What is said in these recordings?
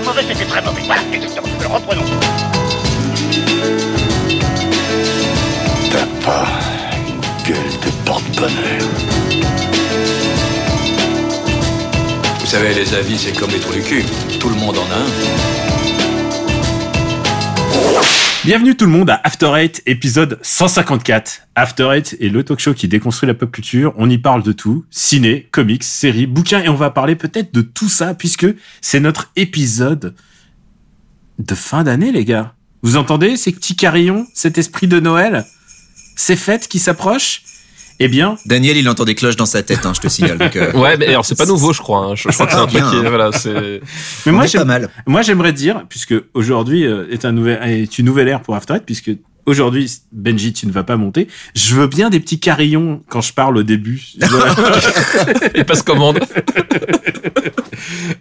pas mauvais, c'était très mauvais. Voilà, exactement. Alors, reprenons. T'as pas une gueule de porte-bonheur. Vous savez, les avis, c'est comme les trous du cul. Tout le monde en a un. Bienvenue tout le monde à After Eight, épisode 154. After Eight est le talk show qui déconstruit la pop culture. On y parle de tout. Ciné, comics, séries, bouquins et on va parler peut-être de tout ça puisque c'est notre épisode de fin d'année, les gars. Vous entendez ces petits carillons, cet esprit de Noël? Ces fêtes qui s'approchent? Eh bien, Daniel, il entend des cloches dans sa tête, hein, je te signale. Donc, euh, Ouais, mais alors c'est pas nouveau, je crois. hein. Je, je crois que c'est un truc Bien, qui, hein. voilà, c'est. mais moi pas mal. Moi, j'aimerais dire, puisque aujourd'hui euh, est un nouvel est une nouvelle ère pour After Eight, puisque aujourd'hui Benji, tu ne vas pas monter. Je veux bien des petits carillons quand je parle au début. Voilà. Il passe commande.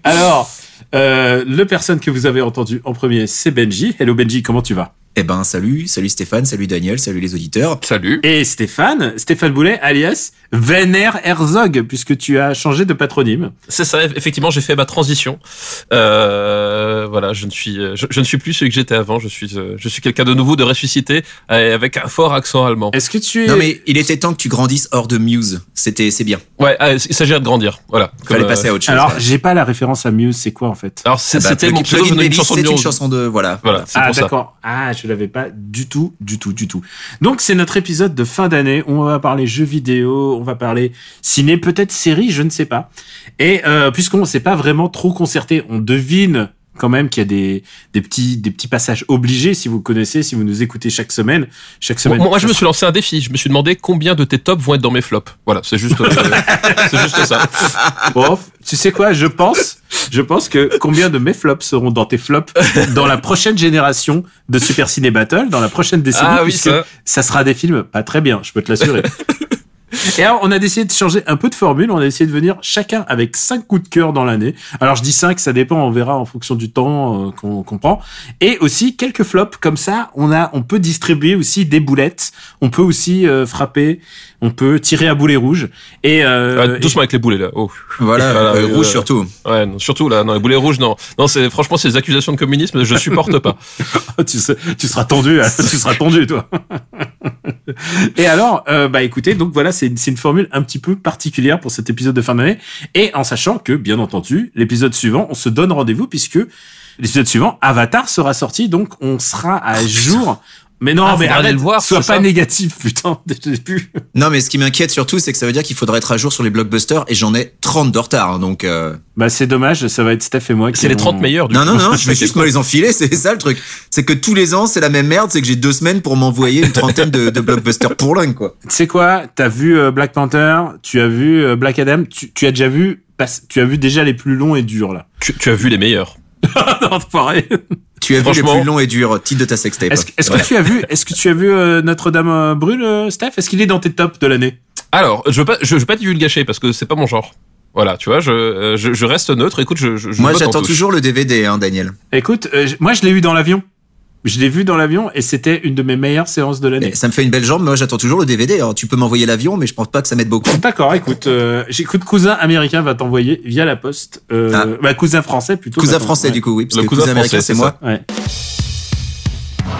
Alors, euh, le personne que vous avez entendu en premier, c'est Benji. Hello Benji, comment tu vas? Eh ben, salut, salut Stéphane, salut Daniel, salut les auditeurs. Salut. Et Stéphane, Stéphane Boulet, alias Vener Herzog, puisque tu as changé de patronyme. C'est ça, effectivement, j'ai fait ma transition. Euh, voilà, je ne suis, je, je ne suis plus celui que j'étais avant. Je suis, euh, je suis quelqu'un de nouveau, de ressuscité, euh, avec un fort accent allemand. Est-ce que tu es Non mais il était temps que tu grandisses hors de Muse. C'était, c'est bien. Ouais, ah, il s'agirait de grandir. Voilà. Comme, Fallait euh, passer à autre chose. Alors, j'ai pas la référence à Muse, c'est quoi en fait? Alors c'est- Ah bah, c'était Plug- mon Baby, chanson de c'est une Muse. chanson de voilà. Voilà, Ah d'accord. Ah, je l'avais pas du tout, du tout, du tout. Donc c'est notre épisode de fin d'année. On va parler jeux vidéo, on va parler ciné, peut-être série, je ne sais pas. Et euh, puisqu'on ne s'est pas vraiment trop concerté, on devine quand même qu'il y a des, des petits des petits passages obligés si vous connaissez, si vous nous écoutez chaque semaine. Chaque semaine. Moi, moi, je me suis lancé un défi. Je me suis demandé combien de tes tops vont être dans mes flops. Voilà, c'est juste, euh, c'est juste ça. Bon, tu sais quoi? Je pense, je pense que combien de mes flops seront dans tes flops dans la prochaine génération de Super Ciné Battle, dans la prochaine décennie, Ah oui, puisque ça. ça sera des films pas très bien, je peux te l'assurer. Et alors, on a décidé de changer un peu de formule. On a essayé de venir chacun avec cinq coups de cœur dans l'année. Alors, je dis cinq, ça dépend, on verra en fonction du temps euh, qu'on prend. Et aussi quelques flops comme ça. On a, on peut distribuer aussi des boulettes. On peut aussi euh, frapper. On peut tirer à boulet rouge. Et, euh, Ouais, doucement avec les boulets là. Oh. Voilà, Voilà, euh, euh, rouge surtout. Ouais, non, surtout là, non, les boulets rouges, non. Non, c'est franchement ces accusations de communisme, je supporte pas. tu, sais- tu seras tendu, hein. tu seras tendu, toi. Et alors, euh, bah écoutez, donc voilà, c'est une, c'est une formule un petit peu particulière pour cet épisode de fin d'année, et en sachant que, bien entendu, l'épisode suivant, on se donne rendez-vous puisque l'épisode suivant, Avatar sera sorti, donc on sera à jour. Mais non, Ah, mais faudra arrête, le voir, sois pas ça négatif, putain, j'ai plus. Non mais ce qui m'inquiète surtout, c'est que ça veut dire qu'il faudrait être à jour sur les blockbusters et j'en ai 30 de retard. hein, donc euh, Bah c'est dommage, ça va être Steph et moi qui C'est les vont- 30 meilleurs du non coup. non non, je vais juste me les enfiler. C'est ça le truc. C'est que tous les ans, c'est la même merde. C'est que j'ai deux semaines pour m'envoyer une trentaine de, de blockbusters pour l'un quoi. Tu sais quoi? T'as vu euh, Black Panther, tu as vu euh, Black Adam, tu, tu as déjà vu, tu as vu déjà les plus longs et durs là. Tu, tu as vu les meilleurs. non, pareil. Tu as vu plus longs et durs titres de ta sextape. Est-ce que, est-ce Ouais. que tu as vu, est-ce que tu as vu euh, Notre-Dame euh, brûle, euh, Steph? Est-ce qu'il est dans tes tops de l'année? Alors, je veux pas, je, je veux pas divulgacher parce que c'est pas mon genre. Voilà, tu vois, je, je, je reste neutre. Écoute, je, je, je Moi, j'attends toujours le DVD, hein, Daniel. Écoute, euh, moi je l'ai eu dans l'avion. Je l'ai vu dans l'avion et c'était une de mes meilleures séances de l'année. Ça me fait une belle jambe. Moi, j'attends toujours le DVD. Alors, tu peux m'envoyer l'avion, mais je pense pas que ça m'aide beaucoup. D'accord, écoute, euh, j'écoute cousin américain va t'envoyer via la poste. Euh, Ah. bah, cousin français plutôt. Cousin français, ouais. du coup, oui, parce Le que cousin cousin américain, c'est c'est moi. Ouais.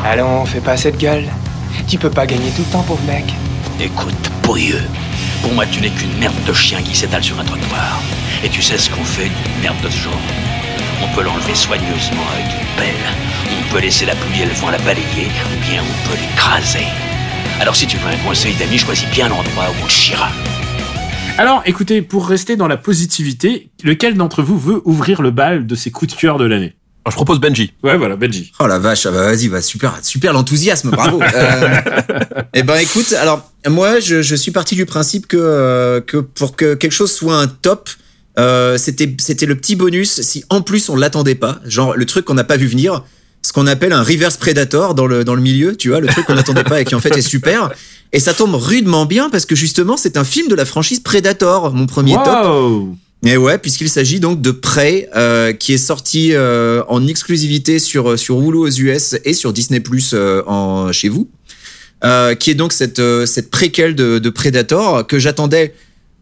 Allons, fais pas cette gueule. Tu peux pas gagner tout le temps, pauvre mec. Écoute, pourrieux. Pour moi, tu n'es qu'une merde de chien qui s'étale sur un trottoir. Et tu sais ce qu'on fait d'une merde de ce genre On peut l'enlever soigneusement avec une pelle. On peut laisser la pluie et le vent la balayer, ou bien on peut l'écraser. Alors si tu veux un conseil d'ami, choisis bien l'endroit où on chira. Alors, écoutez, pour rester dans la positivité, lequel d'entre vous veut ouvrir le bal de ses coups de cœur de l'année? Alors, je propose Benji. Ouais, voilà, Benji. Oh la vache, ah bah vas-y, va super, super l'enthousiasme, bravo. euh, eh ben écoute, alors moi je, je suis parti du principe que euh, que pour que quelque chose soit un top, euh, c'était c'était le petit bonus si en plus on l'attendait pas, genre le truc qu'on n'a pas vu venir, ce qu'on appelle un reverse predator dans le dans le milieu, tu vois, le truc qu'on n'attendait pas et qui en fait est super. Et ça tombe rudement bien parce que justement c'est un film de la franchise Predator, mon premier top. Et ouais, puisqu'il s'agit donc de Prey, euh, qui est sorti euh, en exclusivité sur sur Hulu aux US et sur Disney Plus euh, en chez vous, euh, qui est donc cette euh, cette préquelle de, de Predator que j'attendais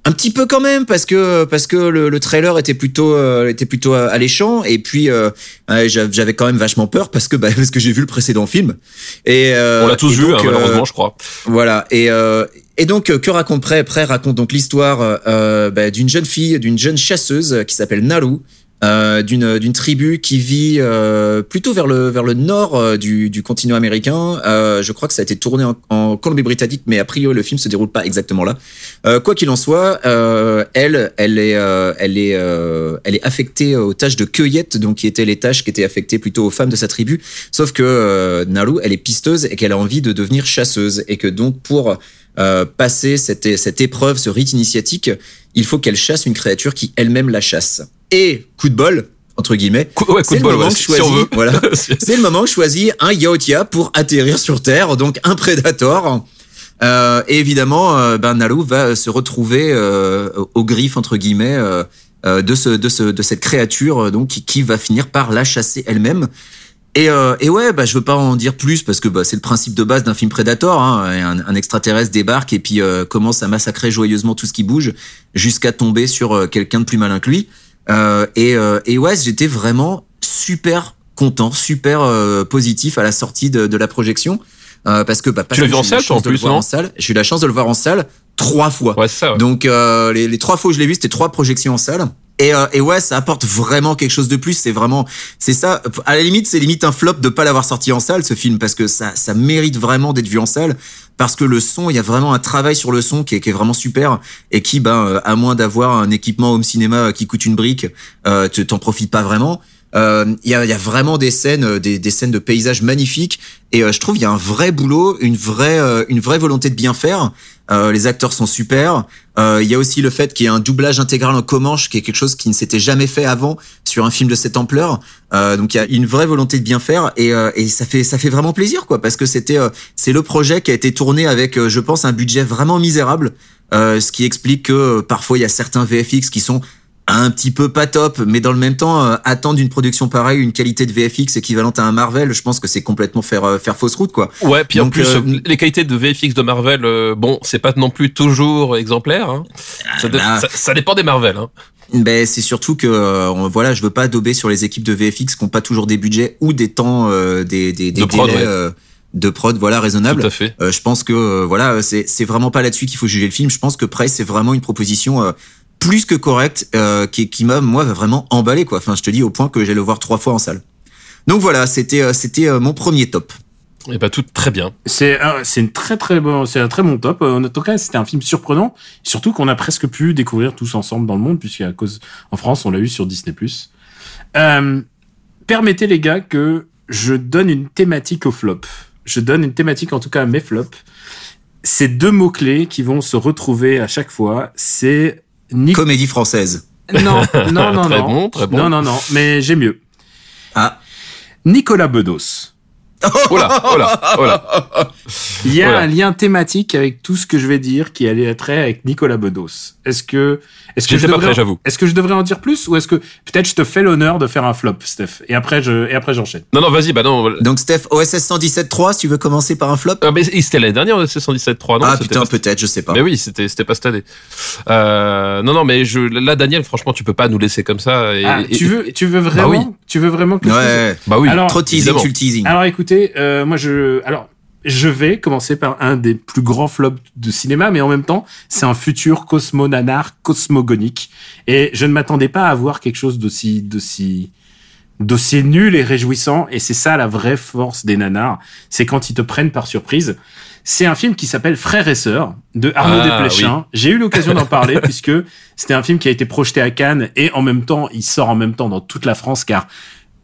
Un petit peu quand même parce que parce que le, le trailer était plutôt euh, était plutôt alléchant et puis euh, j'avais quand même vachement peur parce que bah, parce que j'ai vu le précédent film et euh, On l'a tous vu, donc, hein, euh, malheureusement, je crois. voilà. Et, euh, et donc, euh, que raconte Prêt Prêt raconte donc l'histoire euh, bah, d'une jeune fille, d'une jeune chasseuse euh, qui s'appelle Naru, euh, d'une tribu qui vit euh, plutôt vers le vers le nord euh, du, du continent américain. Euh, je crois que ça a été tourné en, Colombie-Britannique, mais a priori le film se déroule pas exactement là. Euh, quoi qu'il en soit, elle, elle est, elle est, elle est affectée aux tâches de cueillette, donc qui étaient les tâches qui étaient affectées plutôt aux femmes de sa tribu. Sauf que Naru, elle est pisteuse et qu'elle a envie de devenir chasseuse et que donc pour euh, passer cette, cette épreuve, ce rite initiatique, il faut qu'elle chasse une créature qui elle-même la chasse. Et coup de bol entre guillemets, Coup, ouais, c'est de le bol, moment ouais, que si, voilà, c'est le moment que je choisis un Yaotia pour atterrir sur Terre, donc un Predator. Euh, et évidemment, euh, ben Nalu va se retrouver euh, au griffe entre guillemets de ce de ce de cette créature donc qui, qui va finir par la chasser elle-même. Et, et ouais, bah je veux pas en dire plus parce que bah, c'est le principe de base d'un film Predator. Hein, un, un extraterrestre débarque et puis commence à massacrer joyeusement tout ce qui bouge jusqu'à tomber sur quelqu'un de plus malin que lui. Euh, et, euh, et ouais, j'étais vraiment super content, super euh, positif à la sortie de, de la projection. Euh, parce que bah, parce Tu l'as vu en salle, toi, en plus, non en salle. J'ai eu la chance de le voir en salle trois fois. Ouais, ça. ouais. Donc euh, les, les trois fois où je l'ai vu, c'était trois projections en salle. Et, euh, et ouais, ça apporte vraiment quelque chose de plus. C'est vraiment, c'est ça. À la limite, c'est limite un flop de pas l'avoir sorti en salle ce film parce que ça, ça mérite vraiment d'être vu en salle parce que le son, il y a vraiment un travail sur le son qui est, vraiment super et qui, ben, euh, à moins d'avoir un équipement home cinéma qui coûte une brique, euh, t'en profites pas vraiment. Euh, Il y, a, y a vraiment des scènes, euh, des, des scènes de paysages magnifiques et euh, je trouve il y a un vrai boulot, une vraie, euh, une vraie volonté de bien faire. Euh, les acteurs sont super. Il y a aussi le fait qu'il y ait un doublage intégral en comanche, qui est quelque chose qui ne s'était jamais fait avant sur un film de cette ampleur. Donc il y a une vraie volonté de bien faire et, et ça fait ça fait vraiment plaisir quoi, parce que c'était c'est le projet qui a été tourné avec, je pense, un budget vraiment misérable, ce qui explique que parfois il y a certains VFX qui sont un petit peu pas top, mais dans le même temps, euh, attendre d'une production pareille une qualité de VFX équivalente à un Marvel, je pense que c'est complètement faire euh, faire fausse route quoi. Ouais, puis en plus, euh, les qualités de VFX de Marvel, euh, bon, c'est pas non plus toujours exemplaire. Hein. Ça, là- ça, ça dépend des Marvel. Hein. Ben c'est surtout que euh, voilà, je veux pas dober sur les équipes de VFX qui ont pas toujours des budgets ou des temps euh, des des, des De prod, délais ouais. euh, de prod voilà raisonnables. Tout à fait. Euh, je pense que euh, voilà, c'est c'est vraiment pas là-dessus qu'il faut juger le film. Je pense que Prey c'est vraiment une proposition euh, plus que correcte euh, qui qui m'a moi vraiment emballé quoi. Enfin, je te dis au point que j'allais le voir trois fois en salle. Donc voilà, c'était euh, c'était euh, mon premier top. Et bah tout très bien. C'est un- c'est une très très bon, c'est un très bon top. En tout cas, c'était un film surprenant, surtout qu'on a presque pu découvrir tous ensemble dans le monde, puisqu'à cause en France, on l'a eu sur Disney+. Euh, permettez les gars que je donne une thématique au flop. Je donne une thématique en tout cas à mes flops. Ces deux mots clés qui vont se retrouver à chaque fois, c'est Comédie française. Non, non, non, Très non. bon, très bon. Non, non, non. Mais j'ai mieux. Ah. Nicolas Bedos. Oh là, oh là, oh là. Il y a Voilà. un lien thématique avec tout ce que je vais dire qui allait trait avec Nicolas Bedos. Est-ce que, est-ce que je pas devrais, prêt, j'avoue. est-ce que je devrais en dire plus ou est-ce que peut-être je te fais l'honneur de faire un flop, Steph, et après je, et après j'enchaîne. Non, non, vas-y, bah non. Donc Steph, OSS 117.3, si tu veux commencer par un flop? Ah, mais c'était l'année dernière, le C117.3, non? Ah putain, pas- peut-être, je sais pas. Mais oui, c'était c'était pas cette année. Euh, non, non, mais je, là, Daniel, franchement, tu peux pas nous laisser comme ça. Et, Ah, et- tu veux, tu veux vraiment, oui. tu veux vraiment que je Ouais. Bah oui. Alors, Trop teasing, tu le teasing. Alors écoutez, euh, moi je, alors je vais commencer par un des plus grands flops de cinéma, mais en même temps c'est un futur cosmo-nanar cosmogonique, et je ne m'attendais pas à voir quelque chose d'aussi, d'aussi, d'aussi nul et réjouissant, et c'est ça la vraie force des nanars, c'est quand ils te prennent par surprise. C'est un film qui s'appelle Frères et Sœurs de Arnaud Ah, Desplechin. J'ai eu l'occasion d'en parler puisque c'était un film qui a été projeté à Cannes et en même temps il sort en même temps dans toute la France car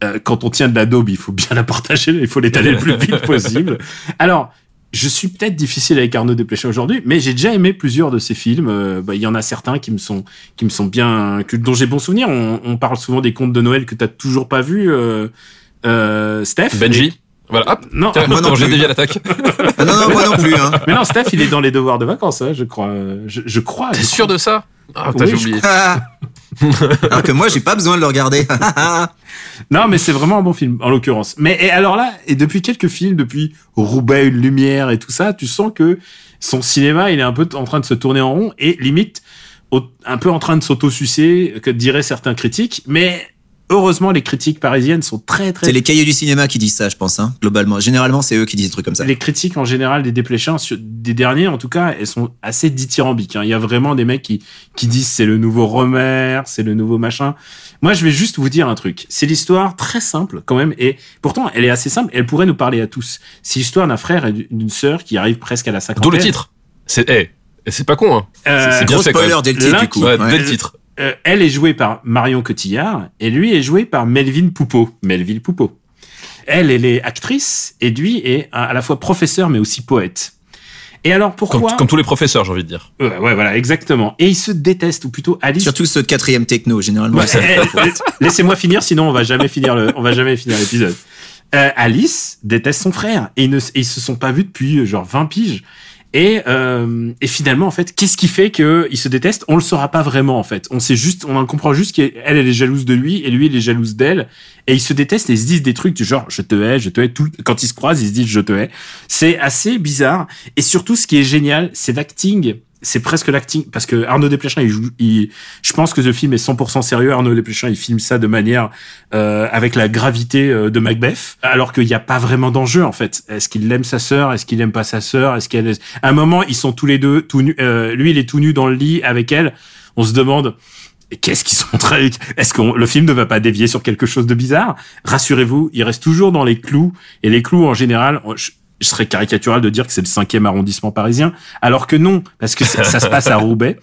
euh, quand on tient de la daube, il faut bien la partager, il faut l'étaler le plus vite possible. Alors, je suis peut-être difficile avec Arnaud Desplechin aujourd'hui, mais j'ai déjà aimé plusieurs de ses films. Euh, bah, Il y en a certains qui me sont, qui me sont bien, que, dont j'ai bon souvenir. On, on parle souvent des contes de Noël que t'as toujours pas vu, euh, euh, Steph. Benji. Voilà, hop. non, Tiens, moi non j'ai dévié l'attaque. Ah non, non, moi non plus. Hein. mais non, Steph, il est dans les devoirs de vacances, hein, je crois. Je, je crois. T'es sûr crois. de ça? Ah, putain, Oui, j'ai je oublié. Alors que moi, j'ai pas besoin de le regarder. Non, mais c'est vraiment un bon film, en l'occurrence. Mais et alors là, et depuis quelques films, depuis Roubaix, une lumière et tout ça, tu sens que son cinéma, il est un peu en train de se tourner en rond et limite, un peu en train de s'auto-sucer, que diraient certains critiques, mais heureusement, les critiques parisiennes sont très, très C'est les cahiers du cinéma qui disent ça, je pense, hein, globalement. Généralement, c'est eux qui disent des trucs comme ça. les critiques en général des dépléchants, sur- des derniers en tout cas, elles sont assez dithyrambiques. hein. Il y a vraiment des mecs qui, qui disent c'est le nouveau Romer, c'est le nouveau machin. Moi, je vais juste vous dire un truc. C'est l'histoire très simple quand même, et pourtant elle est assez simple. Elle pourrait nous parler à tous. C'est l'histoire d'un frère et d'une sœur qui arrivent presque à la cinquantaine. D'où le titre. C'est, eh, et c'est pas con, hein. Euh, C'est bien spoiler dès le titre, du coup. Ouais, Ouais. dès le titre. Euh, elle est jouée par Marion Cotillard et lui est joué par Melvin Poupeau. Melville Poupeau. Elle, elle est actrice et lui est à la fois professeur mais aussi poète. Et alors Comme, pourquoi comme tous les professeurs, j'ai envie de dire. Ouais, ouais, voilà, exactement. Et ils se détestent, ou plutôt Alice. Surtout ceux de quatrième techno, généralement. Ouais, ça- eh, eh, Laissez-moi finir, sinon on va jamais finir le, on va jamais finir l'épisode. Euh, Alice déteste son frère et ils, ne, et ils se sont pas vus depuis euh, genre 20 piges. Et, euh, et finalement, en fait, qu'est-ce qui fait qu'ils se détestent On le saura pas vraiment, en fait. On sait juste, on en comprend juste qu'elle, elle est jalouse de lui et lui, il est jalouse d'elle. Et ils se détestent et ils se disent des trucs du genre, je te hais, je te hais. Tout, quand ils se croisent, ils se disent, je te hais. C'est assez bizarre. Et surtout, ce qui est génial, c'est l'acting. C'est presque l'acting parce que Arnaud Desplechin, il joue, il, je pense que le film est 100% sérieux. Arnaud Desplechin, il filme ça de manière euh, avec la gravité euh, de Macbeth, alors qu'il n'y a pas vraiment d'enjeu en fait. Est-ce qu'il aime sa sœur? Est-ce qu'il aime pas sa sœur? Est-ce qu'elle est... À un moment, ils sont tous les deux tout nus. euh, lui, il est tout nu dans le lit avec elle. On se demande qu'est-ce qu'ils sont train. Est-ce que le film ne va pas dévier sur quelque chose de bizarre? Rassurez-vous, il reste toujours dans les clous. Et les clous, en général, je serais caricatural de dire que c'est le cinquième arrondissement parisien, alors que non, parce que ça, ça se passe à Roubaix.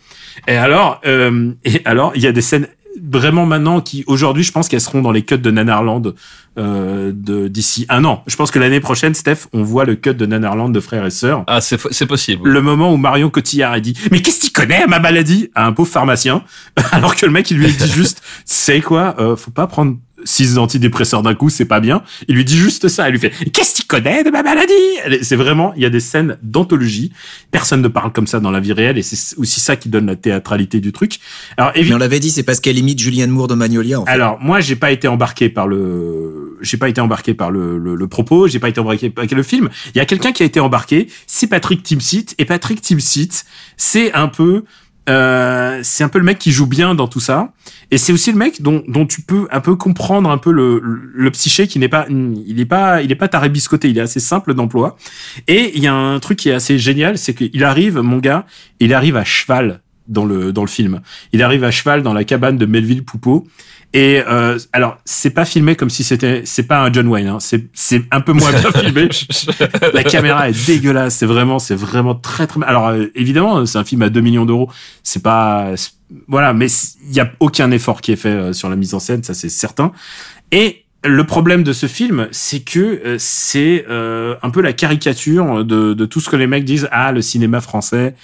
Et alors, euh, et alors, il y a des scènes vraiment maintenant qui aujourd'hui je pense qu'elles seront dans les cuts de Nanarland euh, d'ici un an. Je pense que l'année prochaine Steph, on voit le cut de Nanarland de frères et sœurs. Ah, c'est, c'est possible. Le moment où Marion Cotillard a dit mais qu'est-ce qu'il connaît à ma maladie? à un pauvre pharmacien alors que le mec il lui dit juste c'est quoi euh, faut pas prendre six antidépresseurs d'un coup c'est pas bien il lui dit juste ça elle lui fait qu'est-ce qu'il connaît de ma maladie? C'est vraiment il y a des scènes d'anthologie personne ne parle comme ça dans la vie réelle et c'est aussi ça qui donne la théâtralité du truc alors Mais évidemment on l'avait dit, c'est parce qu'elle imite Julianne Moore de Magnolia, en fait. alors moi j'ai pas été embarqué par le j'ai pas été embarqué par le, le, le propos, j'ai pas été embarqué par le film. Il y a quelqu'un qui a été embarqué, c'est Patrick Timsit et Patrick Timsit, c'est un peu euh, c'est un peu le mec qui joue bien dans tout ça et c'est aussi le mec dont, dont tu peux un peu comprendre un peu le, le, psyché qui n'est pas il est pas il est pas taré biscoté, il est assez simple d'emploi et il y a un truc qui est assez génial, c'est qu'il arrive mon gars, il arrive à cheval dans le dans le film. Il arrive à cheval dans la cabane de Melville Poupeau. Et euh, alors, c'est pas filmé comme si c'était, c'est pas un John Wayne. Hein. C'est c'est un peu moins bien filmé. La caméra est dégueulasse. C'est vraiment, c'est vraiment très très. Alors euh, évidemment, c'est un film à 2 millions d'euros. C'est pas, voilà, mais il y a aucun effort qui est fait euh, sur la mise en scène, ça c'est certain. Et le problème de ce film, c'est que euh, c'est euh, un peu la caricature de, de tout ce que les mecs disent. Ah, le cinéma français,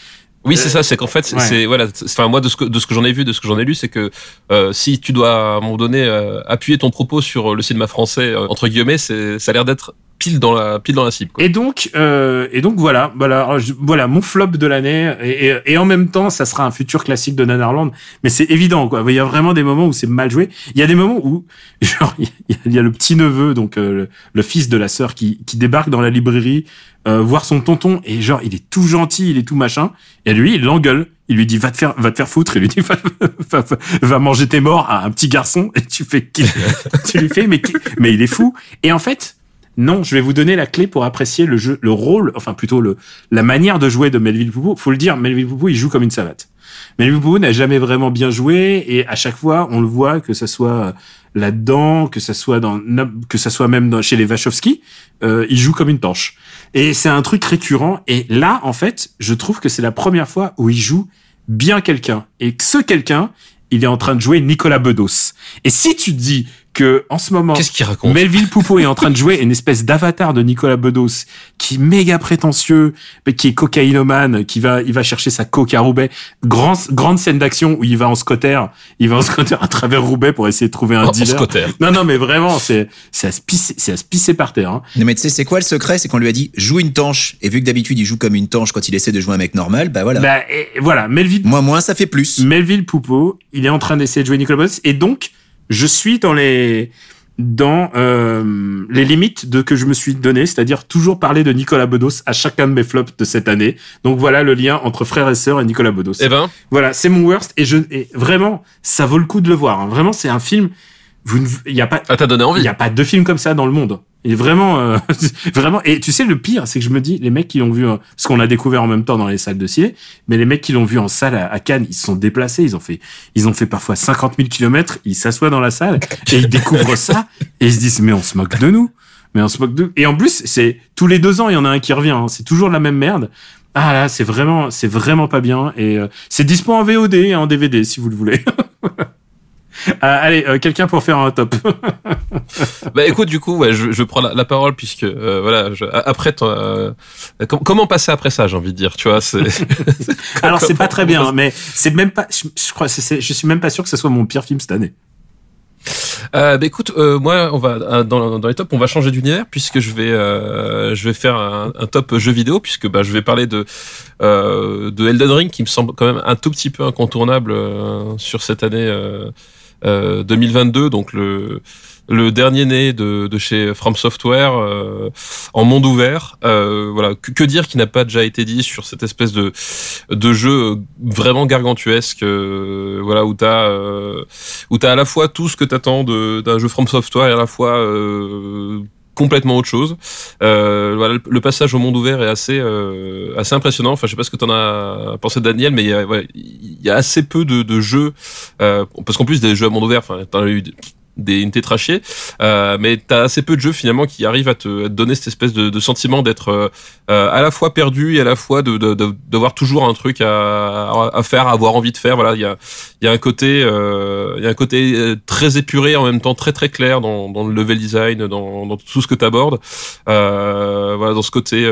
Oui, c'est ça. C'est qu'en fait, c'est, Ouais. voilà. Enfin, moi, de ce que de ce que j'en ai vu, de ce que j'en ai lu, c'est que euh, si tu dois à un moment donné euh, appuyer ton propos sur le cinéma français euh, entre guillemets, c'est ça a l'air d'être pile dans la pile dans la cible. Et donc, euh, et donc voilà, voilà, voilà mon flop de l'année. Et, et, en même temps, ça sera un futur classique de Nanarland. Mais c'est évident, quoi. Il y a vraiment des moments où c'est mal joué. Il y a des moments où, genre, il y a, le petit neveu, donc euh, le, fils de la sœur, qui, qui débarque dans la librairie euh, voir son tonton et genre il est tout gentil, il est tout machin. Et lui, il l'engueule. Il lui dit va te faire va te faire foutre. Il lui dit va, va, va- manger tes morts à un petit garçon. Et tu fais tu lui fais mais mais il est fou. Et en fait. Non, je vais vous donner la clé pour apprécier le jeu, le rôle, enfin plutôt le la manière de jouer de Melville Poupeau. Faut le dire, Melville Poupeau, il joue comme une savate. Melville Poupeau n'a jamais vraiment bien joué et à chaque fois, on le voit que ça soit là-dedans, que ça soit dans que ça soit même chez les Wachowski, euh, il joue comme une tanche. Et c'est un truc récurrent. Et là, en fait, je trouve que c'est la première fois où il joue bien quelqu'un. Et que ce quelqu'un, il est en train de jouer Nicolas Bedos. Et si tu te dis que en ce moment, Qu'est-ce qu'il raconte Melville Poupeau est en train de jouer une espèce d'avatar de Nicolas Bedos qui est méga prétentieux, mais qui est cocaïnomane, qui va, il va chercher sa coke à Roubaix. Grand, grande scène d'action où il va en scotter, il va en scotter à travers Roubaix pour essayer de trouver un En dealer. scotter. Non, non, mais vraiment, c'est, c'est à se pisser, c'est à se pisser par terre, hein. Non, mais tu sais, c'est quoi le secret? C'est qu'on lui a dit joue une tanche. Et vu que d'habitude il joue comme une tanche quand il essaie de jouer un mec normal, bah voilà. Bah, et voilà, Melville, Moi, moins, ça fait plus. Melville Poupeau, il est en train d'essayer de jouer Nicolas Bedos, et donc, je suis dans les, dans euh, les limites de que je me suis donné, c'est-à-dire toujours parler de Nicolas Bedos à chacun de mes flops de cette année. Donc voilà le lien entre frère et sœur et Nicolas Bedos. Eh ben, Voilà, c'est mon worst et je et vraiment ça vaut le coup de le voir. hein. Vraiment, c'est un film. Vous, il y a pas, ah, t'as donné il envie. y a pas deux films comme ça dans le monde. Et vraiment, euh, vraiment. Et tu sais, le pire, c'est que je me dis, les mecs qui l'ont vu, euh, parce qu'on l'a découvert en même temps dans les salles de ciné, mais les mecs qui l'ont vu en salle à, Cannes, ils se sont déplacés, ils ont fait, ils ont fait parfois 50 000 kilomètres, ils s'assoient dans la salle et ils découvrent ça et ils se disent, mais on se moque de nous, mais on se moque de. Et en plus, c'est tous les deux ans, il y en a un qui revient. hein. C'est toujours la même merde. Ah là, c'est vraiment, c'est vraiment pas bien. Et euh, c'est dispo en VOD et en DVD si vous le voulez. Ah, allez, euh, quelqu'un pour faire un top. Bah écoute, du coup, ouais, je, je prends la, la parole puisque euh, voilà, je, après, euh, com- comment passer après ça, j'ai envie de dire, tu vois. Alors c'est pas très bien, mais c'est même pas. Je, je crois, c'est- je suis même pas sûr que ce soit mon pire film cette année. Euh, bah écoute, euh, moi, on va euh, dans, dans les tops, on va changer d'univers puisque je vais euh, je vais faire un, un top jeu vidéo puisque bah je vais parler de euh, de Elden Ring qui me semble quand même un tout petit peu incontournable euh, sur cette année euh, euh, 2022, donc le le dernier né de, de chez From Software euh, en monde ouvert. Euh, voilà, que, que dire qui n'a pas déjà été dit sur cette espèce de de jeu vraiment gargantuesque, euh, voilà où t'as euh, où t'as à la fois tout ce que t'attends d'un jeu From Software et à la fois euh, complètement autre chose. Euh, voilà, le, passage au monde ouvert est assez euh, assez impressionnant. Enfin, je sais pas ce que t'en as pensé, Daniel, mais il y a, y a assez peu de, de jeux euh, parce qu'en plus des jeux à monde ouvert, enfin, t'en as eu des une tétrachée, euh, mais t'as assez peu de jeux finalement qui arrivent à te, à te donner cette espèce de, de sentiment d'être euh, euh, à la fois perdu et à la fois de de- de- d'avoir toujours un truc à, à faire, à avoir envie de faire. Voilà, il y a il y a un côté euh, il y a un côté euh, très épuré en même temps très très clair dans, dans le level design, dans, dans tout ce que tu abordes. Euh, voilà, dans ce côté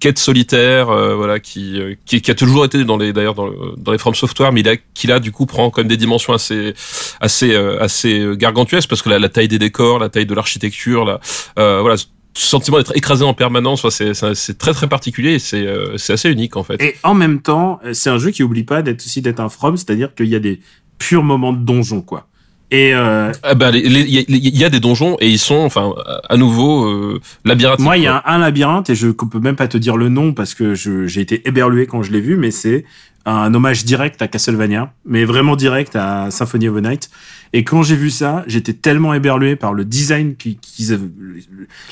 quête solitaire, voilà, qui, qui qui a toujours été dans les d'ailleurs dans, dans les From Software, mais il qui là du coup prend quand même des dimensions assez assez euh, assez gargantuesques parce que la, la taille des décors, la taille de l'architecture, la euh, voilà ce sentiment d'être écrasé en permanence, c'est c'est- c'est très très particulier et c'est euh, c'est assez unique en fait. Et en même temps, euh, c'est un jeu qui oublie pas d'être aussi d'être un from, c'est-à-dire qu'il y a des purs moments de donjon, quoi. Et euh, Ah bah, il y, a- il y a des donjons et ils sont, enfin, à nouveau, euh, labyrinthiques. moi, il y a un, un labyrinthe et je peux même pas te dire le nom parce que j'ai été éberlué quand je l'ai vu, mais c'est un hommage direct à Castlevania, mais vraiment direct à Symphony of the Night. Et quand j'ai vu ça, j'étais tellement éberlué par le design qui, qui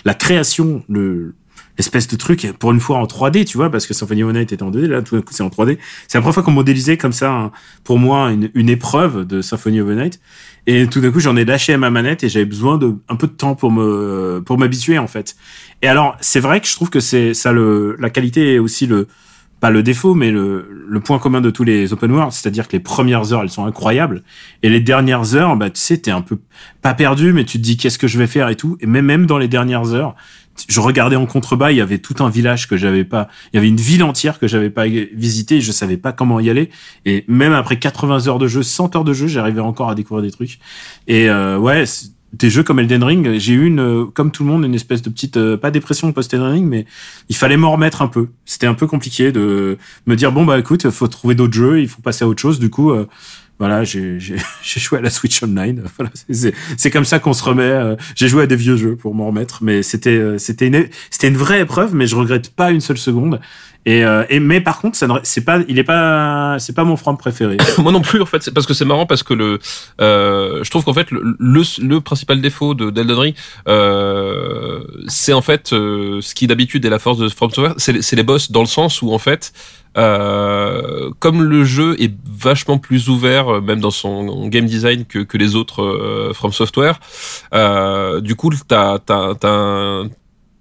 la création, le l'espèce de truc pour une fois en 3D, tu vois, parce que Symphony of the Night était en 2D, là tout d'un coup c'est en 3D. C'est la première fois qu'on modélisait comme ça, un- pour moi, une, épreuve de Symphony of the Night. Et tout d'un coup, j'en ai lâché ma manette et j'avais besoin de un peu de temps pour me pour m'habituer en fait. Et alors, c'est vrai que je trouve que c'est ça le la qualité est aussi le pas le défaut, mais le, le point commun de tous les open world, c'est-à-dire que les premières heures, elles sont incroyables, et les dernières heures, bah tu sais, t'es un peu pas perdu, mais tu te dis qu'est-ce que je vais faire et tout. Et même dans les dernières heures, je regardais en contrebas, il y avait tout un village que j'avais pas, il y avait une ville entière que j'avais pas visité, je savais pas comment y aller. Et même après 80 heures de jeu, 100 heures de jeu, j'arrivais encore à découvrir des trucs. Et euh, ouais, des jeux comme Elden Ring, j'ai eu une, comme tout le monde, une espèce de petite, euh, pas dépression post-Elden Ring, mais il fallait m'en remettre un peu. C'était un peu compliqué de me dire bon bah écoute, faut trouver d'autres jeux, il faut passer à autre chose. Du coup, euh, voilà, j'ai joué à la Switch Online. C'est comme ça qu'on se remet. euh, J'ai joué à des vieux jeux pour m'en remettre, mais c'était euh, c'était une c'était une vraie épreuve, mais je regrette pas une seule seconde. Et, euh, et mais par contre, ça c'est pas, il est pas, c'est pas mon franc préféré. Moi non plus en fait, c'est parce que c'est marrant parce que le, euh, je trouve qu'en fait le, le, le principal défaut de d'Elden Ring, euh, c'est en fait euh, ce qui d'habitude est la force de From Software, c'est les- boss dans le sens où en fait, euh, comme le jeu est vachement plus ouvert, euh, même dans son game design que, que les autres euh, From Software, euh, du coup t'as t'as t'as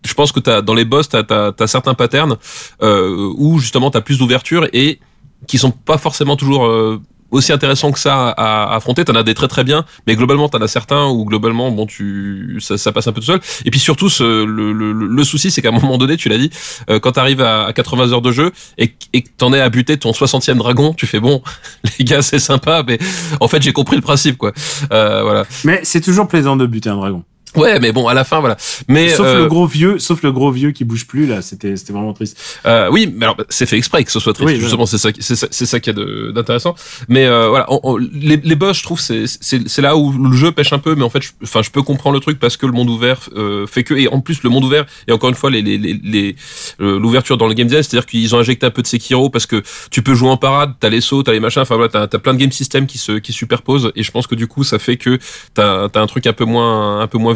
je pense que t'as dans les boss t'as t'as t'as certains patterns euh, où justement t'as plus d'ouverture et qui sont pas forcément toujours euh, aussi intéressants que ça à, à affronter. T'en as des très très bien, mais globalement t'en as certains où globalement bon tu ça, ça passe un peu tout seul. Et puis surtout ce, le, le, le souci c'est qu'à un moment donné tu l'as dit euh, quand t'arrives à, à 80 heures de jeu et, et que t'en es à buter ton 60e dragon, tu fais bon les gars c'est sympa mais en fait j'ai compris le principe quoi. Euh, voilà. Mais c'est toujours plaisant de buter un dragon. Ouais, mais bon, à la fin, voilà. Mais sauf euh, le gros vieux, sauf le gros vieux qui bouge plus là, c'était c'était vraiment triste. Euh, oui, mais alors c'est fait exprès que ce soit triste. Oui, Justement, c'est ça, c'est ça, c'est ça qui est de- d'intéressant. Mais euh, voilà, on- on- les, les boss, je trouve, c'est c'est c'est là où le jeu pêche un peu. Mais en fait, je- enfin, je, peux comprendre le truc parce que le monde ouvert euh, fait que et en plus le monde ouvert et encore une fois les les les, euh, l'ouverture dans le game design, c'est-à-dire qu'ils ont injecté un peu de Sekiro parce que tu peux jouer en parade, t'as les sauts, t'as les machins. Enfin voilà, t'as as plein de game systems qui se qui superposent et je pense que du coup, ça fait que t'as as un truc un peu moins un peu moins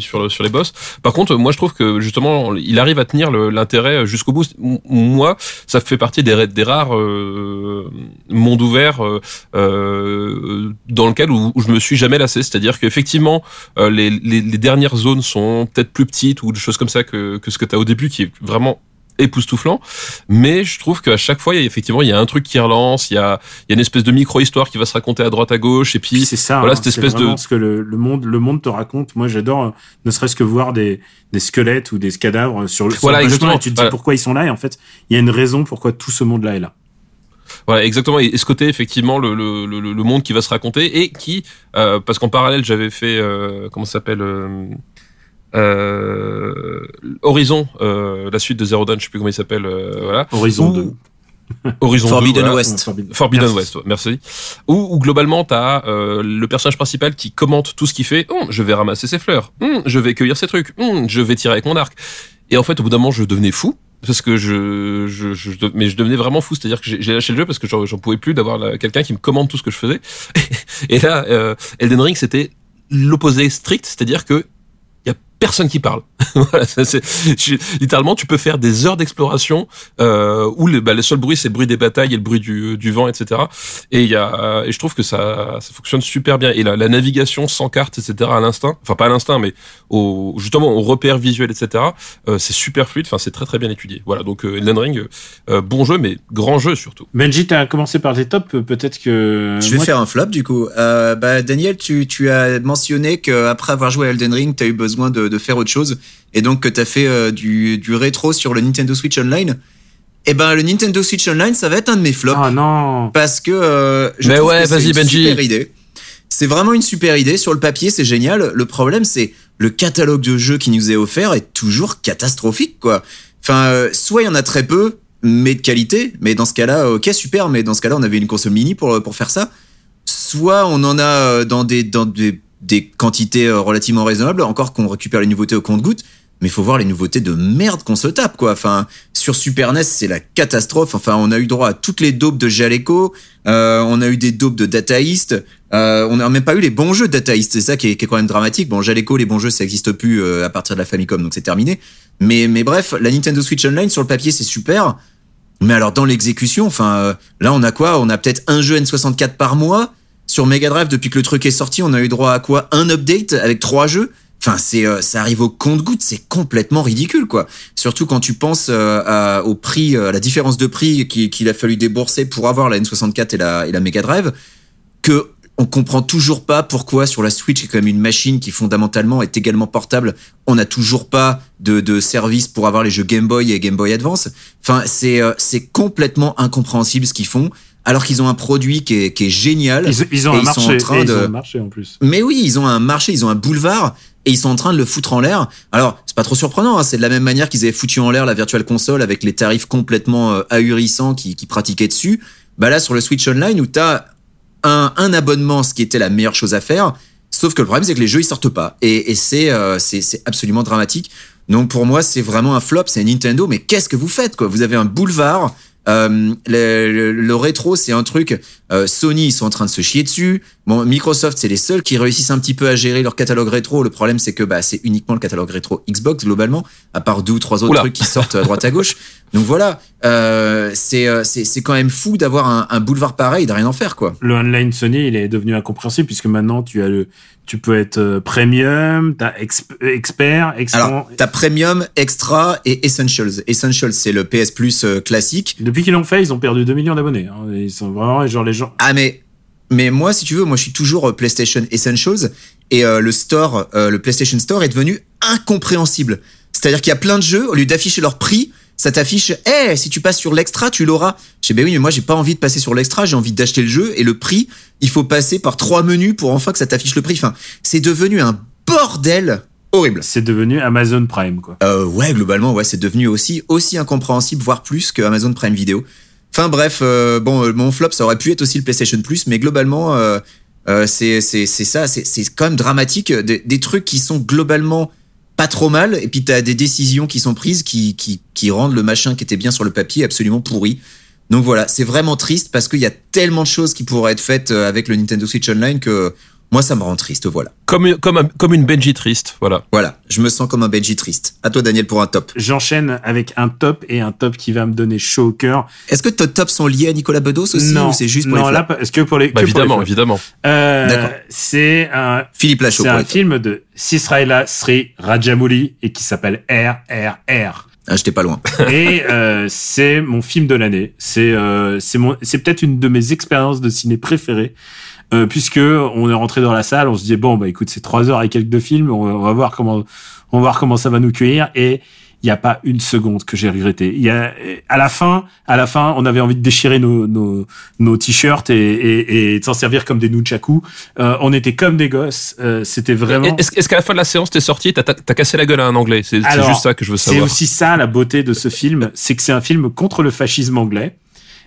sur sur les boss. Par contre, moi je trouve que justement, il arrive à tenir l'intérêt jusqu'au bout. Moi, ça fait partie des, des rares euh, mondes ouverts euh, euh, dans lequel où, je me suis jamais lassé. C'est-à-dire qu'effectivement, les, les, les dernières zones sont peut-être plus petites ou des choses comme ça que, que ce que tu as au début, qui est vraiment époustouflant mais je trouve qu'à chaque fois il y a effectivement il y a un truc qui relance il y a il y a une espèce de micro histoire qui va se raconter à droite à gauche et puis Puis c'est ça, voilà hein, cette espèce de ce que le, le monde le monde te raconte. Moi, j'adore, euh, ne serait-ce que voir des des squelettes ou des cadavres sur le sur Voilà, le bâtiment, exactement. et tu te dis Voilà. pourquoi ils sont là et en fait, il y a une raison pourquoi tout ce monde-là est là. Voilà, exactement. Et, ce côté, effectivement, le, le, le, le monde qui va se raconter et qui, euh, parce qu'en parallèle, j'avais fait, euh, comment ça s'appelle, euh, Horizon, euh, la suite de Zero Dawn, je sais plus comment il s'appelle, euh, voilà. Horizon Ou- 2. Horizon 2, Forbidden voilà. West. Forbidden, Forbidden Merci. West, ouais, merci. Où, où globalement, t'as euh, le personnage principal qui commente tout ce qu'il fait. Hum, je vais ramasser ses fleurs. Hum, je vais cueillir ses trucs. Hum, je vais tirer avec mon arc. Et en fait, au bout d'un moment, je devenais fou. Parce que je, je, je, je- mais je devenais vraiment fou. C'est-à-dire que j'ai lâché le jeu parce que j'en pouvais plus d'avoir quelqu'un qui me commande tout ce que je faisais. Et là, euh, Elden Ring, c'était l'opposé strict. C'est-à-dire que personne qui parle. voilà, ça, c'est, je- littéralement, tu peux faire des heures d'exploration euh, où le, bah, le seul bruit c'est le bruit des batailles et le bruit du, du vent, etc. Et il y a, et je trouve que ça, ça fonctionne super bien. Et la, la navigation sans carte, etc. à l'instinct, enfin pas à l'instinct, mais au, justement au repère visuel, etc. euh, c'est super fluide. Enfin, c'est très très bien étudié. Voilà, donc euh, Elden Ring, euh, bon jeu, mais grand jeu surtout. Benji, t'as commencé par tes tops, peut-être que. Je vais moi, faire un flop du coup. Euh, bah, Daniel, tu, tu as mentionné qu'après avoir joué à Elden Ring, tu as eu besoin de, de faire autre chose et donc que tu as fait euh, du, du rétro sur le Nintendo Switch Online. Et ben le Nintendo Switch Online, ça va être un de mes flops Ah non. parce que euh, je Mais trouve ouais, que c'est vas-y, une Benji. super idée. C'est vraiment une super idée sur le papier, c'est génial. Le problème, c'est le catalogue de jeux qui nous est offert est toujours catastrophique, quoi. Enfin, euh, soit il y en a très peu, mais de qualité. Mais dans ce cas-là, ok, super. Mais dans ce cas-là, on avait une console mini pour pour faire ça. Soit on en a dans des dans des, des quantités euh, relativement raisonnables, encore qu'on récupère les nouveautés au compte-gouttes. Mais faut voir les nouveautés de merde qu'on se tape, quoi. Enfin, sur Super NES, c'est la catastrophe. Enfin, on a eu droit à toutes les daubes de Jaleco. Euh, on a eu des daubes de Data East. Euh, on n'a même pas eu les bons jeux de Data. C'est ça qui est, qui est quand même dramatique. Bon, Jaleco, les bons jeux, ça n'existe plus euh, à partir de la Famicom, donc c'est terminé. Mais, mais bref, la Nintendo Switch Online, sur le papier, c'est super. Mais alors, dans l'exécution, enfin, euh, là, on a quoi? On a peut-être un jeu N64 par mois. Sur Mega Drive, depuis que le truc est sorti, on a eu droit à quoi? Un update avec trois jeux? Enfin, c'est, euh, ça arrive au compte-goutte, c'est complètement ridicule, quoi. Surtout quand tu penses euh, à- au prix, euh, à la différence de prix qui- qu'il a fallu débourser pour avoir la N64 et la, et la Mega Drive, que on comprend toujours pas pourquoi sur la Switch, qui est quand même une machine qui fondamentalement est également portable, on n'a toujours pas de, de service pour avoir les jeux Game Boy et Game Boy Advance. Enfin, c'est c'est complètement incompréhensible ce qu'ils font, alors qu'ils ont un produit qui est, qui est génial. Ils, ils ont Et un ils sont marché. en train et ils de- ont un marché en plus. Mais oui, ils ont un marché, ils ont un boulevard et ils sont en train de le foutre en l'air. Alors, c'est pas trop surprenant, hein, c'est de la même manière qu'ils avaient foutu en l'air la Virtual Console avec les tarifs complètement euh, ahurissants qui, qui pratiquaient dessus. Bah là, sur le Switch Online, où t'as un, un abonnement, ce qui était la meilleure chose à faire, sauf que le problème, c'est que les jeux, ils sortent pas. Et, et c'est euh, c'est c'est absolument dramatique. Donc pour moi, c'est vraiment un flop, c'est Nintendo, mais qu'est-ce que vous faites quoi? Vous avez un boulevard. Euh, le, le- le rétro, c'est un truc. Euh, Sony, ils sont en train de se chier dessus. Bon, Microsoft, c'est les seuls qui réussissent un petit peu à gérer leur catalogue rétro. Le problème, c'est que bah, c'est uniquement le catalogue rétro Xbox globalement, à part deux ou trois autres Oula. trucs qui sortent à droite à gauche. Donc voilà, euh, c'est euh, c'est c'est quand même fou d'avoir un, un boulevard pareil, de rien en faire quoi. Le online Sony, il est devenu incompréhensible puisque maintenant tu as le, tu peux être euh, premium, t'as exp- expert, extra. Alors, t'as Premium, Extra et Essentials. Essentials, c'est le PS Plus euh, classique. Depuis qu'ils l'ont fait, ils ont perdu 2 millions d'abonnés. hein. Ils sont vraiment genre les gens. Ah mais mais moi si tu veux moi je suis toujours euh, PlayStation Essentials et euh, le store euh, le PlayStation Store est devenu incompréhensible. C'est-à-dire qu'il y a plein de jeux au lieu d'afficher leur prix, ça t'affiche "Eh, si tu passes sur l'extra, tu l'auras." Je dis "Ben oui, mais moi j'ai pas envie de passer sur l'extra, j'ai envie d'acheter le jeu et le prix, il faut passer par trois menus pour enfin que ça t'affiche le prix." Enfin, c'est devenu un bordel horrible. C'est devenu Amazon Prime, quoi. Euh, ouais, globalement, ouais, c'est devenu aussi aussi incompréhensible, voire plus que Amazon Prime Video. Enfin bref, euh, bon, euh, mon flop, ça aurait pu être aussi le PlayStation Plus, mais globalement, euh, euh, c'est ça, c'est quand même dramatique. Des, des trucs qui sont globalement pas trop mal, et puis t'as des décisions qui sont prises qui qui qui rendent le machin qui était bien sur le papier absolument pourri. Donc voilà, c'est vraiment triste parce qu'il y a tellement de choses qui pourraient être faites euh, avec le Nintendo Switch Online que moi ça me rend triste. Voilà, Comme, comme, un- comme une Benji triste, voilà. voilà, je me sens comme un Benji triste. À toi Daniel pour un top. J'enchaîne avec un top et un top qui va me donner chaud au cœur. Est-ce que tes tops sont liés à Nicolas Bedos aussi non, ou c'est juste pour non, les là, flops est-ce que pour les, Bah, que pour les évidemment, évidemment. Euh, D'accord. C'est un, Philippe Lachaud c'est un film de Sisraela Sri Rajamouli et qui s'appelle RRR. Ah, j'étais pas loin. et euh, c'est mon film de l'année. C'est euh, c'est mon c'est peut-être une de mes expériences de ciné préférées. Euh, puisque on est rentré dans la salle, on se dit bon bah écoute c'est trois heures et quelques de film, on va, on va voir comment on va voir comment ça va nous cueillir et il n'y a pas une seconde que j'ai regretté. Il y a à la fin, à la fin, on avait envie de déchirer nos nos, nos t-shirts et, et, et de s'en servir comme des nunchakus. Euh, on était comme des gosses. Euh, C'était vraiment. Est-ce qu'à la fin de la séance, t'es sorti, t'as t'as- cassé la gueule à un anglais? C'est c'est juste ça que je veux C'est savoir. aussi ça la beauté de ce film, c'est que c'est un film contre le fascisme anglais.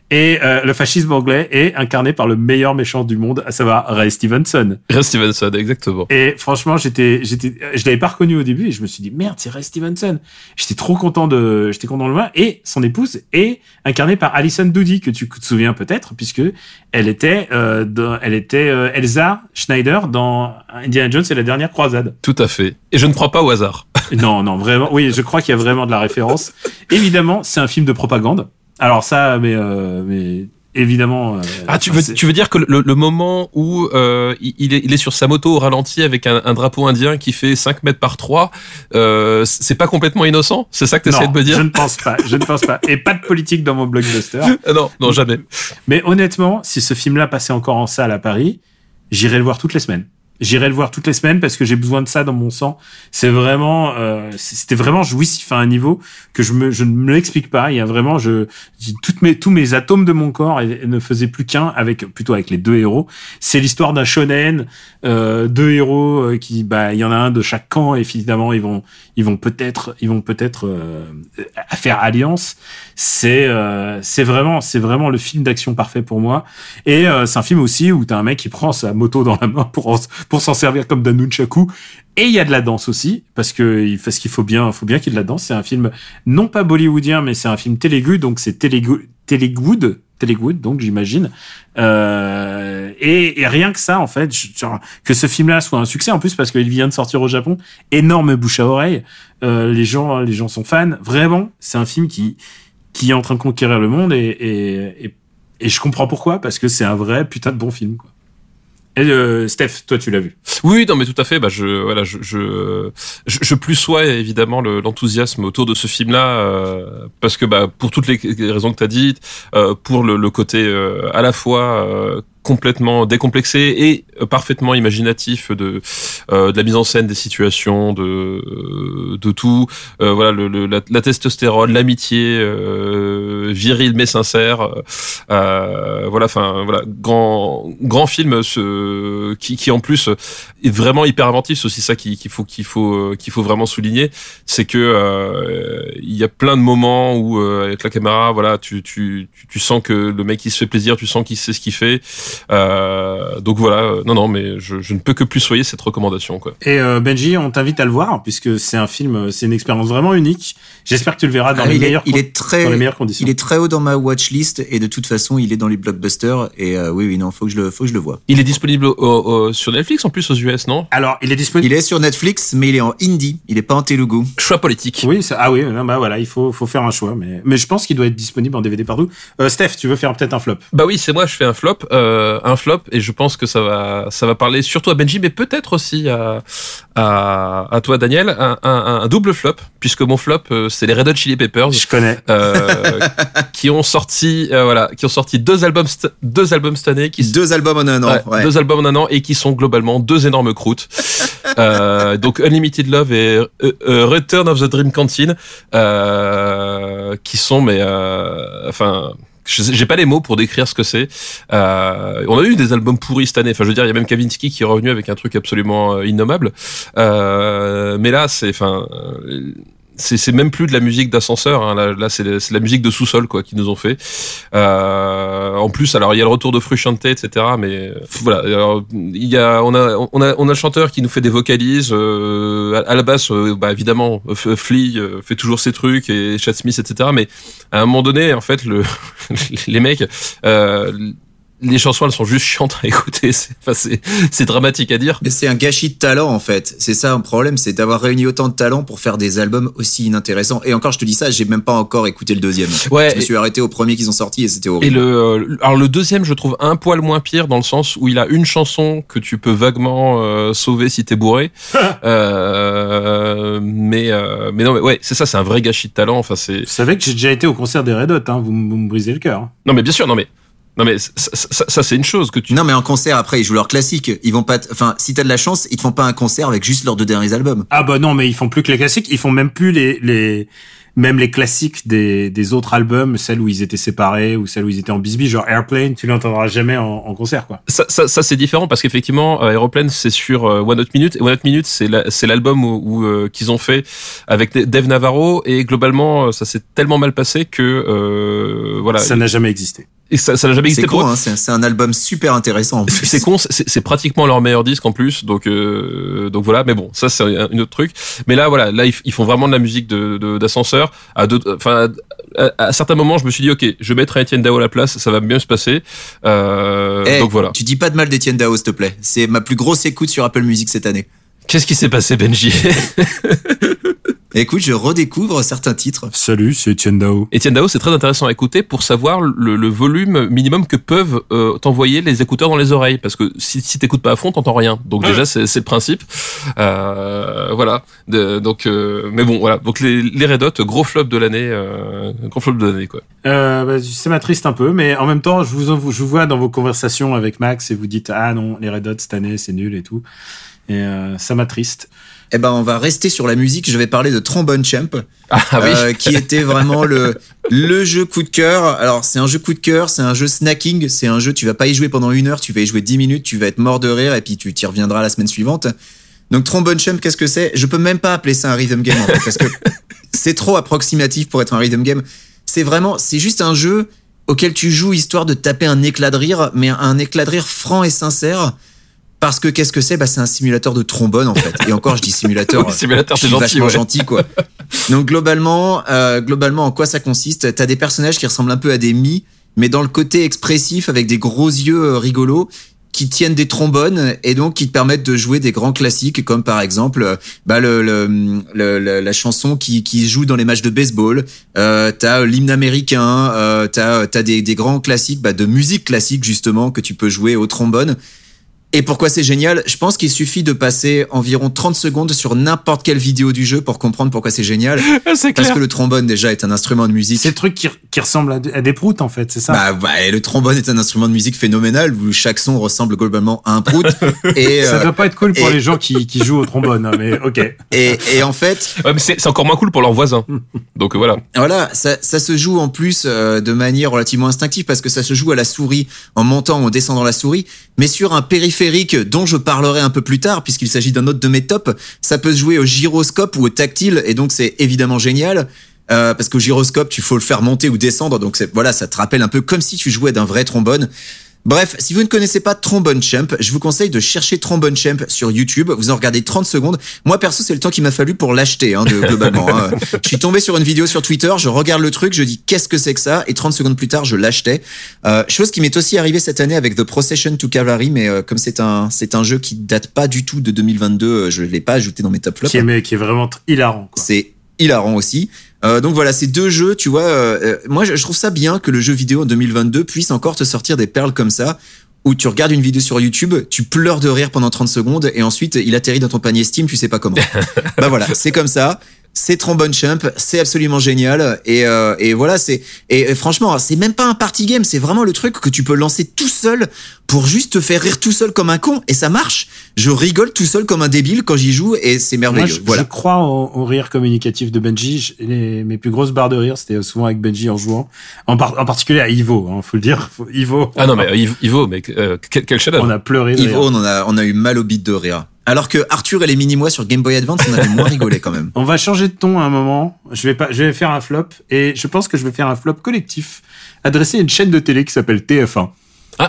Et euh, le fascisme anglais est incarné par le meilleur méchant du monde, à savoir Ray Stevenson. Ray Stevenson, exactement. Et franchement, j'étais, j'étais, je l'avais pas reconnu au début et je me suis dit merde, c'est Ray Stevenson. J'étais trop content de, j'étais content de le voir. Et son épouse est incarnée par Alison Doody que tu te souviens peut-être puisque elle était, euh, dans- elle était euh, Elsa Schneider dans Indiana Jones et la dernière croisade. Tout à fait. Et je ne crois pas au hasard. Non, non, vraiment. Oui, je crois qu'il y a vraiment de la référence. Évidemment, c'est un film de propagande. Alors ça, mais, euh, mais évidemment. euh, Ah, tu veux, tu veux dire que le, le moment où euh, il, est, il est sur sa moto au ralenti avec un, un drapeau indien qui fait 5 mètres par 3, euh, c'est pas complètement innocent? C'est ça que tu essaies de me dire? je ne pense pas. Je ne pense pas. Et pas de politique dans mon blockbuster. Non, non, jamais. Mais honnêtement, si ce film-là passait encore en salle à Paris, j'irais le voir toutes les semaines. J'irai le voir toutes les semaines parce que j'ai besoin de ça dans mon sang. C'est vraiment, euh, c'était vraiment jouissif à un niveau que je me, je ne me l'explique pas. Il y a vraiment, je, toutes mes, tous mes atomes de mon corps ne faisaient plus qu'un avec, plutôt avec les deux héros. C'est l'histoire d'un shonen, euh, deux héros euh, qui, bah, il y en a un de chaque camp et évidemment ils vont, ils vont peut-être, ils vont peut-être euh, faire alliance. C'est, euh, c'est vraiment, c'est vraiment le film d'action parfait pour moi. Et euh, c'est un film aussi où t'as un mec qui prend sa moto dans la main pour en- pour s'en servir comme d'un nunchaku. Et il y a de la danse aussi parce que parce qu'il faut bien faut bien qu'il y ait de la danse. C'est un film non pas bollywoodien mais c'est un film Telugu donc c'est Telugu Telugu Telugu donc j'imagine. Euh, et, rien que ça en fait genre, que ce film-là soit un succès en plus parce qu'il vient de sortir au Japon énorme bouche à oreille. Euh, les gens les gens sont fans vraiment. C'est un film qui qui est en train de conquérir le monde et, et, et, et je comprends pourquoi parce que c'est un vrai putain de bon film quoi. Et euh, Steph, toi tu l'as vu. Oui, non, mais tout à fait. Bah, je, voilà, je, je, je, je plus sois évidemment le- l'enthousiasme autour de ce film-là, euh, parce que bah, pour toutes les les raisons que tu as dites, euh, pour le, le côté euh, à la fois euh, complètement décomplexé et euh, parfaitement imaginatif de euh, de la mise en scène des situations, de euh, de tout, euh, voilà, le, le- la, la testostérone, l'amitié euh, virile mais sincère, euh, voilà, enfin voilà, grand grand film ce, qui, qui en plus est vraiment hyper inventif. C'est aussi ça qu'il qu'il faut qu'il faut qu'il faut vraiment souligner, c'est que il y a plein de moments où avec la caméra, voilà, tu, tu tu tu sens que le mec il se fait plaisir, tu sens qu'il sait ce qu'il fait. Euh, donc voilà, euh, non non, mais je, je ne peux que plus soyer cette recommandation quoi. Et euh, Benji, on t'invite à le voir puisque c'est un film, c'est une expérience vraiment unique. J'espère que tu le verras dans, Ah, les, il, est, meilleures, il est très, dans les meilleures conditions. il est très haut dans ma watchlist et de toute façon, il est dans les blockbusters. Et euh, oui, oui, non, faut que je le, faut que je le vois. Il est disponible au- au- sur Netflix en plus aux US, non? Alors, il est disponible. Il est sur Netflix, mais il est en hindi. Il est pas en Telugu. Choix politique. Oui, ça- ah oui, non, bah voilà, il faut, faut faire un choix, mais, mais je pense qu'il doit être disponible en DVD partout. Euh, Steph, tu veux faire peut-être un flop? Bah oui, c'est moi, je fais un flop, euh, un flop, et je pense que ça va, ça va parler surtout à Benji, mais peut-être aussi à, à, à toi, Daniel, un, un, un double flop, puisque mon flop, euh, c'est les Red Hot Chili Peppers, Je connais. euh, qui ont sorti, euh, voilà, qui ont sorti deux albums, deux albums cette année, qui Deux albums en un an. Ouais, ouais. Deux albums en un an et qui sont globalement deux énormes croûtes. Euh, donc Unlimited Love et euh, euh, Return of the Dream Canteen, euh, qui sont mais euh, enfin j'ai pas les mots pour décrire ce que c'est. Euh, on a eu des albums pourris cette année. Enfin, je veux dire, il y a même Kavinsky qui est revenu avec un truc absolument euh, innommable. Euh, mais là, c'est, enfin, euh, c'est, c'est même plus de la musique d'ascenseur. Hein. Là, là c'est, de- la musique de sous-sol, quoi, qu'ils nous ont fait. Euh, en plus, alors il y a le retour de Frusciante, etc. Mais euh, voilà, alors, il y a, on a, on a, on a le chanteur qui nous fait des vocalises. Euh, à, la basse, euh, bah évidemment, Flea euh, fait toujours ses trucs et Chad Smith, etc. Mais à un moment donné, en fait, le, les mecs, les chansons, elles sont juste chiantes à écouter. C'est, enfin, c'est, c'est dramatique à dire. Mais c'est un gâchis de talent en fait. C'est ça un problème, c'est d'avoir réuni autant de talent pour faire des albums aussi inintéressants. Et encore, je te dis ça, j'ai même pas encore écouté le deuxième. Ouais, je me et- suis arrêté au premier qu'ils ont sorti et c'était Et horrible. le, euh, alors le deuxième, je trouve un poil moins pire dans le sens où il a une chanson que tu peux vaguement euh, sauver si t'es bourré. euh, mais euh, mais non, mais ouais, c'est ça, c'est un vrai gâchis de talent. Enfin, c'est Vous savez que j'ai déjà été au concert des Red Hot, hein, vous, vous me brisez le cœur. non, mais bien sûr, non mais non mais ça, ça- ça- ça, c'est une chose que tu. Non, mais en concert après, ils jouent leur classique. Ils vont pas. t- Enfin, si t'as de la chance, ils te font pas un concert avec juste leurs deux derniers albums. Ah bah non, mais ils font plus que les classiques, ils font même plus les, les même les classiques des, des autres albums, celles où ils étaient séparés ou celles où ils étaient en bisbee, genre Airplane, tu l'entendras jamais en, en concert quoi. Ça, ça, ça, c'est différent parce qu'effectivement, euh, Aeroplane c'est sur euh, One Hot Minute et One Hot Minute c'est la- c'est l'album où, où, euh, qu'ils ont fait avec Dave Navarro et globalement euh, ça s'est tellement mal passé que euh, voilà Ça n'a jamais existé. Et ça ça n'a jamais existé con, hein, c'est un album super intéressant. en plus. C'est con, c'est pratiquement leur meilleur disque en plus, donc euh, donc voilà. Mais bon, ça c'est un autre truc. Mais là, voilà, là ils, font vraiment de la musique de de- d'ascenseur. À enfin, à, à certains moments, je me suis dit, ok, je vais mettre Etienne Dao à la place, ça va bien se passer. Euh, Eh, donc voilà. Tu dis pas de mal d'Etienne Dao, s'il te plaît. C'est ma plus grosse écoute sur Apple Music cette année. Qu'est-ce qui s'est passé, Benji Écoute, je redécouvre certains titres. Salut, c'est Etienne Dao. Etienne Dao, c'est très intéressant à écouter pour savoir le, le volume minimum que peuvent euh, t'envoyer les écouteurs dans les oreilles, parce que si, si t'écoutes pas à fond, t'entends rien. Donc déjà, c'est c'est le principe. Euh, voilà. De- donc, euh, mais bon, voilà. Donc les, les Red Hot, gros flop de l'année, euh, gros flop de l'année, quoi. Euh, bah, ça m'attriste un peu, mais en même temps, je vous, je vous vois dans vos conversations avec Max et vous dites ah non, les Red Hot cette année c'est nul et tout, et euh, ça m'attriste. Eh ben, on va rester sur la musique. Je vais parler de Trombone Champ. Ah, oui. euh, qui était vraiment le le jeu coup de cœur. Alors c'est un jeu coup de cœur, c'est un jeu snacking, c'est un jeu tu vas pas y jouer pendant une heure, tu vas y jouer dix minutes, tu vas être mort de rire et puis tu t'y reviendras la semaine suivante. Donc Trombone Champ, qu'est-ce que c'est? Je peux même pas appeler ça un rhythm game en fait, parce que c'est trop approximatif pour être un rhythm game. C'est vraiment, c'est juste un jeu auquel tu joues histoire de taper un éclat de rire, mais un éclat de rire franc et sincère. Parce que qu'est-ce que c'est? Bah, C'est un simulateur de trombone en fait. Et encore, je dis simulateur. Oui, simulateur, c'est gentil, vachement ouais. gentil quoi. Donc globalement, euh, globalement, en quoi ça consiste? T'as des personnages qui ressemblent un peu à des mi, mais dans le côté expressif avec des gros yeux euh, rigolos qui tiennent des trombones et donc qui te permettent de jouer des grands classiques comme par exemple euh, bah, le, le, le- la chanson qui, qui joue dans les matchs de baseball. Euh, t'as l'hymne américain, euh, t'as t'as des, des grands classiques bah, de musique classique justement que tu peux jouer au trombone. Et pourquoi c'est génial? Je pense qu'il suffit de passer environ 30 secondes sur n'importe quelle vidéo du jeu pour comprendre pourquoi c'est génial. c'est Parce que le trombone déjà est un instrument de musique. C'est le truc qui, qui ressemble à, des- à des proutes en fait, c'est ça? Bah, bah, et le trombone est un instrument de musique phénoménal où chaque son ressemble globalement à un prout. et, ça euh, doit pas être cool pour et- les gens qui, qui jouent au trombone, hein, mais ok. et, et en fait, Ouais, mais c'est c'est encore moins cool pour leurs voisins. Donc euh, voilà. Voilà, ça, ça se joue en plus euh, de manière relativement instinctive parce que ça se joue à la souris en montant ou en descendant la souris, mais sur un périphérique dont je parlerai un peu plus tard puisqu'il s'agit d'un autre de mes tops, ça peut se jouer au gyroscope ou au tactile et donc c'est évidemment génial. euh, parce qu'au gyroscope, tu faut le faire monter ou descendre, donc voilà, ça te rappelle un peu comme si tu jouais d'un vrai trombone. Bref, si vous ne connaissez pas Trombone Champ, je vous conseille de chercher Trombone Champ sur YouTube. Vous en regardez 30 secondes. Moi, perso, c'est le temps qu'il m'a fallu pour l'acheter, hein, de, globalement. hein. Je suis tombé sur une vidéo sur Twitter, je regarde le truc, je dis qu'est-ce que c'est que ça? Et 30 secondes plus tard, je l'achetais. Euh, chose qui m'est aussi arrivée cette année avec The Procession to Cavalry, mais euh, comme c'est un, c'est un jeu qui date pas du tout de 2022, euh, je l'ai pas ajouté dans mes top flops. Qui est, mais qui est vraiment hilarant. Quoi. C'est hilarant aussi. Euh, donc voilà, ces deux jeux, tu vois, euh, euh, moi je je trouve ça bien que le jeu vidéo en 2022 puisse encore te sortir des perles comme ça, où tu regardes une vidéo sur YouTube, tu pleures de rire pendant 30 secondes et ensuite il atterrit dans ton panier Steam, tu sais pas comment. bah voilà, c'est comme ça. C'est Trombone Champ, c'est absolument génial et, euh, et voilà c'est et, et franchement c'est même pas un party game, c'est vraiment le truc que tu peux lancer tout seul pour juste te faire rire tout seul comme un con et ça marche. Je rigole tout seul comme un débile quand j'y joue et c'est Moi, merveilleux. je, voilà. je crois au, au rire communicatif de Benji. Je- les- mes plus grosses barres de rire, c'était souvent avec Benji en jouant. En, par- en particulier à Ivo, hein, faut le dire. Faut- Ivo. Ah non, mais euh, Ivo, Ivo, mais euh, quel, quel on a pleuré. de rire. on en a on a eu mal au bit de rire. Alors que Arthur et les mini-mois sur Game Boy Advance, on avait moins rigolé quand même. On va changer de ton à un moment. Je vais pas, je vais faire un flop et je pense que je vais faire un flop collectif adressé à une chaîne de télé qui s'appelle TF1.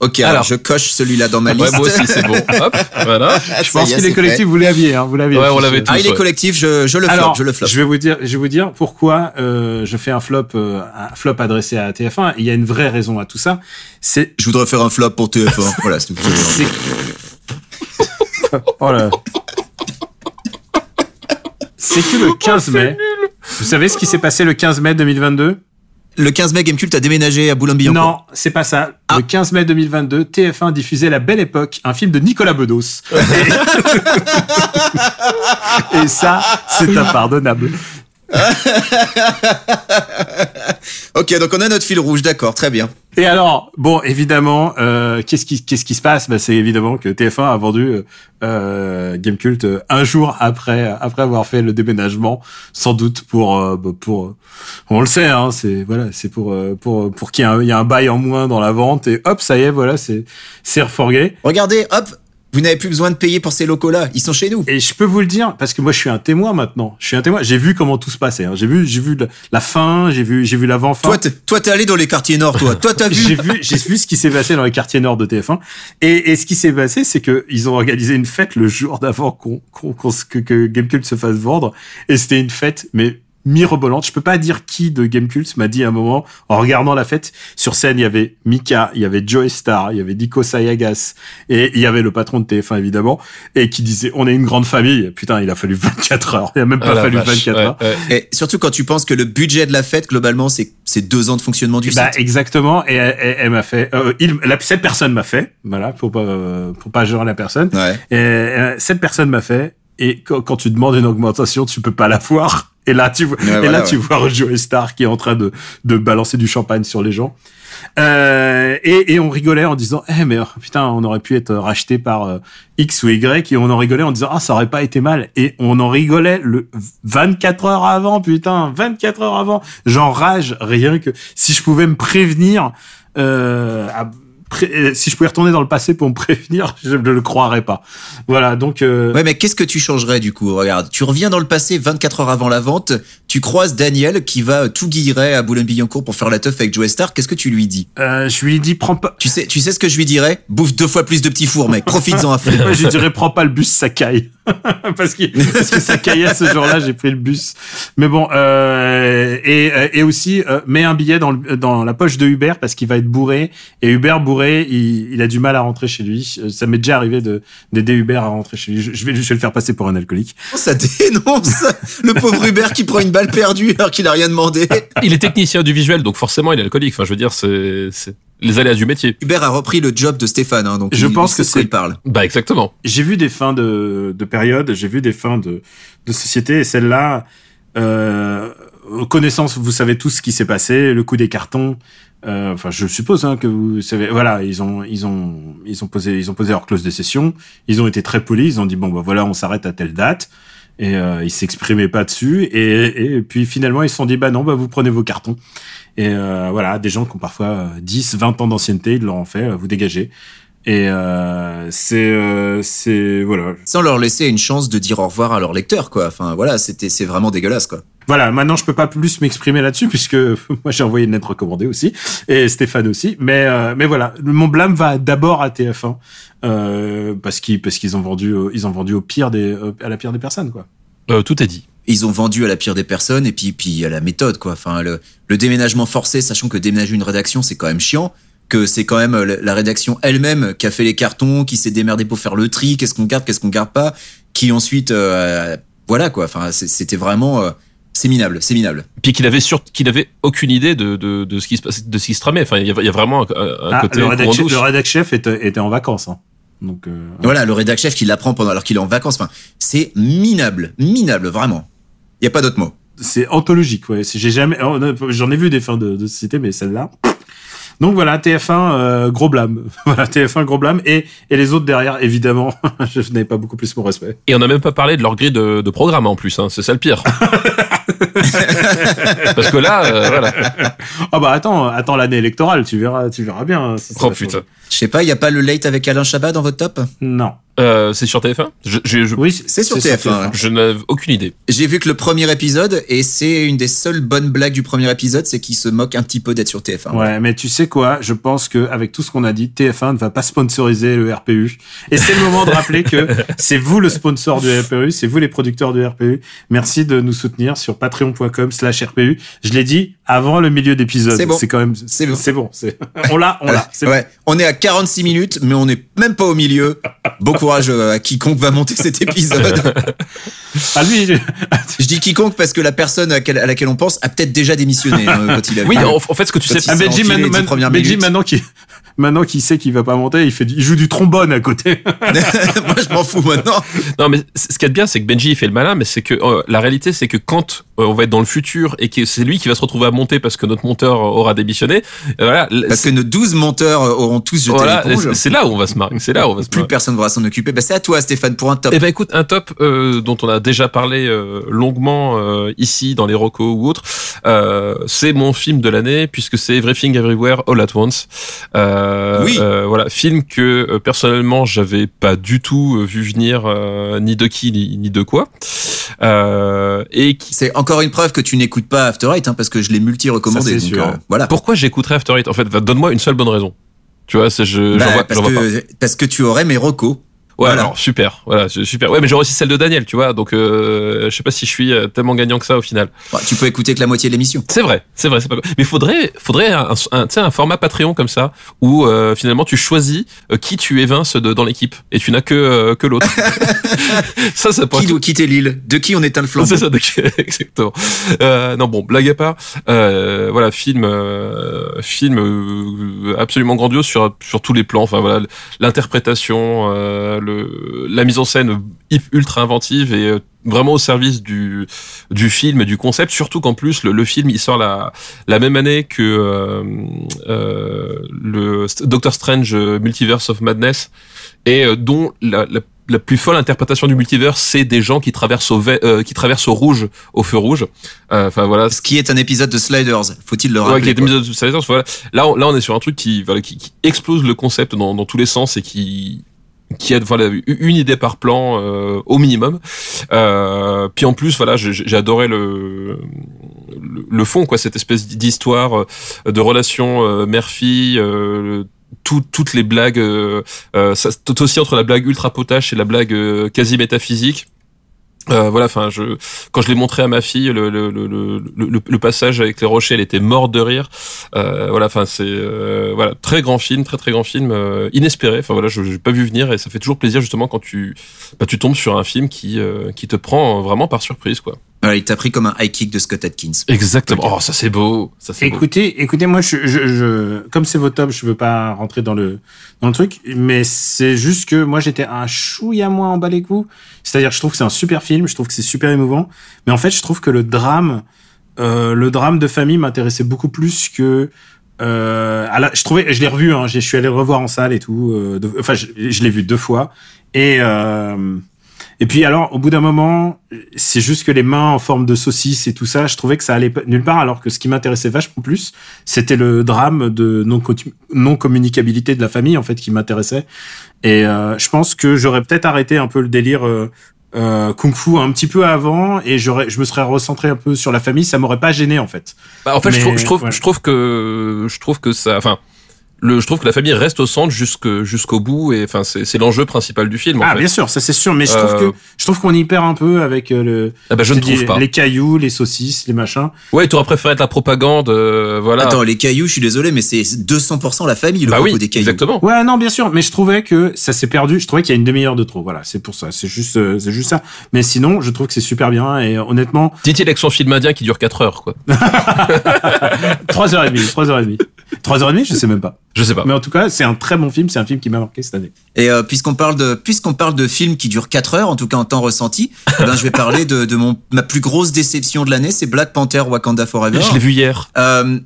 Ok, alors, Alors. je coche celui-là dans ma Ouais, liste. moi aussi, c'est bon. Hop, voilà. Ah, Je ça pense est, qu'il est collectif. Vous l'aviez, hein, vous l'aviez. Ouais, on l'avait Ah, il est Ouais. collectif, je, je le flop, Alors, je le flop. je vais vous dire, je vais vous dire pourquoi euh, je fais un flop, euh, un flop adressé à TF1. Il y a une vraie raison à tout ça. C'est, Je voudrais faire un flop pour TF1. voilà, c'est tout. oh là. C'est que le 15 mai. Vous savez ce qui s'est passé le 15 mai 2022 Le 15 mai Gamecult a déménagé à Boulogne-Billancourt. Non, c'est pas ça. Ah. Le 15 mai 2022, TF1 diffusait La Belle Époque, un film de Nicolas Bedos. Et, Et ça, c'est impardonnable. Ok, donc on a notre fil rouge, d'accord, très bien. Et alors, bon, évidemment, euh, qu'est-ce qui qu'est-ce qui se passe? Bah, C'est évidemment que TF1 a vendu euh, euh, Gamecult euh, un jour après après avoir fait le déménagement, sans doute pour euh, bah, pour on le sait, hein, c'est voilà, c'est pour pour pour qu'il y ait un, il y a un bail en moins dans la vente et hop, ça y est, voilà, c'est c'est reforgué. Regardez, hop, vous n'avez plus besoin de payer pour ces locaux-là, ils sont chez nous. Et je peux vous le dire parce que moi je suis un témoin maintenant. Je suis un témoin. J'ai vu comment tout se passait. hein. J'ai vu j'ai vu la- fin, j'ai vu j'ai vu l'avant-fin. Toi, t'es- toi, t'es allé dans les quartiers nord, toi. Toi, t'as J'ai vu. j'ai vu ce qui s'est passé dans les quartiers nord de TF1. Et, et ce qui s'est passé, c'est que ils ont organisé une fête le jour d'avant qu'on, qu'on, que, que Gamecult se fasse vendre. Et c'était une fête, mais mirobolante. Je peux pas dire qui de Gamecult m'a dit à un moment, en regardant la fête, sur scène, il y avait Mika, il y avait Joe Star, il y avait Nico Sayagas, et il y avait le patron de TF1, évidemment, et qui disait, on est une grande famille. Putain, il a fallu 24 heures. Il a même pas Ah, fallu vache, 24 ouais, heures. ouais. Et surtout quand tu penses que le budget de la fête, globalement, c'est, c'est deux ans de fonctionnement du Bah site. exactement et elle, elle- elle m'a fait euh, il, la, cette personne m'a fait voilà pour pas euh, pour pas gérer la personne Ouais. et euh, cette personne m'a fait et quand, quand tu demandes une augmentation tu peux pas la voir. Et là tu vois et voilà, là ouais. tu vois Joe Star qui est en train de de balancer du champagne sur les gens. Euh, et, et on rigolait en disant eh mais oh, putain on aurait pu être racheté par euh, X ou Y. Et on en rigolait en disant ah ça aurait pas été mal. Et on en rigolait le 24 heures avant putain 24 heures avant. J'enrage rien que si je pouvais me prévenir euh, à- euh, si je pouvais retourner dans le passé pour me prévenir je ne le croirais pas. Voilà donc euh, Ouais, mais qu'est-ce que tu changerais du coup? Regarde, tu reviens dans le passé 24 heures avant la vente, tu croises Daniel qui va tout guilleret à Boulogne-Billancourt pour faire la teuf avec Joe Star, qu'est-ce que tu lui dis? Euh, je lui dit prends pas tu sais, tu sais ce que je lui dirais? Bouffe deux fois plus de petits fours, mec, profites-en à fond. Je dirais prends pas le bus, ça caille. parce, que, parce que ça caillait ce jour-là, j'ai pris le bus. Mais bon, euh, et, euh, et aussi, euh, mets un billet dans, le- dans la poche de Hubert parce qu'il va être bourré. Et Hubert bourré, il, il a du mal à rentrer chez lui. Euh, Ça m'est déjà arrivé de d'aider Hubert à rentrer chez lui. Je, je vais, je vais le faire passer pour un alcoolique. Oh, ça dénonce Le pauvre Hubert qui prend une balle perdue alors qu'il a rien demandé. Il est technicien du visuel, donc forcément il est alcoolique. Enfin, je veux dire, c'est c'est les aléas du métier. Hubert a repris le job de Stéphane, hein, donc Je il- pense il que c'est- parle. Bah exactement. J'ai vu des fins de, de période, j'ai vu des fins de, de société, et celle-là, euh, connaissance, vous savez tous ce qui s'est passé, le coup des cartons. euh, Enfin, je suppose hein, que vous savez. Voilà, ils ont, ils ont, ils ont posé, ils ont posé leur clause de cession. Ils ont été très polis. Ils ont dit bon, bah voilà, on s'arrête à telle date. Et euh, ils s'exprimaient pas dessus. Et, et puis finalement, ils se sont dit bah non, bah vous prenez vos cartons. Et euh, voilà, des gens qui ont parfois euh, 10, 20 ans d'ancienneté, ils leur ont fait, euh, vous dégagez. Et euh, c'est, euh, c'est voilà, Sans leur laisser une chance de dire au revoir à leur lecteur, quoi. Enfin, voilà, c'était, c'est vraiment dégueulasse, quoi. Voilà, maintenant je peux pas plus m'exprimer là-dessus puisque moi j'ai envoyé une lettre recommandée aussi et Stéphane aussi. Mais euh, mais voilà, mon blâme va d'abord à TF1 euh, parce qu'ils parce qu'ils ont vendu ils ont vendu au pire des euh, à la pire des personnes quoi. Euh, tout est dit. Ils ont vendu à la pire des personnes et puis puis à la méthode, quoi. Enfin, le, le déménagement forcé, sachant que déménager une rédaction, c'est quand même chiant. Que c'est quand même la la rédaction elle-même qui a fait les cartons, qui s'est démerdée pour faire le tri, qu'est-ce qu'on garde, qu'est-ce qu'on garde pas, qui ensuite, euh, voilà quoi. Enfin, c'était vraiment, euh, c'est minable, c'est minable. Puis qu'il avait sur, qu'il avait aucune idée de, de, de ce qui se passe, de ce qui se tramait. Enfin, il y a, il y a vraiment un, un Ah, côté le rédac chef était, était en vacances. Hein. Donc euh, Voilà, le rédac chef qui l'apprend pendant alors qu'il est en vacances. Enfin, c'est minable, minable, vraiment. Il y a pas d'autre mot. c'est anthologique. Ouais, j'ai jamais, oh, j'en ai vu des fins de, de société, mais celle-là. Donc voilà, TF1 euh, gros blâme. voilà, TF1 gros blâme et et les autres derrière, évidemment, je n'avais pas beaucoup plus mon respect. Et on n'a même pas parlé de leur grille de, de programme en plus, hein. c'est ça le pire. Parce que là, euh, voilà. Ah bah attends, attends l'année électorale, tu verras, tu verras bien. hein, si ça Oh putain. Je sais pas, il y a pas le late avec Alain Chabat dans votre top? Non. Euh, c'est sur TF1 je, je, je, Oui, C'est sur TF1, ouais. je n'ai aucune idée. J'ai vu que le premier épisode, et c'est une des seules bonnes blagues du premier épisode, c'est qu'il se moque un petit peu d'être sur TF1. Ouais, mais tu sais quoi Je pense que avec tout ce qu'on a dit, TF1 ne va pas sponsoriser le RPU. Et c'est le moment de rappeler que c'est vous le sponsor du RPU, c'est vous les producteurs du RPU. Merci de nous soutenir sur patreon.com/rpu. Je l'ai dit avant le milieu d'épisode. C'est bon. C'est quand même. C'est bon. C'est bon. On l'a. On l'a. On est à 46 minutes, mais on n'est même pas au milieu. Bon courage euh, à quiconque va monter cet épisode. Ah lui. je- dis quiconque parce que la personne à laquelle, on pense a peut-être déjà démissionné hein, quand il a Oui, en, fait, ce que tu sais Ah, Benji, man- man- Benji, maintenant qui maintenant qu'il sait qu'il va pas monter, il fait, du- il joue du trombone à côté. Moi, je m'en fous maintenant. Non, mais ce a de bien, c'est que Benji il fait le malin, mais c'est que euh, la réalité, c'est que quand euh, on va être dans le futur et que c'est lui qui va se retrouver à monter parce que notre monteur aura démissionné, voilà, Parce que nos 12 monteurs auront tous jeté voilà, l'éponge. c'est là où on va se marrer. C'est là où on va se Plus marrer. personne ne pourra s'en occuper. Bah, c'est à toi, Stéphane, pour un top. Eh ben écoute, un top euh, dont on a déjà parlé euh, longuement euh, ici dans les Rocos ou autres, euh, c'est mon film de l'année puisque c'est Everything Everywhere All at Once. Euh, Oui. euh, voilà, film que euh, personnellement j'avais pas du tout vu venir euh, ni de qui ni, ni de quoi, euh, et qui C'est encore une preuve que tu n'écoutes pas After Eight, hein, parce que je l'ai multi-recommandé. Ça, c'est donc, sûr. euh, voilà. pourquoi j'écouterais After Eight? En fait, donne-moi une seule bonne raison. Tu vois, c'est je Bah, j'en vois, parce, j'en vois pas. que, parce que tu aurais mes recos. Ouais, Voilà. alors super, voilà, super. Ouais, mais j'aurais aussi celle de Daniel, tu vois. Donc, euh, je sais pas si je suis euh, tellement gagnant que ça au final. Bah, tu peux écouter que la moitié de l'émission. C'est vrai, c'est vrai, c'est pas. Mais faudrait, faudrait un, un, un format Patreon comme ça où euh, finalement tu choisis euh, qui tu évinces de, dans l'équipe et tu n'as que euh, que l'autre. ça, ça pourrait Qui doit quitter l'île De qui on éteint le flambeau? C'est ça, donc, exactement. Euh, non, bon, blague à part, euh, voilà, film, film absolument grandiose sur sur tous les plans. Enfin voilà, l'interprétation, euh, le la mise en scène ultra inventive et euh, vraiment au service du du film et du concept. Surtout qu'en plus le, le film il sort la la même année que euh, euh, le Doctor Strange Multiverse of Madness et euh, dont la, la la plus folle interprétation du multivers, c'est des gens qui traversent au ve- qui traversent au rouge, au feu rouge. Enfin voilà, Ce qui est un épisode de Sliders, faut-il le Ouais, rappeler qui mise au- ça veut dire, voilà. Là, on, là, on est sur un truc qui, voilà, qui, qui explose le concept dans, dans tous les sens et qui, qui a une idée par plan euh, au minimum. Euh, puis en plus, voilà, j'ai adoré le, le, fond, quoi, cette espèce d'histoire euh, de relation euh, mère-fille. Tout- toutes les blagues, ça, tout aussi entre la blague ultra potache et la blague quasi métaphysique. Euh, voilà, enfin, je quand je l'ai montré à ma fille, le, le, le, le, le, passage avec les rochers, elle était morte de rire. Euh, voilà, enfin, c'est euh, voilà, très grand film, très très grand film, euh, inespéré. Enfin voilà, je n'ai pas vu venir et ça fait toujours plaisir justement quand tu bah, tu tombes sur un film qui euh, qui te prend vraiment par surprise, quoi. Voilà, il t'a pris comme un high kick de Scott Atkins. Exactement. Oh, ça c'est beau, ça c'est beau. Écoutez, écoutez, moi, je, je, je, comme c'est votre top, je veux pas rentrer dans le dans le truc, mais c'est juste que moi, j'étais un chouïa moins emballé que vous. C'est-à-dire, je trouve que c'est un super film, je trouve que c'est super émouvant, mais en fait, je trouve que le drame, euh, le drame de famille m'intéressait beaucoup plus que. Euh, à la- je trouvais, je l'ai revu, hein, je suis allé le revoir en salle et tout. euh, de- enfin, je, je l'ai vu deux fois et. Euh, et puis alors, au bout d'un moment, c'est juste que les mains en forme de saucisse et tout ça, je trouvais que ça allait nulle part, alors que ce qui m'intéressait vachement plus, c'était le drame de non non communicabilité de la famille en fait qui m'intéressait. Et euh, je pense que j'aurais peut-être arrêté un peu le délire euh, euh, kung-fu un petit peu avant et j'aurais, je me serais recentré un peu sur la famille. Ça m'aurait pas gêné en fait. Bah, en fait, je trouve, je trouve, je trouve que, je trouve que ça, enfin, le, je trouve que la famille reste au centre jusque, jusqu'au bout et enfin, c'est, c'est l'enjeu principal du film. en ah fait. bien sûr, ça c'est sûr, mais je trouve Euh, que je trouve qu'on y perd un peu avec euh, le. Ah bah, je te ne dis, trouve pas. Les cailloux, les saucisses, les machins. Ouais, tu aurais préféré être la propagande, euh, voilà. Attends, les cailloux, je suis désolé, mais c'est 200% la famille, le bah oui, des cailloux. exactement. Ouais, non, bien sûr, mais je trouvais que ça s'est perdu. Je trouvais qu'il y a une demi-heure de trop. Voilà, c'est pour ça. C'est juste, euh, c'est juste ça. Mais sinon, je trouve que c'est super bien et euh, honnêtement, Dit-il avec son film indien qui dure 4 heures, quoi. trois heures et demie, trois heures et demie, trois heures et demie, je sais même pas. Je sais pas. Mais en tout cas, c'est un très bon film. C'est un film qui m'a marqué cette année. Et euh, puisqu'on parle de puisqu'on parle de films qui durent 4 heures, en tout cas en temps ressenti, eh ben je vais parler de, de mon ma plus grosse déception de l'année, c'est Black Panther Wakanda Forever. Je l'ai vu hier. Euh,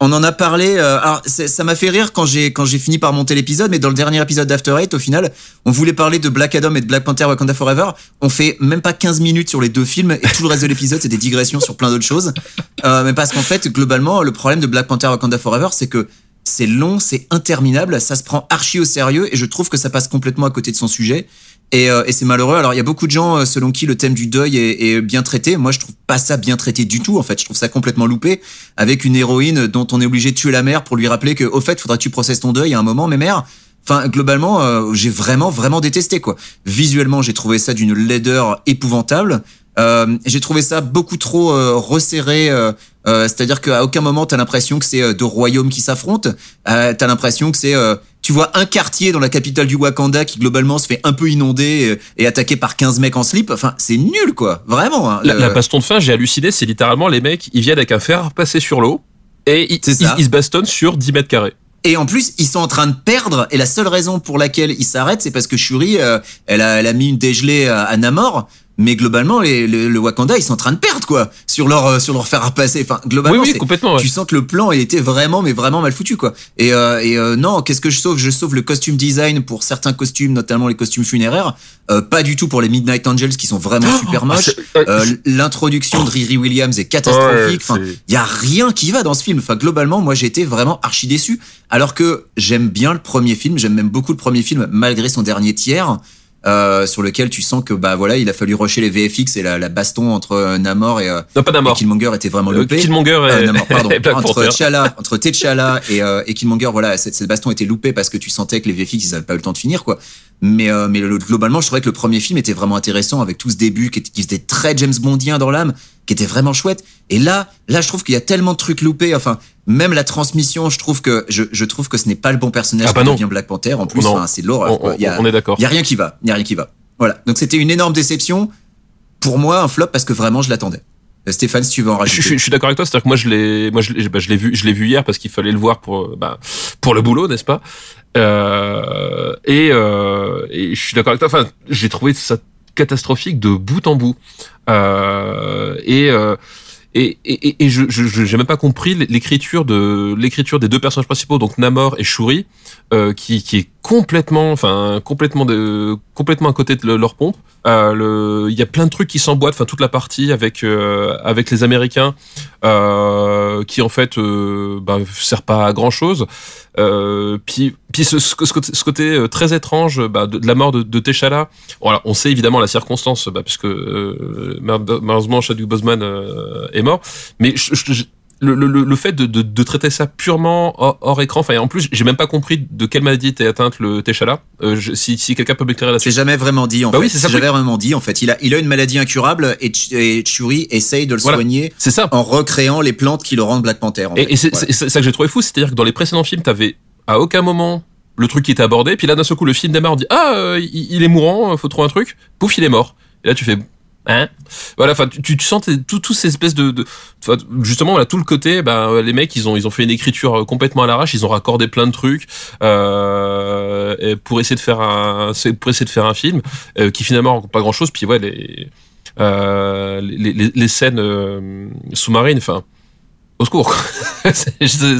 on en a parlé. Euh, alors ça m'a fait rire quand j'ai quand j'ai fini par monter l'épisode, mais dans le dernier épisode d'After Eight, au final, on voulait parler de Black Adam et de Black Panther Wakanda Forever. On fait même pas 15 minutes sur les deux films et tout le reste de l'épisode c'est des digressions sur plein d'autres choses. Euh, mais parce qu'en fait, globalement, le problème de Black Panther Wakanda Forever, c'est que c'est long, c'est interminable, ça se prend archi au sérieux et je trouve que ça passe complètement à côté de son sujet. Et, euh, et c'est malheureux. Alors il y a beaucoup de gens euh, selon qui le thème du deuil est, bien traité. Moi je trouve pas ça bien traité du tout. En fait, je trouve ça complètement loupé avec une héroïne dont on est obligé de tuer la mère pour lui rappeler que au fait faudra que tu processes ton deuil à un moment, mais mère. Enfin, globalement, euh, j'ai vraiment, vraiment détesté quoi. Visuellement, j'ai trouvé ça d'une laideur épouvantable. Euh, j'ai trouvé ça beaucoup trop euh, resserré. Euh, euh, C'est-à-dire qu'à aucun moment t'as l'impression que c'est euh, deux royaumes qui s'affrontent. Euh, t'as l'impression que c'est, euh, tu vois, un quartier dans la capitale du Wakanda qui globalement se fait un peu inonder euh, et attaqué par 15 mecs en slip. Enfin, c'est nul quoi, vraiment. hein. La, Le- la baston de fin, j'ai halluciné. C'est littéralement les mecs, ils viennent avec un fer passé sur l'eau et ils, se bastonnent sur 10 mètres carrés. Et en plus, ils sont en train de perdre. Et la seule raison pour laquelle ils s'arrêtent, c'est parce que Shuri, euh, elle, a, elle a mis une dégelée à, à Namor. Mais globalement, les, le, le Wakanda, ils sont en train de perdre quoi sur leur euh, sur leur à passer. Enfin, globalement, oui, c'est- complètement. ouais. tu sens que le plan il était vraiment mais vraiment mal foutu quoi. Et, euh, et euh, non, qu'est-ce que je sauve? Je sauve le costume design pour certains costumes, notamment les costumes funéraires. Euh, pas du tout pour les Midnight Angels qui sont vraiment super Ah, moches. euh, L'introduction de Riri Williams est catastrophique. Enfin, il y a rien qui va dans ce film. Enfin, globalement, moi, j'ai été vraiment archi déçu. Alors que j'aime bien le premier film, j'aime même beaucoup le premier film, malgré son dernier tiers, euh, sur lequel tu sens que bah voilà, il a fallu rusher les VFX et la, la baston entre euh, Namor et, euh, non, pas et. Killmonger était vraiment Euh, loupé. Killmonger et, Euh, Namor, pardon. et entre. T'Challa, entre T'Challa et, euh, et Killmonger, voilà, cette, cette baston était loupée parce que tu sentais que les VFX ils avaient pas eu le temps de finir quoi. Mais euh, mais le- globalement, je trouvais que le premier film était vraiment intéressant avec tout ce début qui était, qui était très James Bondien dans l'âme, qui était vraiment chouette. Et là, là, je trouve qu'il y a tellement de trucs loupés. Enfin, même la transmission, je trouve que je, je trouve que ce n'est pas le bon personnage Ah bah qui devient Black Panther. En plus, enfin, c'est l'horreur. On, quoi. on- Il y a, on est d'accord. il y a rien qui va. Il y a rien qui va. Voilà. Donc c'était une énorme déception. Pour moi, un flop parce que vraiment, je l'attendais. Euh, Stéphane, si tu veux en Je, rajouter. je- je suis d'accord avec toi, c'est-à-dire que moi je l'ai, moi je l'ai, bah, je l'ai vu, je l'ai vu hier parce qu'il fallait le voir pour, euh, bah, pour le boulot, n'est-ce pas? Euh, Et euh, et je suis d'accord avec toi. Enfin, j'ai trouvé ça catastrophique de bout en bout. Euh, et euh, et, et, et- je- j'ai même pas compris l'écriture de l'écriture des deux personnages principaux donc Namor et Shuri euh, qui est complètement enfin complètement de complètement à côté de le- leur pompe. Euh, il y a plein de trucs qui s'emboîtent enfin toute la partie avec euh, avec les américains qui en fait euh, bah, sert pas à grand chose puis puis ce, côté, très étrange bah, de, la mort de, de T'Challa. Voilà on sait évidemment la circonstance bah, puisque malheureusement Chadwick Boseman est mort. Mais je- le, le, le fait de, de, de traiter ça purement hors, hors écran, enfin en plus j'ai même pas compris de quelle maladie était atteinte le T'Challa. Euh, je- si si quelqu'un peut m'éclairer C'est là-dessus. jamais vraiment dit en Bah fait. oui, c'est ça, c'est jamais vraiment dit en fait. Il a, il a une maladie incurable et, Ch- et Shuri essaye de le Voilà. soigner C'est ça. en recréant les plantes qui le rendent Black Panther. en Et, et c'est Voilà. c'est- c'est ça que j'ai trouvé fou, c'est-à-dire que dans les précédents films, t'avais à aucun moment le truc qui était abordé, puis là d'un seul coup le film démarre, on dit ah euh, il, il est mourant, faut trouver un truc, pouf il est mort. Et là tu fais hein voilà enfin tu, tu, sens tes- tout ces espèces de, de justement voilà tout le côté ben les mecs ils ont ils ont fait une écriture euh, complètement à l'arrache ils ont raccordé plein de trucs euh, pour essayer de faire un pour essayer de faire un film euh, qui finalement pas grand chose puis ouais les euh, les, les, les scènes euh, sous-marines enfin au secours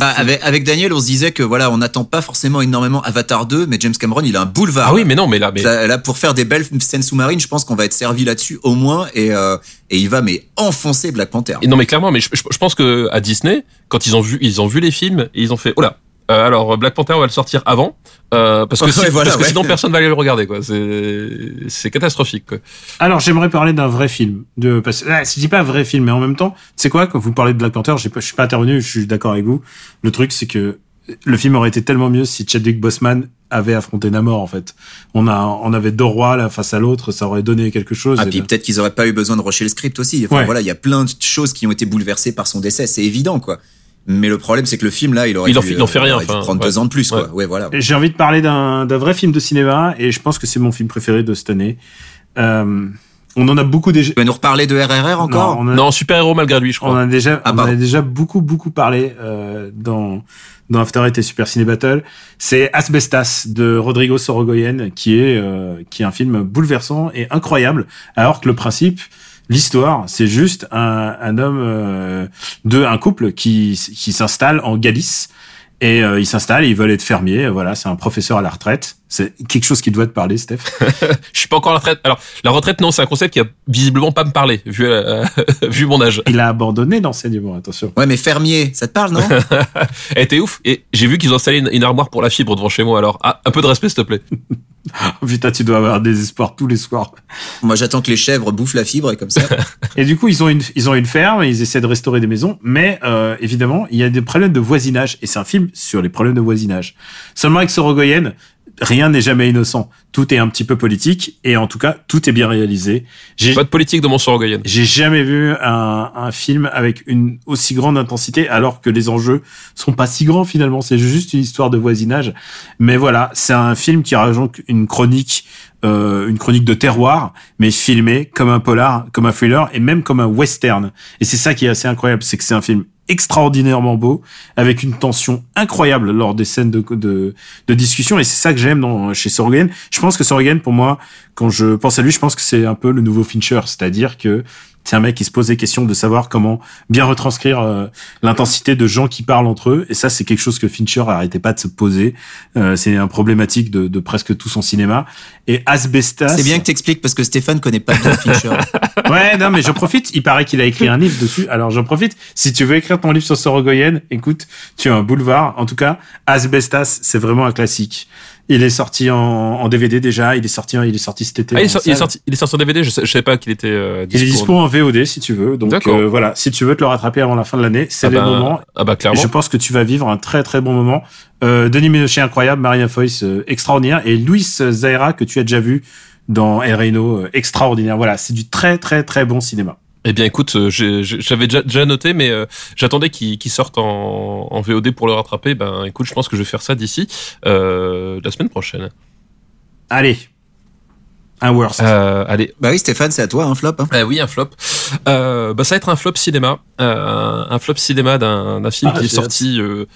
Ah, avec, avec Daniel, on se disait que voilà, on n'attend pas forcément énormément Avatar 2, mais James Cameron, il a un boulevard. ah oui mais non mais là mais Là, là, pour faire des belles scènes sous-marines, je pense qu'on va être servi là-dessus au moins, et, euh, et il va mais enfoncer Black Panther. Et non mais clairement, mais je, je- je pense que à Disney, quand ils ont vu, ils ont vu les films et ils ont fait, oh là, euh, alors Black Panther on va le sortir avant, euh, parce que, Ouais, si- voilà, parce que ouais. sinon personne va aller le regarder quoi. C'est c'est catastrophique quoi. Alors, j'aimerais parler d'un vrai film. De, parce que, ah, je dis pas vrai film, mais en même temps, c'est quoi, quand vous parlez de Black Panther, j'ai pas, je suis pas intervenu, je suis d'accord avec vous. Le truc, c'est que le film aurait été tellement mieux si Chadwick Boseman avait affronté Namor, en fait. On a, on avait deux rois, là, face à l'autre, ça aurait donné quelque chose. Ah, Et puis peut-être qu'ils auraient pas eu besoin de rusher le script aussi. Enfin, Ouais. voilà, il y a plein de choses qui ont été bouleversées par son décès, c'est évident, quoi. Mais le problème, c'est que le film, là, il aurait Il en dû, fait- il en fait euh, rien, aurait dû enfin, prendre ouais. deux ans de plus, quoi. Ouais. Ouais, voilà. J'ai envie de parler d'un d'un vrai film de cinéma et je pense que c'est mon film préféré de cette année. Euh, On en a beaucoup déjà. Tu vas nous reparler de RRR encore Non, on a- Non, super héros malgré lui, je On en crois. a déjà, Ah, on en pardon. a déjà beaucoup, beaucoup parlé euh, dans dans After Eight et Super Ciné Battle. C'est Asbestas de Rodrigo Sorogoyen, qui est euh, qui est un film bouleversant et incroyable. Alors que le principe, l'histoire, c'est juste un, un homme euh, de un couple qui qui s'installe en Galice. Et euh, ils s'installent, ils veulent être fermiers. Voilà, c'est un professeur à la retraite. C'est quelque chose qui doit te parler, Steph. Je suis pas encore à la retraite. Alors, la retraite, non, c'est un concept qui a visiblement pas me parler, vu, euh, vu mon âge. Il a abandonné l'enseignement, attention. Ouais, mais fermier, ça te parle, non? Elle était ouf. Et j'ai vu qu'ils ont installé une, une armoire pour la fibre devant chez moi. Alors, ah, un peu de respect, s'il te plaît. Oh, putain, tu dois avoir des espoirs tous les soirs. Moi, j'attends que les chèvres bouffent la fibre et comme ça. Et du coup, ils ont une, ils ont une ferme, ils essaient de restaurer des maisons, mais euh, évidemment, il y a des problèmes de voisinage. Et c'est un film sur les problèmes de voisinage. Seulement avec Sorogoyen, rien n'est jamais innocent. Tout est un petit peu politique, et en tout cas, tout est bien réalisé. J'ai Pas de politique dans mon j'ai jamais vu un, un film avec une aussi grande intensité, alors que les enjeux sont pas si grands finalement. C'est juste une histoire de voisinage. Mais voilà, c'est un film qui raconte une chronique, euh, une chronique de terroir, mais filmé comme un polar, comme un thriller et même comme un western. Et c'est ça qui est assez incroyable, c'est que c'est un film extraordinairement beau, avec une tension incroyable lors des scènes de, de, de discussion. Et c'est ça que j'aime dans, chez Sorogoyen. Je pense que Sorogoyen, pour moi, quand je pense à lui, je pense que c'est un peu le nouveau Fincher, c'est-à-dire que c'est un mec qui se pose des questions de savoir comment bien retranscrire euh, l'intensité de gens qui parlent entre eux. Et ça, c'est quelque chose que Fincher arrêtait pas de se poser. Euh, c'est un problématique de, de presque tout son cinéma. Et Asbestas. C'est bien que t'expliques parce que Stéphane connaît pas bien Fincher. Ouais, non, mais j'en profite. Il paraît qu'il a écrit un livre dessus. Alors j'en profite. Si tu veux écrire ton livre sur Sorogoyen, écoute, tu as un boulevard. En tout cas, Asbestas, c'est vraiment un classique. Il est sorti en, en DVD déjà. Il est sorti, il est sorti cet été. Ah, il, est sorti, il est sorti, il est sorti en DVD. Je, sais- je savais pas qu'il était euh, Il est dispo. dispo en VOD si tu veux. Donc euh, voilà, si tu veux te le rattraper avant la fin de l'année, c'est Ah le bah, moment. Ah bah Et clairement. je pense que tu vas vivre un très très bon moment. Euh, Denis Ménochet incroyable, Maria Foïs euh, extraordinaire et Luis Zaira que tu as déjà vu dans El Reino euh, extraordinaire. Voilà, c'est du très très très bon cinéma. Eh bien, écoute, euh, j'avais déjà, déjà noté, mais euh, j'attendais qu'il qu'il sorte en, en VOD pour le rattraper. Ben, écoute, je pense que je vais faire ça d'ici euh, la semaine prochaine. Allez, un worst. Euh, allez, bah oui, Stéphane, c'est à toi, un flop. Hein. Ah oui, un flop. Euh, bah, ça va être un flop cinéma. Euh, un flop cinéma d'un film Ah, qui est j'ai hâte. sorti, euh,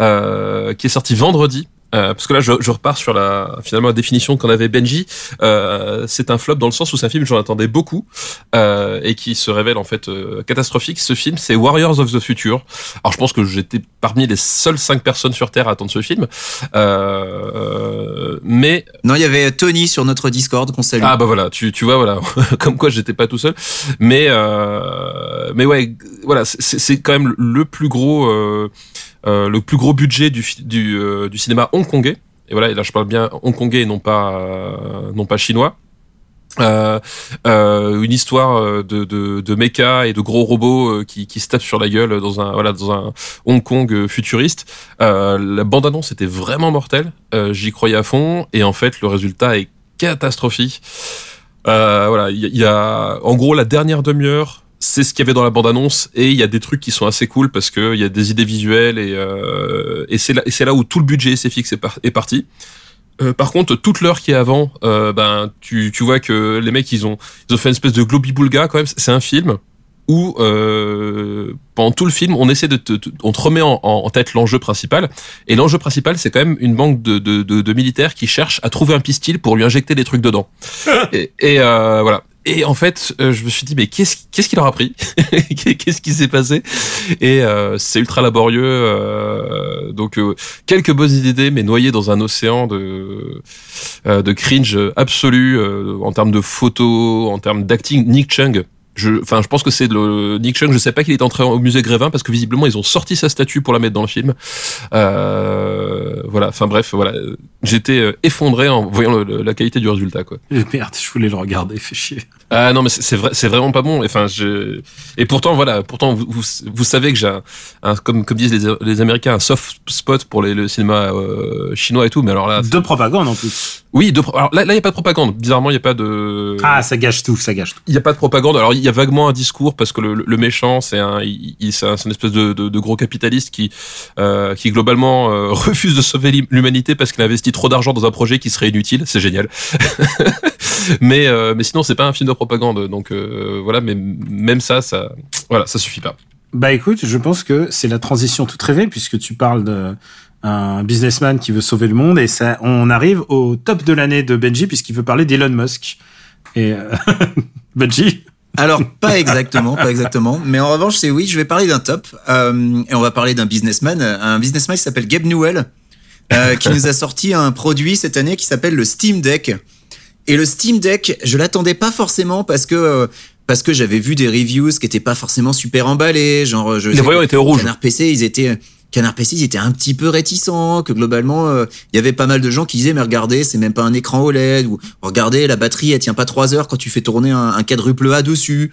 euh, qui est sorti vendredi. Euh, parce que là, je, je repars sur la finalement la définition qu'en avait Benji. Euh, c'est un flop dans le sens où c'est un film que j'en attendais beaucoup euh, et qui se révèle en fait euh, catastrophique. Ce film, c'est Warriors of the Future. Alors, je pense que j'étais parmi les seules cinq personnes sur Terre à attendre ce film. Euh, mais Non, il y avait Tony sur notre Discord qu'on salue. ah bah voilà, tu, tu vois voilà, comme quoi j'étais pas tout seul. Mais euh, mais ouais, voilà, c'est quand même le plus gros le plus gros budget du du, euh, du cinéma hongkongais. Et voilà, et là je parle bien hongkongais et non pas euh, non pas chinois. Euh, euh, une histoire euh, de, de, de mecha et de gros robots euh, qui, qui se tapent sur la gueule dans un voilà dans un Hong Kong euh, futuriste. Euh, la bande annonce était vraiment mortelle. Euh, J'y croyais à fond et en fait le résultat est catastrophique. Euh, voilà, il y, y a en gros la dernière demi-heure, c'est ce qu'il y avait dans la bande-annonce et il y a des trucs qui sont assez cool parce que il y a des idées visuelles et euh, et c'est là où tout le budget SFX est, par- est parti. Euh, par contre, toute l'heure qui est avant, euh, ben tu, tu vois que les mecs ils ont ils ont fait une espèce de globi-boulga quand même. C'est un film où euh, pendant tout le film on essaie de te, te- on te remet en, en tête l'enjeu principal et l'enjeu principal c'est quand même une banque de, de, de, de militaires qui cherchent à trouver un pistil pour lui injecter des trucs dedans. et et euh, voilà. Et en fait, euh, je me suis dit mais qu'est-ce qu'est-ce qui leur a pris Qu'est-ce qui s'est passé Et euh, c'est ultra laborieux. euh, donc euh, quelques bonnes idées, mais noyées dans un océan de de cringe absolu en termes de photos, en termes d'acting. Nick Chung. Je, enfin, je pense que c'est le Nick Chung. Je sais pas qu'il est entré au musée Grévin parce que visiblement ils ont sorti sa statue pour la mettre dans le film. Euh, voilà. Enfin bref, voilà. J'étais euh, effondré en voyant le- le- la qualité du résultat, quoi. Merde, je voulais le regarder, fait chier. Ah non mais c'est vrai c'est vraiment pas bon enfin je et pourtant voilà pourtant vous vous, vous savez que j'ai un, un- comme comme disent les, les américains un soft spot pour les, le cinéma euh, chinois et tout mais alors là De propagande en plus. oui de, pro- alors là là il y a pas de propagande bizarrement il y a pas de Ah, ça gâche tout, ça gâche tout. il y a pas de propagande alors y a vaguement un discours parce que le, méchant c'est un il, il- c'est un, c'est une espèce de, gros capitaliste qui euh, qui globalement euh, refuse de sauver l'humanité parce qu'il a investi trop d'argent dans un projet qui serait inutile. C'est génial. mais euh, mais sinon, c'est pas un film de propagande. Donc euh, voilà. Mais même ça, ça voilà, ça suffit pas. Bah écoute, je pense que c'est la transition toute rêvée puisque tu parles de un businessman qui veut sauver le monde et ça, on arrive au top de l'année de Benji puisqu'il veut parler d'Elon Musk. Et Benji. Alors pas exactement, pas exactement, mais en revanche c'est oui, je vais parler d'un top euh, et on va parler d'un businessman, un businessman qui s'appelle Gabe Newell, euh, qui nous a sorti un produit cette année qui s'appelle le Steam Deck. Et le Steam Deck, je l'attendais pas forcément parce que euh, parce que j'avais vu des reviews qui étaient pas forcément super emballés, genre je Les voyants étaient au rouge. Canard PC, ils étaient Canard PC, ils étaient un petit peu réticents, que globalement, euh, il y avait pas mal de gens qui disaient, mais regardez, c'est même pas un écran OLED, ou regardez, la batterie, elle tient pas trois heures quand tu fais tourner un, un quadruple A dessus.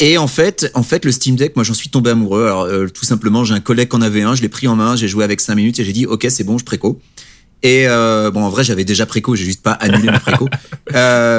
Et en fait, en fait, le Steam Deck, moi, j'en suis tombé amoureux. Alors, euh, tout simplement, j'ai un collègue qui en avait un, je l'ai pris en main, j'ai joué avec cinq minutes et j'ai dit, ok, c'est bon, je préco. Et euh, bon, en vrai, j'avais déjà préco, j'ai juste pas annulé mon préco. Euh,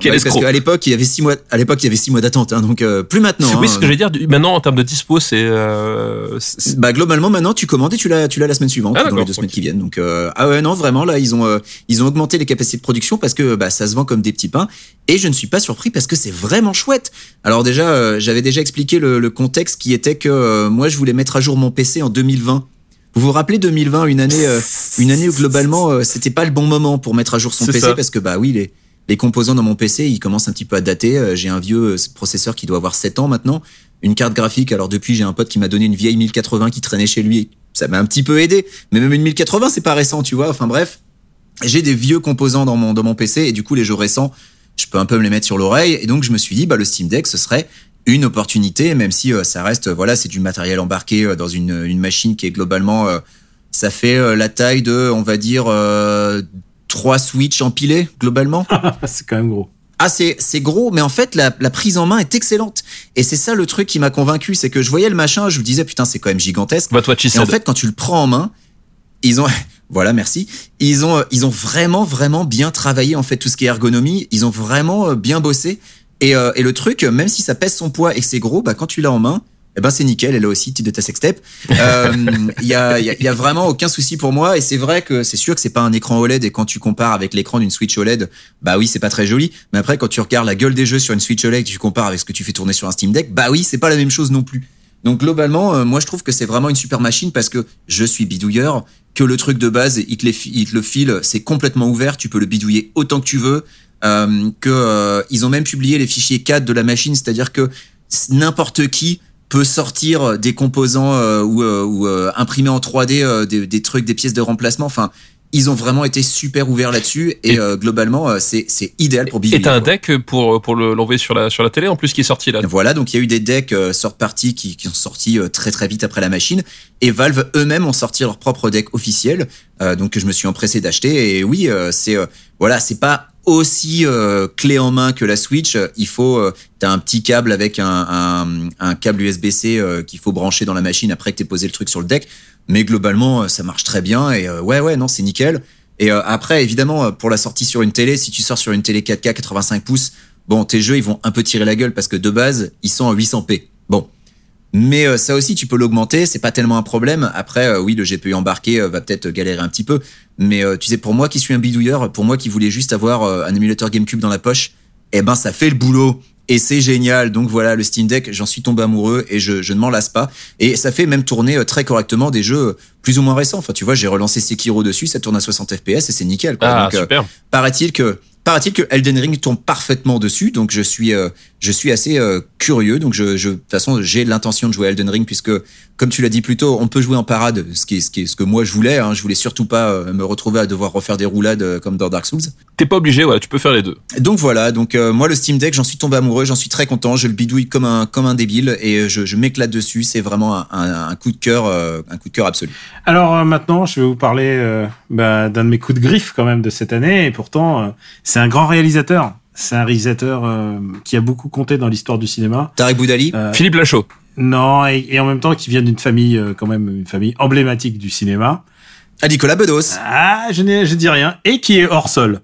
Quel ouais, parce qu'à l'époque, il y avait six mois. À l'époque, il y avait six mois d'attente, hein, donc euh, plus maintenant. oui, hein. ce que je vais dire. Maintenant, en termes de dispo, c'est euh, c'est- Bah globalement maintenant tu commandes et tu l'as tu l'as la semaine suivante Ah, dans les deux semaines qui viennent donc euh, ah ouais non vraiment là ils ont euh, ils ont augmenté les capacités de production parce que bah ça se vend comme des petits pains et je ne suis pas surpris parce que c'est vraiment chouette alors déjà j'avais déjà expliqué le, le contexte qui était que moi je voulais mettre à jour mon PC en 2020 vous vous rappelez 2020 une année euh, une année où globalement euh, c'était pas le bon moment pour mettre à jour son PC ça. parce que bah oui les les composants dans mon PC ils commencent un petit peu à dater Euh, j'ai un vieux processeur qui doit avoir 7 ans maintenant une carte graphique. Alors depuis, j'ai un pote qui m'a donné une vieille 1080 qui traînait chez lui. Ça m'a un petit peu aidé. Mais même une 1080, c'est pas récent, tu vois. Enfin bref, j'ai des vieux composants dans mon dans mon PC et du coup les jeux récents, je peux un peu me les mettre sur l'oreille. Et donc je me suis dit, bah le Steam Deck, ce serait une opportunité, même si euh, ça reste, euh, voilà, c'est du matériel embarqué euh, dans une une machine qui est globalement, euh, ça fait euh, la taille de, on va dire. Euh, trois Switch empilés globalement. C'est quand même gros. ah c'est c'est gros mais en fait la, la prise en main est excellente. Et c'est ça le truc qui m'a convaincu c'est que je voyais le machin je me disais putain c'est quand même gigantesque. Va toi et en fait quand tu le prends en main ils ont voilà merci. Ils ont ils ont vraiment vraiment bien travaillé en fait tout ce qui est ergonomie. Ils ont vraiment bien bossé et, euh, et le truc euh, même si ça pèse son poids et que c'est gros bah quand tu l'as en main eh ben c'est nickel, elle a aussi titre de ta sextape. Euh, Il y, a, y, a, y a vraiment aucun souci pour moi et c'est vrai que c'est sûr que c'est pas un écran OLED et quand tu compares avec l'écran d'une Switch OLED, bah oui c'est pas très joli. Mais après quand tu regardes la gueule des jeux sur une Switch OLED, tu compares avec ce que tu fais tourner sur un Steam Deck, bah oui c'est pas la même chose non plus. Donc globalement, euh, moi je trouve que c'est vraiment une super machine parce que je suis bidouilleur, que le truc de base, il il te le file, c'est complètement ouvert, tu peux le bidouiller autant que tu veux. Euh, que euh, ils ont même publié les fichiers CAD de la machine, c'est-à-dire que n'importe qui peut sortir des composants euh, ou, euh, ou euh, imprimer en 3D euh, des, des trucs, des pièces de remplacement. Enfin, ils ont vraiment été super ouverts là-dessus et, Et- euh, globalement, euh, c'est idéal pour Et bidouiller. t'as un quoi. deck pour pour le- l'envoyer sur la sur la télé en plus qui est sorti là. Voilà, donc il y a eu des decks euh, sort party qui, qui ont sorti euh, très très vite après la machine, et Valve eux-mêmes ont sorti leur propre deck officiel, euh, donc que je me suis empressé d'acheter. Et oui, euh, c'est euh, voilà, c'est pas aussi euh, clé en main que la Switch. Il faut, euh, un petit câble avec un, câble USB-C euh, qu'il faut brancher dans la machine après que t'aies posé le truc sur le deck. Mais globalement, euh, ça marche très bien. Et ouais, ouais, non, c'est nickel. Et après, évidemment, pour la sortie sur une télé, si tu sors sur une télé 4K 85 pouces, bon, tes jeux, ils vont un peu tirer la gueule parce que de base, ils sont en 800p. Bon. Mais euh, ça aussi, tu peux l'augmenter, c'est pas tellement un problème. Après, euh, oui, le GPU embarqué euh, va peut-être galérer un petit peu. Mais euh, tu sais, pour moi qui suis un bidouilleur, pour moi qui voulais juste avoir euh, un émulateur GameCube dans la poche, eh ben, ça fait le boulot. Et c'est génial. Donc voilà, le Steam Deck, j'en suis tombé amoureux et je, je ne m'en lasse pas. Et ça fait même tourner euh, très correctement des jeux plus ou moins récents. Enfin, tu vois, j'ai relancé Sekiro dessus, ça tourne à 60 FPS et c'est nickel. Quoi. Ah Donc, euh, super. paraît-il que paraît-il que Elden Ring tourne parfaitement dessus donc je suis euh, je suis assez euh, curieux. Donc je je de toute façon j'ai l'intention de jouer à Elden Ring puisque comme tu l'as dit plus tôt on peut jouer en parade ce qui est ce qui est ce que moi je voulais hein, je voulais surtout pas euh, me retrouver à devoir refaire des roulades euh, comme dans Dark Souls. T'es pas obligé, ouais, tu peux faire les deux. donc voilà. Donc euh, moi le Steam Deck j'en suis tombé amoureux. J'en suis très content. Je le bidouille comme un comme un débile et je, je m'éclate dessus. C'est vraiment un, un, un coup de cœur euh, un coup de cœur absolu. Alors euh, maintenant, je vais vous parler euh, bah, d'un de mes coups de griffe quand même de cette année. Et pourtant, euh, c'est un grand réalisateur. C'est un réalisateur euh, qui a beaucoup compté dans l'histoire du cinéma. Tarek Boudali Euh, Philippe Lachaud. non, et, et en même temps, qui vient d'une famille euh, quand même une famille emblématique du cinéma. à Nicolas Bedos Ah, je n'ai, je dis rien. Et qui est hors sol.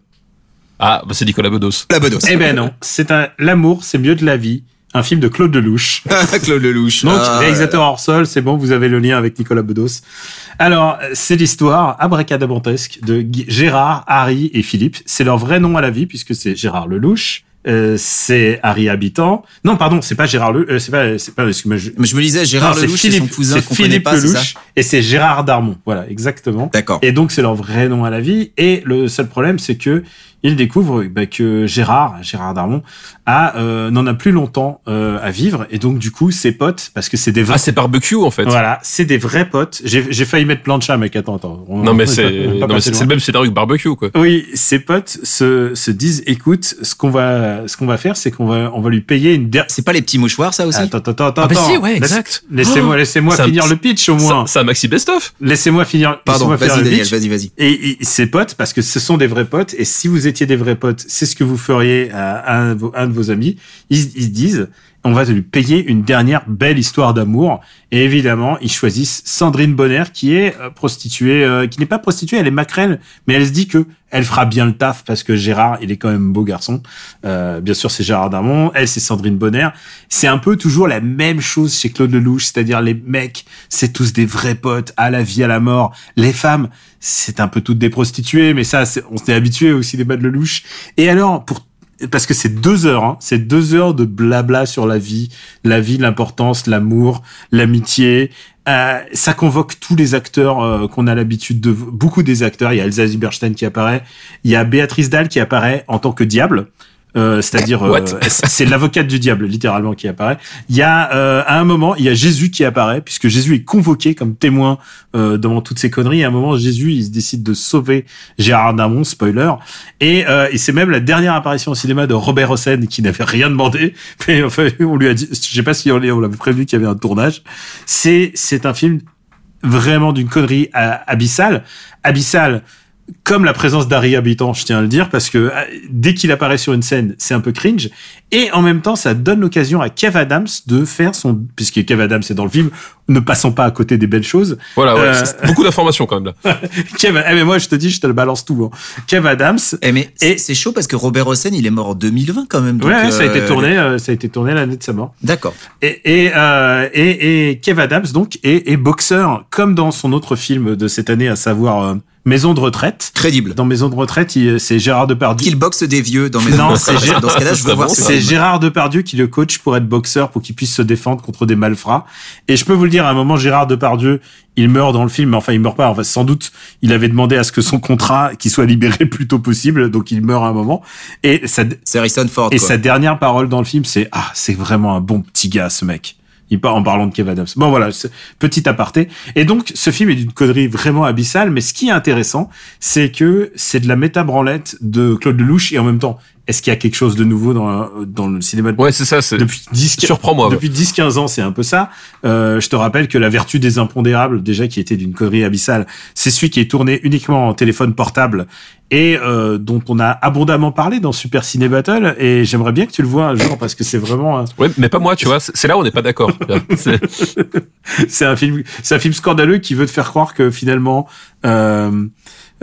Ah, bah c'est Nicolas Bedos. la Bedos Eh ben non, c'est un l'amour, c'est mieux de la vie. Un film de Claude Lelouch. Claude Lelouch. Donc, Ah, réalisateur hors sol, c'est bon, vous avez le lien avec Nicolas Bedos. Alors, c'est l'histoire abracadabantesque de Gérard, Harry et Philippe. C'est leur vrai nom à la vie, puisque c'est Gérard Lelouch. Euh, c'est Harry Habitant. Non, pardon, c'est pas Gérard Le, euh, c'est pas, c'est pas, excuse-moi, je- Mais je me disais, Gérard non, Lelouch, c'est son cousin c'est qu'on connaît Philippe pas, ça Lelouch, et c'est Gérard Darmon. Voilà, exactement. D'accord. Et donc c'est leur vrai nom à la vie. Et le seul problème, c'est que ils découvrent bah, que Gérard, Gérard Darmon, a euh, n'en a plus longtemps euh, à vivre. Et donc du coup, ses potes, parce que c'est des vrais, Ah, c'est barbecue en fait. voilà, c'est des vrais potes. J'ai j'ai failli mettre plancha, mec. Attends, attends. On- Non mais c'est le même scénario que barbecue quoi. Oui, ses potes se, se disent, écoute, ce qu'on va, ce qu'on va faire, c'est qu'on va, on va lui payer une dernière. C'est pas les petits mouchoirs, ça aussi Attends, attends, attends, Ah bah attends. si, ouais, exact. Laissez-moi, laissez-moi Ça- finir le pitch au Ça- moins. C'est un maxi best-of. Laissez-moi finir. Pardon, laissez-moi vas-y vas-y, vas-y. Et, et ses potes, parce que ce sont des vrais potes, et si vous étiez des vrais potes, c'est ce que vous feriez à un de vos, amis, ils, ils se disent, on va lui payer une dernière belle histoire d'amour. Et évidemment, ils choisissent Sandrine Bonner, qui est euh, prostituée, euh, qui n'est pas prostituée, elle est maquerelle, mais elle se dit que elle fera bien le taf parce que Gérard, il est quand même beau garçon. Euh, bien sûr, c'est Gérard Darmon, elle, c'est Sandrine Bonner. C'est un peu toujours la même chose chez Claude Lelouch, c'est-à-dire les mecs, c'est tous des vrais potes, à la vie, à la mort. Les femmes, c'est un peu toutes des prostituées, mais ça, on s'est habitué aussi des bas de Lelouch. Et alors, pour parce que c'est deux heures, hein, c'est deux heures de blabla sur la vie, la vie, l'importance, l'amour, l'amitié. Euh, ça convoque tous les acteurs euh, qu'on a l'habitude de beaucoup des acteurs. Il y a Elsa Zieberstein qui apparaît, il y a Béatrice Dalle qui apparaît en tant que diable. Euh, c'est-à-dire euh, c'est l'avocate du diable littéralement qui apparaît. Il y a euh, à un moment il y a Jésus qui apparaît puisque Jésus est convoqué comme témoin euh, dans toutes ces conneries. À un moment Jésus il se décide de sauver Gérard Darmon, spoiler, et, euh, et c'est même la dernière apparition au cinéma de Robert Hossein qui n'avait rien demandé, mais enfin on lui a dit, je sais pas si on l'a- on l'avait prévenu qu'il y avait un tournage. C'est c'est un film vraiment d'une connerie abyssale, abyssale comme la présence d'Harry Habitant, je tiens à le dire, parce que euh, dès qu'il apparaît sur une scène, c'est un peu cringe. Et en même temps, ça donne l'occasion à Kev Adams de faire son, puisque Kev Adams est dans le film, ne passons pas à côté des belles choses. Voilà, ouais, Euh, beaucoup d'informations quand même là. Kev, eh mais moi je te dis, je te le balance tout. hein. Kev Adams, Eh mais Et- c'est chaud parce que Robert Hossein, il est mort en 2020 quand même. donc, ouais, ouais, ça a été euh, tourné, euh, ça a été tourné l'année de sa mort. D'accord. Et et, euh, et et Kev Adams donc est, est boxeur, comme dans son autre film de cette année, à savoir euh, Maison de retraite. Crédible. Dans Maison de retraite, il- c'est Gérard Depardieu. Qu'il boxe des vieux dans mes Non, c'est Gérard- Dans ce cas-là, je veux C'est voir bon, ce C'est film. Gérard Depardieu qui le coach pour être boxeur, pour qu'il puisse se défendre contre des malfrats. Et je peux vous le dire, à un moment, Gérard Depardieu, il meurt dans le film, mais enfin, il meurt pas. Enfin, sans doute, il avait demandé à ce que son contrat, qu'il soit libéré le plus tôt possible, donc il meurt à un moment. Et sa, C'est Harrison Ford. et quoi. sa dernière parole dans le film, c'est ah, c'est vraiment un bon petit gars, ce mec. En parlant de Kev Adams. Bon voilà, petit aparté. Et donc, ce film est d'une connerie vraiment abyssale, mais ce qui est intéressant, c'est que c'est de la méta-branlette de Claude Lelouch, et en même temps, est-ce qu'il y a quelque chose de nouveau dans, dans le cinéma de Ouais, c'est ça. C'est depuis 10 surprends-moi. depuis 10-15 ans, c'est un peu ça. Euh, je te rappelle que La Vertu des Impondérables, déjà qui était d'une connerie abyssale, c'est celui qui est tourné uniquement en téléphone portable et euh, dont on a abondamment parlé dans Super Ciné Battle. Et j'aimerais bien que tu le vois un jour parce que c'est vraiment, un- Ouais, mais pas moi, tu vois. C'est c'est là où on n'est pas d'accord. C'est- c'est un film, c'est un film scandaleux qui veut te faire croire que finalement. Euh,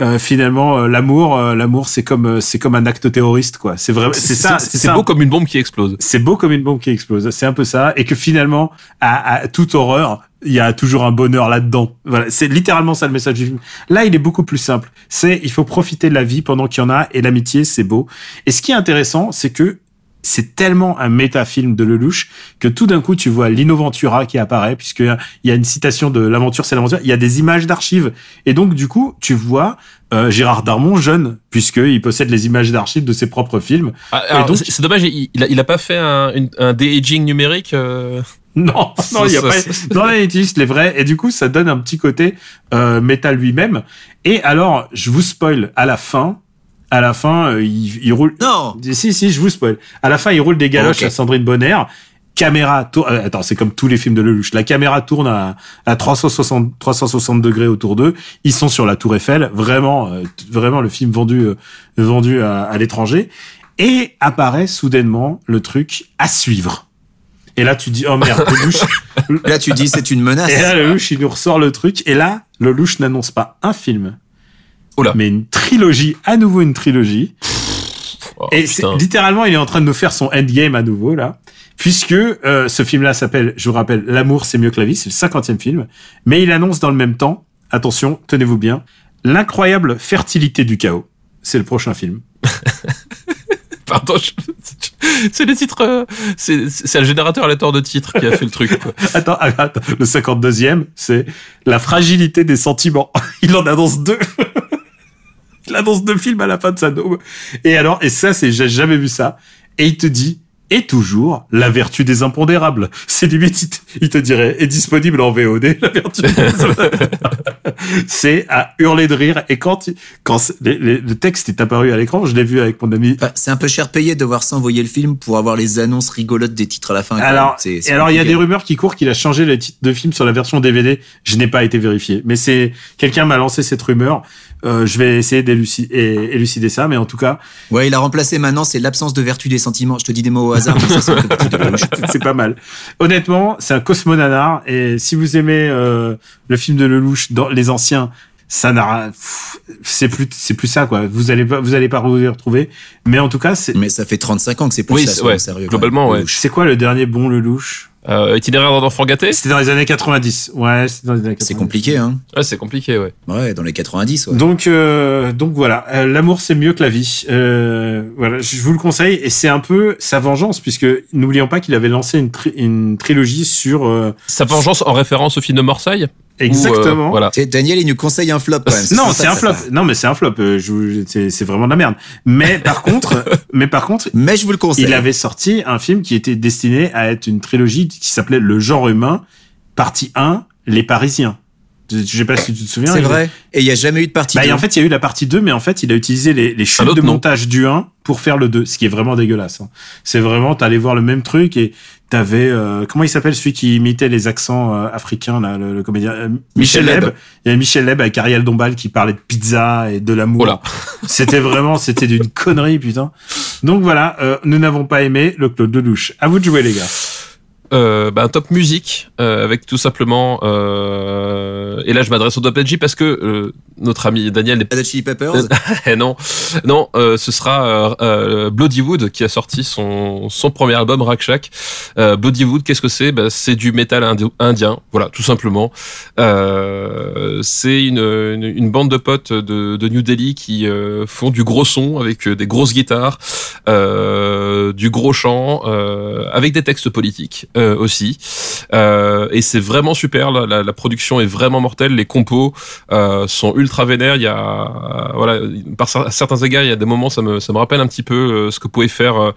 euh, finalement, euh, l'amour, euh, l'amour, c'est comme, euh, c'est comme un acte terroriste, quoi. C'est vrai, c'est ça, C'est beau comme une bombe qui explose. c'est beau comme une bombe qui explose. C'est un peu ça. Et que finalement, à, à toute horreur, il y a toujours un bonheur là-dedans. Voilà. C'est littéralement ça le message du film. Là, il est beaucoup plus simple. C'est, il faut profiter de la vie pendant qu'il y en a et l'amitié, c'est beau. Et ce qui est intéressant, c'est que c'est tellement un métafilm de Lelouch que tout d'un coup tu vois Lino Ventura qui apparaît puisque il y a une citation de l'aventure c'est l'aventure il y a des images d'archives et donc du coup tu vois euh, Gérard Darmon jeune puisqu'il possède les images d'archives de ses propres films Ah, alors, donc- c'est dommage, il, il a, il a pas fait un, une- un de-aging numérique. euh, Non, non, il y a pas. Non, là, il utilise les vrais. Et du coup, ça donne un petit côté euh, métal lui-même. Et alors, je vous spoil à la fin. À la fin, euh, il, il roule. Non. Si, si, je vous spoil. À la fin, il roule des galoches à Sandrine Bonner. Caméra tourne. euh, attends, c'est comme tous les films de Lelouch. La caméra tourne à, à 360, 360 degrés autour d'eux. Ils sont sur la Tour Eiffel. Vraiment, euh, vraiment le film vendu, euh, vendu à, à l'étranger. Et apparaît soudainement le truc à suivre. Et là, tu dis, oh merde, Lelouch, Là, tu dis c'est une menace. et là, Lelouch, il nous ressort le truc. Et là, Lelouch n'annonce pas un film, Oula. mais une trilogie, à nouveau une trilogie. oh, et littéralement, il est en train de nous faire son endgame à nouveau, là. puisque euh, ce film-là s'appelle, je vous rappelle, L'amour c'est mieux que la vie, c'est le cinquantième film, mais il annonce dans le même temps, attention, tenez-vous bien, l'incroyable fertilité du chaos. C'est le prochain film. Pardon, je- c'est les titres. euh, C'est le générateur aléatoire de titres qui a fait le truc. quoi. Attends, ah, attends, le 52e, c'est la fragilité des sentiments. Il en annonce deux. Il annonce deux films à la fin de sa dôme. Et alors, et ça, c'est, j'ai jamais vu ça. Et il te dit, et toujours, la vertu des impondérables. C'est limite, il te, il te dirait, est disponible en VOD, la vertu des impondérables. C'est à hurler de rire. Et quand, quand c'est- les- les- le texte est apparu à l'écran, je l'ai vu avec mon ami Enfin, c'est un peu cher payé de devoir s'envoyer le film pour avoir les annonces rigolotes des titres à la fin. Alors, et alors il y a des rumeurs qui courent qu'il a changé les titres de films sur la version DVD. Je n'ai pas été vérifié, mais c'est quelqu'un m'a lancé cette rumeur. Euh, je vais essayer d'élucider élucider ça, mais en tout cas, Ouais, il a remplacé maintenant, c'est l'absence de vertu des sentiments. Je te dis des mots au hasard, mais ça, c'est pas mal. Honnêtement, c'est un cosmonanar et si vous aimez euh, le film de Lelouch dans les anciens, ça n'a c'est plus c'est plus ça quoi. Vous allez pas vous allez pas vous y retrouver, mais en tout cas, c'est Mais ça fait 35 ans que c'est plus Oui, ça, ouais, sérieux. globalement, ouais. Lelouch. c'est quoi le dernier bon Lelouch? Euh, itinéraire d'un enfant gâté C'était dans les années 90. Ouais, c'était dans les années 90. C'est compliqué, hein. Ouais, c'est compliqué, ouais. Ouais, dans les 90, ouais. Donc, euh, donc voilà, Euh, l'amour c'est mieux que la vie. Euh, voilà, je vous le conseille et c'est un peu sa vengeance puisque n'oublions pas qu'il avait lancé une, tri- une trilogie sur euh, Sa vengeance en référence au film de Marseille Euh, exactement. Voilà. Tu sais, Daniel, il nous conseille un flop quand même. Non, c'est un flop. part. Non, mais c'est un flop. Euh, C'est vraiment de la merde. Mais par contre, mais par contre, Mais je vous le conseille. il avait sorti un film qui était destiné à être une trilogie qui s'appelait Le genre humain, partie 1, Les Parisiens. Je sais pas si tu te souviens. C'est vrai. Et il y a jamais eu de partie. Bah, en fait, il y a eu la partie 2, mais en fait, il a utilisé les, les chutes de montage du 1 pour faire le 2, ce qui est vraiment dégueulasse. hein. C'est vraiment, t'allais voir le même truc et t'avais, euh, comment il s'appelle celui qui imitait les accents euh, africains, là, le, le comédien euh, Michel Michel Leb. Il y avait Michel Leb avec Ariel Dombal qui parlait de pizza et de l'amour. Voilà. C'était vraiment, c'était d'une connerie, putain. Donc voilà, euh, nous n'avons pas aimé le Claude Lelouch. À vous de jouer, les gars. Euh, bah, un top musique euh, avec tout simplement euh, et là je m'adresse au top Edgy parce que euh, notre ami Daniel Red Hot Chili Peppers. Eh non, non, euh, ce sera euh, Bloodywood qui a sorti son son premier album Rakshak. Euh, Bloodywood, qu'est-ce que c'est? Bah, C'est du métal indi- indien, voilà, tout simplement. Euh, c'est une, une une bande de potes de, de New Delhi qui euh, font du gros son avec des grosses guitares, euh, du gros chant, euh, avec des textes politiques euh, aussi. Euh, et c'est vraiment super. La, la, la production est vraiment mortelle. Les compos euh, sont ultra vénères. Il y a, euh, voilà, par cer- certains égards, il y a des moments, ça me, ça me rappelle un petit peu euh, ce que pouvait faire euh, euh,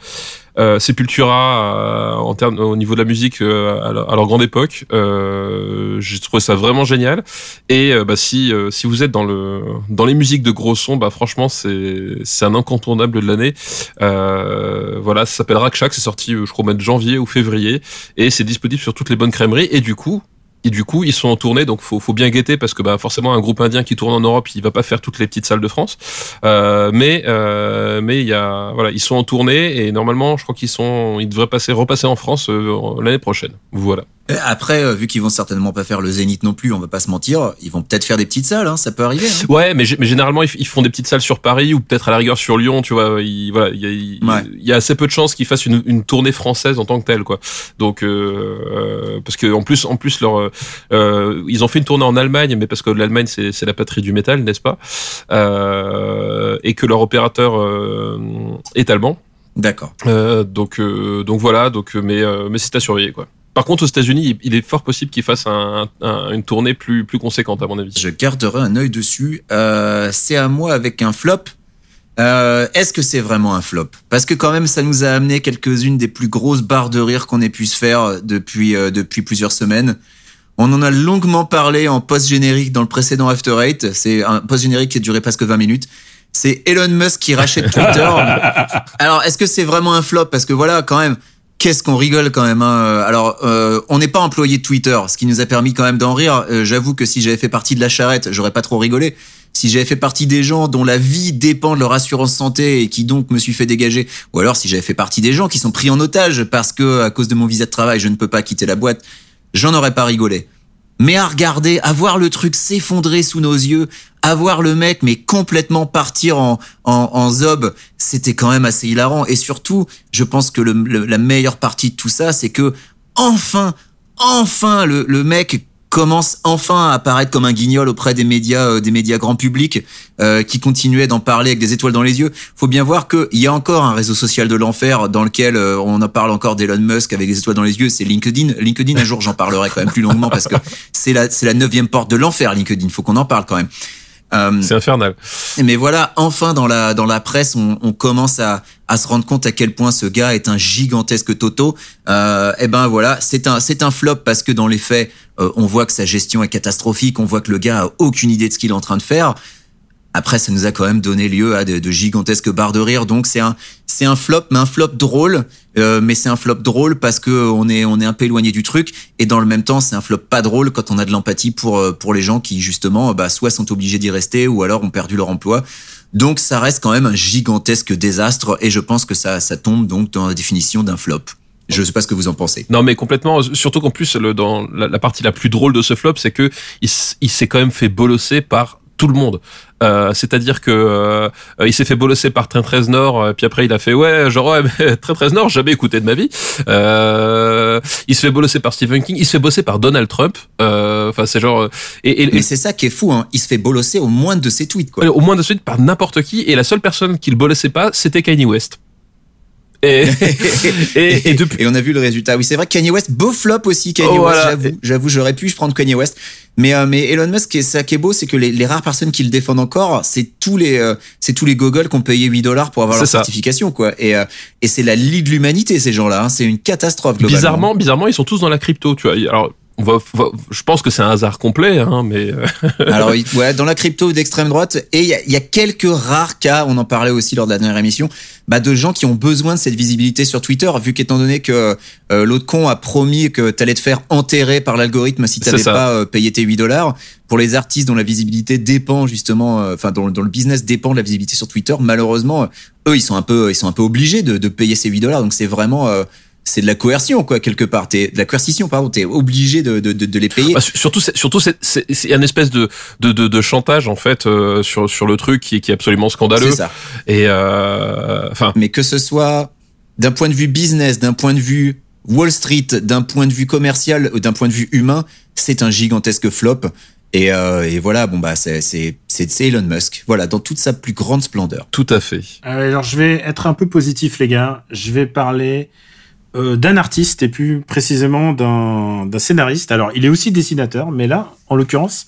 Sepultura euh, en termes au niveau de la musique euh, à, leur, grande époque. Euh, J'ai trouvé ça vraiment génial. Et euh, bah, si euh, si vous êtes dans le dans les musiques de gros sons, bah franchement c'est c'est un incontournable de l'année. Euh, voilà, ça s'appelle Rakshak, c'est sorti euh, je crois au mois de janvier ou février et c'est disponible sur toutes les bonnes crèmeries et du coup et du coup, ils sont en tournée, donc faut, faut bien guetter parce que bah, forcément, un groupe indien qui tourne en Europe, il va pas faire toutes les petites salles de France. Euh, mais euh, mais il y a voilà, ils sont en tournée et normalement, je crois qu'ils sont, ils devraient passer repasser en France euh, l'année prochaine. Voilà. Euh, Après, euh, vu qu'ils vont certainement pas faire le Zénith non plus, on va pas se mentir, ils vont peut-être faire des petites salles, hein, ça peut arriver. hein. Ouais, mais, gé- mais généralement ils, font des petites salles sur Paris ou peut-être à la rigueur sur Lyon, tu vois. Il voilà, y a, il- Ouais. il y a assez peu de chances qu'ils fassent une, une tournée française en tant que telle, quoi. Donc euh, euh, parce que en plus, en plus leur, euh, ils ont fait une tournée en Allemagne, mais parce que l'Allemagne c'est la patrie du métal, n'est-ce pas? Euh, Et que leur opérateur est allemand. D'accord. Euh, donc euh, donc voilà, donc mais euh, mais c'est à surveiller, quoi. Par contre, aux États-Unis, il est fort possible qu'ils fassent un, un- une tournée plus plus conséquente, à mon avis. Je garderai un œil dessus. Euh, c'est à moi avec un flop. Euh, Est-ce que c'est vraiment un flop? Parce que quand même, ça nous a amené quelques-unes des plus grosses barres de rire qu'on ait pu se faire depuis euh, depuis plusieurs semaines. On en a longuement parlé en post-générique dans le précédent After Eight. C'est un post-générique qui a duré presque 20 minutes. C'est Elon Musk qui rachète Twitter. Alors, est-ce que c'est vraiment un flop? Parce que voilà, quand même, qu'est-ce qu'on rigole quand même. Hein Alors, euh, on n'est pas employé de Twitter, ce qui nous a permis quand même d'en rire. Euh, J'avoue que si j'avais fait partie de la charrette, j'aurais pas trop rigolé. Si j'avais fait partie des gens dont la vie dépend de leur assurance santé et qui donc me suis fait dégager, ou alors si j'avais fait partie des gens qui sont pris en otage parce que à cause de mon visa de travail, je ne peux pas quitter la boîte, j'en aurais pas rigolé. Mais à regarder, à voir le truc s'effondrer sous nos yeux, à voir le mec mais complètement partir en, en, en c'était quand même assez hilarant. Et surtout, je pense que le, le- la meilleure partie de tout ça, c'est que enfin, enfin, le, le mec commence enfin à apparaître comme un guignol auprès des médias, euh, des médias grand public, euh, qui continuaient d'en parler avec des étoiles dans les yeux. Faut bien voir qu'il y a encore un réseau social de l'enfer dans lequel euh, on en parle encore d'Elon Musk avec des étoiles dans les yeux. C'est LinkedIn. LinkedIn, un jour, j'en parlerai quand même plus longuement parce que c'est la, c'est la neuvième porte de l'enfer, LinkedIn. Faut qu'on en parle quand même. Euh, C'est infernal. mais voilà, enfin dans la dans la presse, on, on commence à, à se rendre compte à quel point ce gars est un gigantesque Toto. Euh, et ben voilà, c'est un c'est un flop parce que dans les faits, euh, on voit que sa gestion est catastrophique, on voit que le gars a aucune idée de ce qu'il est en train de faire. Après, ça nous a quand même donné lieu à de, gigantesques barres de rire. Donc c'est un c'est un flop, mais un flop drôle. Euh, mais c'est un flop drôle parce que on est on est un peu éloigné du truc. Et dans le même temps, c'est un flop pas drôle quand on a de l'empathie pour euh, pour les gens qui justement bah soit sont obligés d'y rester ou alors ont perdu leur emploi. Donc ça reste quand même un gigantesque désastre et je pense que ça ça tombe donc dans la définition d'un flop. Je sais pas ce que vous en pensez. Non, mais complètement. Surtout qu'en plus, le, dans la, partie la plus drôle de ce flop, c'est que il s'est quand même fait bolosser par tout le monde. Euh, C'est-à-dire que euh, il s'est fait bolosser par Train 13 Nord, euh, puis après il a fait ouais, genre ouais, mais Train 13 Nord, jamais écouté de ma vie. Euh, il se fait bolosser par Stephen King, il se fait bosser par Donald Trump. Euh, Enfin, c'est genre et, et, Mais c'est ça qui est fou, hein. Il se fait bolosser au moins de ses tweets, quoi. au moins de suite par n'importe qui, et la seule personne qui le bolossait pas, c'était Kanye West. Et, et, et depuis Et on a vu le résultat. Oui, c'est vrai que Kanye West, beau flop aussi, Kanye Oh, West, voilà. j'avoue. J'avoue, j'aurais pu prendre Kanye West. Mais, euh, mais Elon Musk, et ça qui est beau, c'est que les, les rares personnes qui le défendent encore, c'est tous les, euh, c'est tous les gogoles qui ont payé 8 dollars pour avoir leur ça. certification, quoi. Et, euh, et c'est la lie de l'humanité, ces gens-là. hein. C'est une catastrophe, globalement. bizarrement, bizarrement, ils sont tous dans la crypto, tu vois. Alors, on va, va- je pense que c'est un hasard complet, hein, mais euh, Alors, ouais, dans la crypto d'extrême droite, et il y a, il y a quelques rares cas, on en parlait aussi lors de la dernière émission, bah, de gens qui ont besoin de cette visibilité sur Twitter, vu qu'étant donné que euh, l'autre con a promis que t'allais te faire enterrer par l'algorithme si t'avais pas euh, payé tes 8 dollars. Pour les artistes dont la visibilité dépend justement, euh, enfin dont, dont le business dépend de la visibilité sur Twitter, malheureusement, eux ils sont un peu, ils sont un peu obligés de, de payer ces 8 dollars. Donc c'est vraiment, euh, c'est de la coercion quoi quelque part. T'es de la coercition pardon. T'es obligé de, de, de, de les payer. bah, su- surtout, c'est- surtout, c'est c'est- c'est une espèce de, de, de, de chantage en fait euh, sur sur le truc qui, est- qui est absolument scandaleux. C'est ça. Et euh, enfin, mais que ce soit d'un point de vue business, d'un point de vue Wall Street, d'un point de vue commercial, ou d'un point de vue humain, c'est un gigantesque flop. Et, euh, et voilà, bon bah c'est c'est c'est c'est Elon Musk, voilà dans toute sa plus grande splendeur. tout à fait. Euh, Alors, je vais être un peu positif, les gars. Je vais parler euh, d'un artiste et plus précisément d'un d'un scénariste. Alors, il est aussi dessinateur, mais là, en l'occurrence,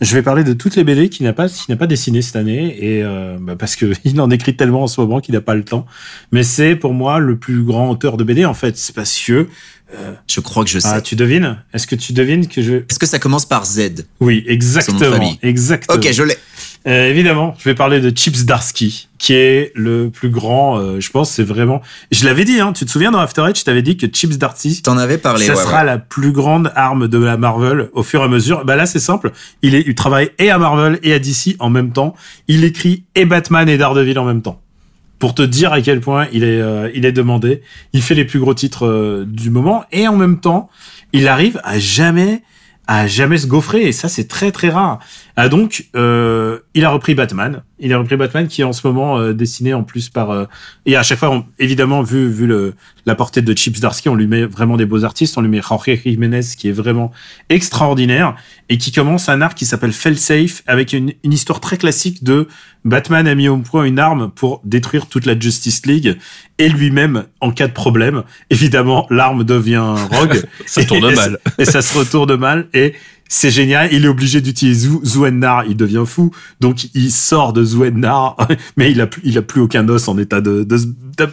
je vais parler de toutes les BD qu'il n'a pas, qu'il n'a pas dessiné cette année, et euh, bah, parce que il en écrit tellement en ce moment qu'il n'a pas le temps. Mais c'est pour moi le plus grand auteur de BD en fait. C'est parce que Je crois que je sais. ah, tu devines? Est-ce que tu devines que je Est-ce que ça commence par Z? Oui, exactement, exactement. Ok, je l'ai. Euh, évidemment, je vais parler de Chips Darsky, qui est le plus grand. euh, je pense, c'est vraiment. Je l'avais dit, hein. Tu te souviens dans After Eight, je t'avais dit que Chips Darsky, T'en avais parlé. ça ouais, sera ouais. la plus grande arme de la Marvel au fur et à mesure. Bah là, c'est simple. Il est, il travaille et à Marvel et à DC en même temps. Il écrit et Batman et Daredevil en même temps. Pour te dire à quel point il est, euh, il est demandé. Il fait les plus gros titres euh, du moment et en même temps, il arrive à jamais, à jamais se gaufrer et ça c'est très très rare. Ah donc, euh, il a repris Batman. Il a repris Batman qui est en ce moment euh, dessiné en plus par euh, et à chaque fois, on- évidemment, vu vu le la portée de Chips Darsky, on lui met vraiment des beaux artistes. On lui met Jorge Jiménez qui est vraiment extraordinaire et qui commence un arc qui s'appelle Failsafe avec une, une histoire très classique de Batman a mis au point une arme pour détruire toute la Justice League et lui-même en cas de problème. Évidemment, l'arme devient rogue. Ça tourne Et- mal. Et ça se retourne mal et c'est génial. Il est obligé d'utiliser Zou- Zouennar. Il devient fou. Donc, il sort de Zouennar, mais il a plus, il a plus aucun os en état de, de, se-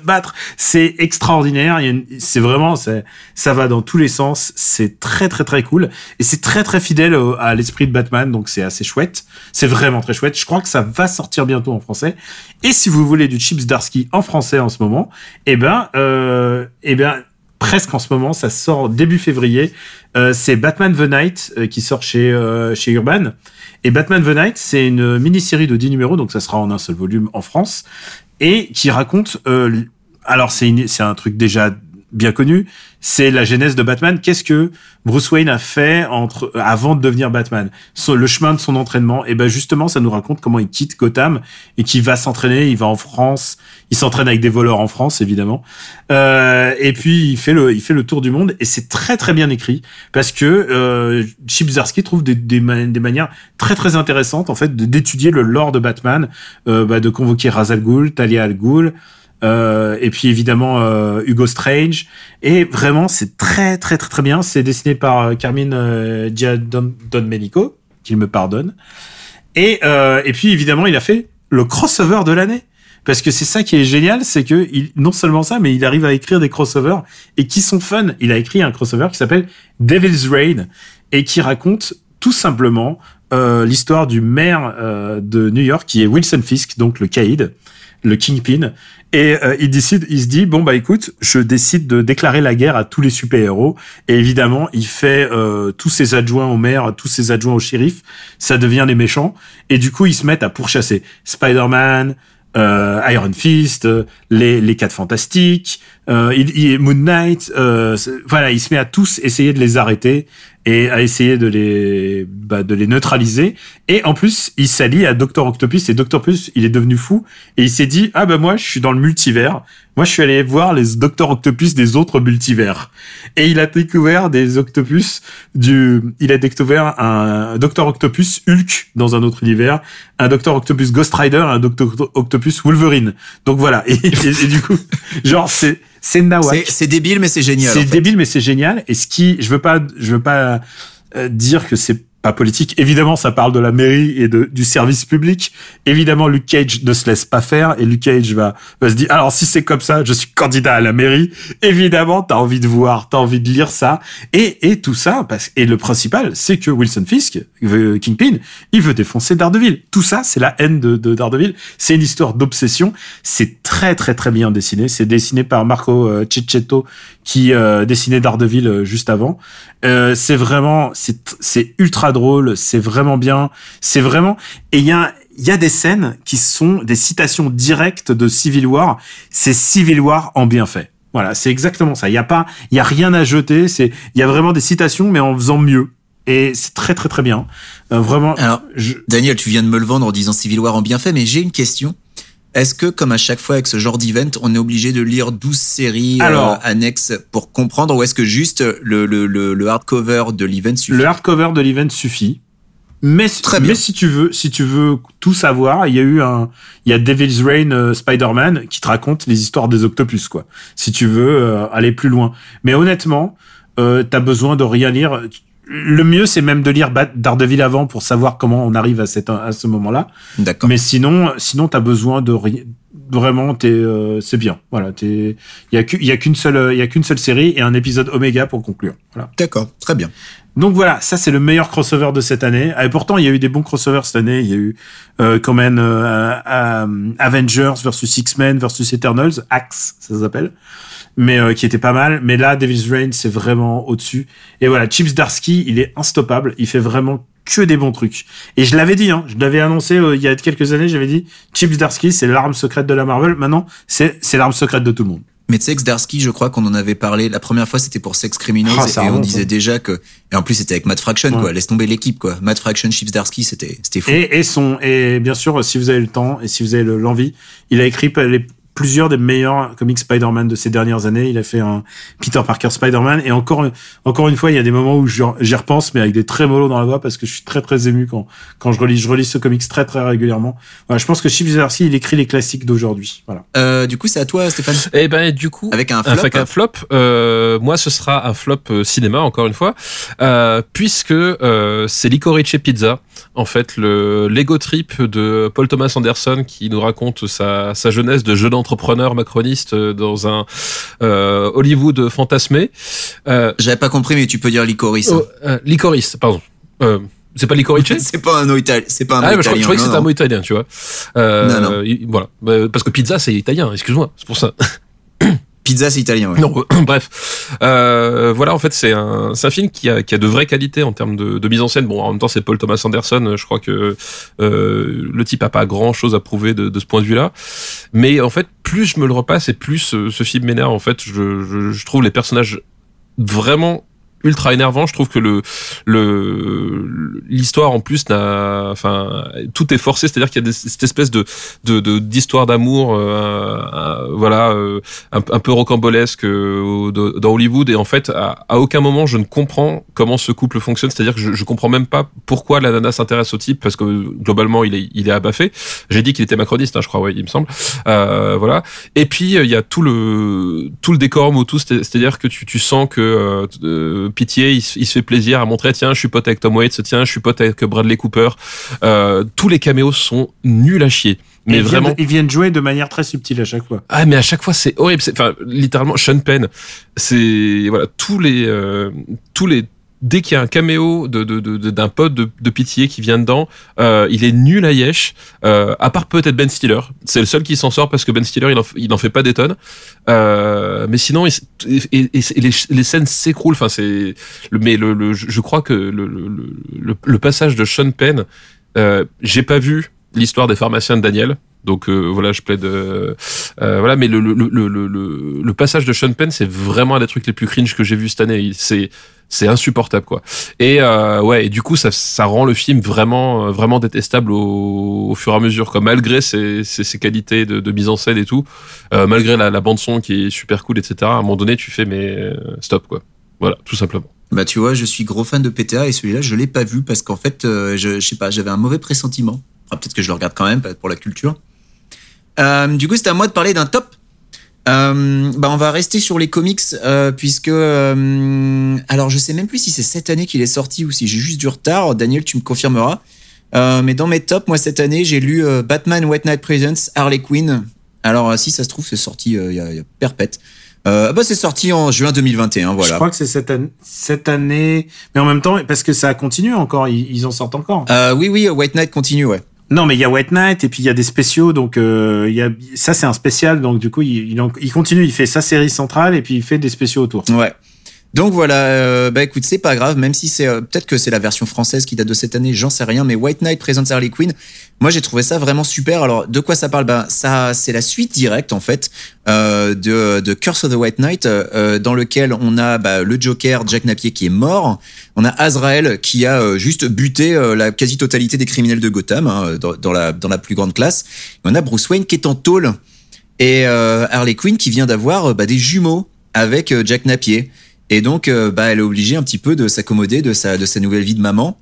battre. C'est extraordinaire. C'est vraiment, ça va dans tous les sens. C'est très, très, très cool. Et c'est très, très fidèle à l'esprit de Batman. Donc, c'est assez chouette. C'est vraiment très chouette. Je crois que ça va sortir bientôt en français. Et si vous voulez du Chips Darsky en français en ce moment, eh ben, euh, eh ben, presque en ce moment, ça sort début février. Euh, c'est Batman the Night euh, qui sort chez euh, chez Urban. Et Batman the Night, c'est une mini-série de 10 numéros, donc ça sera en un seul volume en France, et qui raconte. euh, alors c'est un truc déjà bien connu, c'est la genèse de Batman. Qu'est-ce que Bruce Wayne a fait entre avant de devenir Batman? Le chemin de son entraînement. Et ben justement, ça nous raconte comment il quitte Gotham et qu'il va s'entraîner. Il va en France. Il s'entraîne avec des voleurs en France, évidemment. Euh, et puis il fait le il fait le tour du monde et c'est très très bien écrit parce que euh, Chip trouve des, des, des manières très très intéressantes en fait d'étudier le lore de Batman, euh, bah, de convoquer Ra's al Ghul, Talia al Ghul. Euh, et puis évidemment euh, Hugo Strange. Et vraiment c'est très très très très bien. C'est dessiné par euh, Carmine euh, Giandomenico qu'il me pardonne. Et euh, et puis évidemment il a fait le crossover de l'année. Parce que c'est ça qui est génial c'est que il, non seulement ça mais il arrive à écrire des crossovers et qui sont fun. Il a écrit un crossover qui s'appelle Devil's Reign et qui raconte tout simplement euh, l'histoire du maire de New York qui est Wilson Fisk donc le caïd le Kingpin, et euh, il décide, il se dit bon bah écoute, je décide de déclarer la guerre à tous les super-héros. Et évidemment, il fait euh, tous ses adjoints au maire, tous ses adjoints au shérif, ça devient les méchants. Et du coup, ils se mettent à pourchasser Spider-Man, euh, Iron Fist, euh, les les quatre fantastiques, euh, il, il- Moon Knight. euh, voilà, il se met à tous essayer de les arrêter et à essayer de les bah, de les neutraliser. Et en plus, il s'allie à Doctor Octopus et Doctor Octopus, il est devenu fou et il s'est dit ah bah moi je suis dans le multivers. Moi je suis allé voir les Doctor Octopus des autres multivers et il a découvert des octopus du il a découvert un Doctor Octopus Hulk dans un autre univers, un Doctor Octopus Ghost Rider, un Doctor Octopus Wolverine. Donc voilà et, et- et du coup genre c'est c'est nawak. C'est débile, mais c'est génial. C'est en fait. débile, mais c'est génial. Et ce qui, je veux pas, je veux pas euh, dire que c'est politique. Évidemment, ça parle de la mairie et de, du service public. Évidemment, Luke Cage ne se laisse pas faire et Luke Cage va, va se dire, alors si c'est comme ça, je suis candidat à la mairie. Évidemment, t'as envie de voir, t'as envie de lire ça. Et, et tout ça, parce, et le principal, c'est que Wilson Fisk, euh, Kingpin, il veut défoncer Daredevil. Tout ça, c'est la haine de, de Daredevil. C'est une histoire d'obsession. C'est très, très, très bien dessiné. C'est dessiné par Marco euh, Cicchetto, qui euh, dessinait Daredevil euh, juste avant. C'est vraiment, c'est ultra drôle, c'est vraiment bien, c'est vraiment. Et il y a y a des scènes qui sont des citations directes de Civil War. C'est Civil War en bien fait. Voilà, c'est exactement ça. Il y a pas, il y a rien à jeter. C'est, il y a vraiment des citations, mais en faisant mieux. Et c'est très très très bien. Euh, vraiment. Alors, je, Daniel, tu viens de me le vendre en disant Civil War en bien fait, mais j'ai une question. Est-ce que, comme à chaque fois avec ce genre d'event, on est obligé de lire 12 séries Alors- euh, annexes pour comprendre ou est-ce que juste le, le, le, le hardcover de l'event suffit? Le hardcover de l'event suffit. Mais, Très bien. mais si tu veux, si tu veux tout savoir, il y a eu un, il y a Devil's Reign euh, Spider-Man qui te raconte les histoires des octopus, quoi. Si tu veux euh, aller plus loin. Mais honnêtement, euh, t'as besoin de rien lire. Le mieux, c'est même de lire Daredevil avant pour savoir comment on arrive à, cette, à ce moment-là. D'accord. Mais sinon, sinon t'as besoin de rien. Vraiment, t'es, euh, c'est bien. Voilà, t'es. Il y a qu'une seule, il y a qu'une seule série et un épisode Oméga pour conclure. Voilà. D'accord, très bien. Donc voilà, ça c'est le meilleur crossover de cette année. Et pourtant, il y a eu des bons crossovers cette année. Il y a eu euh, quand même euh, euh, Avengers versus X-Men versus Eternals, Axe, ça s'appelle, mais euh, qui était pas mal. Mais là, Devil's Reign, c'est vraiment au-dessus. Et voilà, Chips Darsky, il est instoppable. Il fait vraiment que des bons trucs. Et je l'avais dit, hein, je l'avais annoncé euh, il y a quelques années. J'avais dit, Chips Darsky, c'est l'arme secrète de la Marvel. Maintenant, c'est c'est l'arme secrète de tout le monde. Mais tu sais que Zdarsky, je crois qu'on en avait parlé. La première fois, c'était pour Sex Criminals Ah, et on disait hein. déjà que. Et en plus, c'était avec Matt Fraction, Ouais. quoi. Laisse tomber l'équipe, quoi. Matt Fraction, Chips Zdarsky, c'était c'était fou. Et, et son et bien sûr si vous avez le temps et si vous avez le- l'envie, il a écrit les, plusieurs des meilleurs comics Spider-Man de ces dernières années. Il a fait un Peter Parker Spider-Man et encore encore une fois, il y a des moments où je- j'y repense mais avec des très mollo dans la voix parce que je suis très très ému quand quand je relis je relis ce comics très très régulièrement. Voilà, je pense que Chip Zdarsky, il écrit les classiques d'aujourd'hui. Voilà. Euh, du coup, c'est à toi, Stéphane. Et ben du coup, Avec un flop. Avec un flop, euh, moi ce sera un flop euh, cinéma encore une fois, euh, puisque euh, c'est Licorice Pizza, en fait le Lego Trip de Paul Thomas Anderson qui nous raconte sa, sa jeunesse de jeune entrepreneur macroniste dans un euh, Hollywood fantasmé. Euh, J'avais pas compris, mais tu peux dire Licorice. oh, euh, Licorice, pardon. Euh, c'est pas Licorice c'est pas un mot italien. C'est pas un mot ah, je, crois- je italien. croyais que c'était un mot italien, tu vois. Euh, Non, non. il- Voilà, Bah, parce que pizza c'est italien, excuse-moi, c'est pour ça. Pizza, c'est italien. Non, bref, euh, voilà. En fait, c'est un, un film qui a, qui a de vraies qualités en termes de, de mise en scène. Bon, en même temps, c'est Paul Thomas Anderson. Je crois que euh, le type a pas grand chose à prouver de, de ce point de vue-là. Mais en fait, plus je me le repasse et plus euh, ce film m'énerve. En fait, je, je, je trouve les personnages vraiment ultra énervant. Je trouve que le le l'histoire en plus n'a enfin tout est forcé. C'est-à-dire qu'il y a des, cette espèce de de d'histoire d'amour euh, voilà euh, un, un peu rocambolesque euh, dans Hollywood. Et en fait à, à aucun moment je ne comprends comment ce couple fonctionne. C'est-à-dire que je, je comprends même pas pourquoi la nana s'intéresse au type parce que globalement il est il est abaffé. J'ai dit qu'il était macroniste hein, je crois ouais il me semble. Euh, voilà. Et puis euh, il y a tout le tout le décorum autour, c'est- c'est-à-dire que tu, tu sens que euh, Pitié il, se- il se fait plaisir à montrer tiens je suis pote avec Tom Waits, tiens je suis pote avec Bradley Cooper. Euh, tous les caméos sont nuls à chier. Mais ils viennent- vraiment. ils viennent jouer de manière très subtile à chaque fois. Ah mais à chaque fois c'est horrible. Enfin littéralement Sean Penn, c'est voilà tous les euh, tous les dès qu'il y a un caméo de de- de- de- d'un pote de, pitié qui vient dedans, euh, il est nul à yesh. Euh, à part peut-être Ben Stiller, c'est le seul qui s'en sort parce que Ben Stiller il en, il en fait pas des tonnes. Euh, mais sinon les, les scènes s'écroulent. Enfin c'est mais le, le- je crois que le, le, le, le passage de Sean Penn, euh, j'ai pas vu l'histoire des pharmaciens de Daniel. Donc euh, voilà, je plaide. euh, euh, voilà, mais le, le, le, le, passage de Sean Penn, c'est vraiment un des trucs les plus cringe que j'ai vu cette année. C'est c'est insupportable quoi. Et ouais, et du coup ça ça rend le film vraiment vraiment détestable au, fur et à mesure quoi. Malgré ses, ses, qualités de, mise en scène et tout, malgré la, bande son qui est super cool etc. À un moment donné, tu fais mais stop quoi. Voilà, tout simplement. Bah tu vois, je suis gros fan de PTA et celui-là je l'ai pas vu parce qu'en fait, je, je sais pas, j'avais un mauvais pressentiment. Peut-être que je le regarde quand même pour la culture. Euh, du coup, c'est à moi de parler d'un top. Euh, bah on va rester sur les comics euh, puisque euh, alors je sais même plus si c'est cette année qu'il est sorti ou si j'ai juste du retard. Daniel, tu me confirmeras. Mais dans mes tops, moi cette année, j'ai lu Batman White Knight Presents Harley Quinn. Alors si ça se trouve, c'est sorti il y, a, il y a perpète. Euh, bah c'est sorti en juin 2021, voilà. Je crois que c'est cette, année- cette année, mais en même temps, parce que ça continue encore, ils, ils en sortent encore. Euh, oui, oui, White Knight continue, ouais. Non, mais il y a White Knight et puis il y a des spéciaux, donc euh, y a ça c'est un spécial, donc du coup il, il continue, il fait sa série centrale et puis il fait des spéciaux autour. Ouais. Donc voilà, euh, bah écoute, c'est pas grave, même si c'est euh, peut-être que c'est la version française qui date de cette année, j'en sais rien, mais White Knight présente Harley Quinn. Moi, j'ai trouvé ça vraiment super. Alors, de quoi ça parle? Ben, ça, c'est la suite directe en fait euh, de, de Curse of the White Knight, euh, dans lequel on a bah, le Joker, Jack Napier qui est mort. On a Azrael qui a euh, juste buté euh, la quasi-totalité des criminels de Gotham hein, dans, la dans la plus grande classe. On a Bruce Wayne qui est en tôle et euh, Harley Quinn qui vient d'avoir euh, bah, des jumeaux avec euh, Jack Napier. Et donc, euh, bah, elle est obligée un petit peu de s'accommoder de sa, de sa nouvelle vie de maman.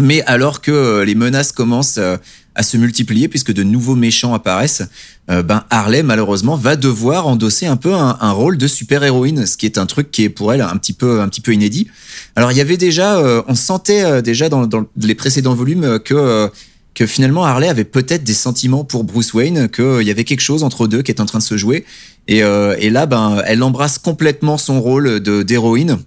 Mais alors que euh, les menaces commencent euh, à se multiplier, puisque de nouveaux méchants apparaissent, ben Harley malheureusement va devoir endosser un peu un, rôle de super héroïne, ce qui est un truc qui est pour elle un petit peu un petit peu inédit. Alors il y avait déjà, on sentait déjà dans, les précédents volumes que que finalement Harley avait peut-être des sentiments pour Bruce Wayne, qu'il y avait quelque chose entre eux deux qui est en train de se jouer. Et, euh, et là, ben, elle embrasse complètement son rôle de d'héroïne.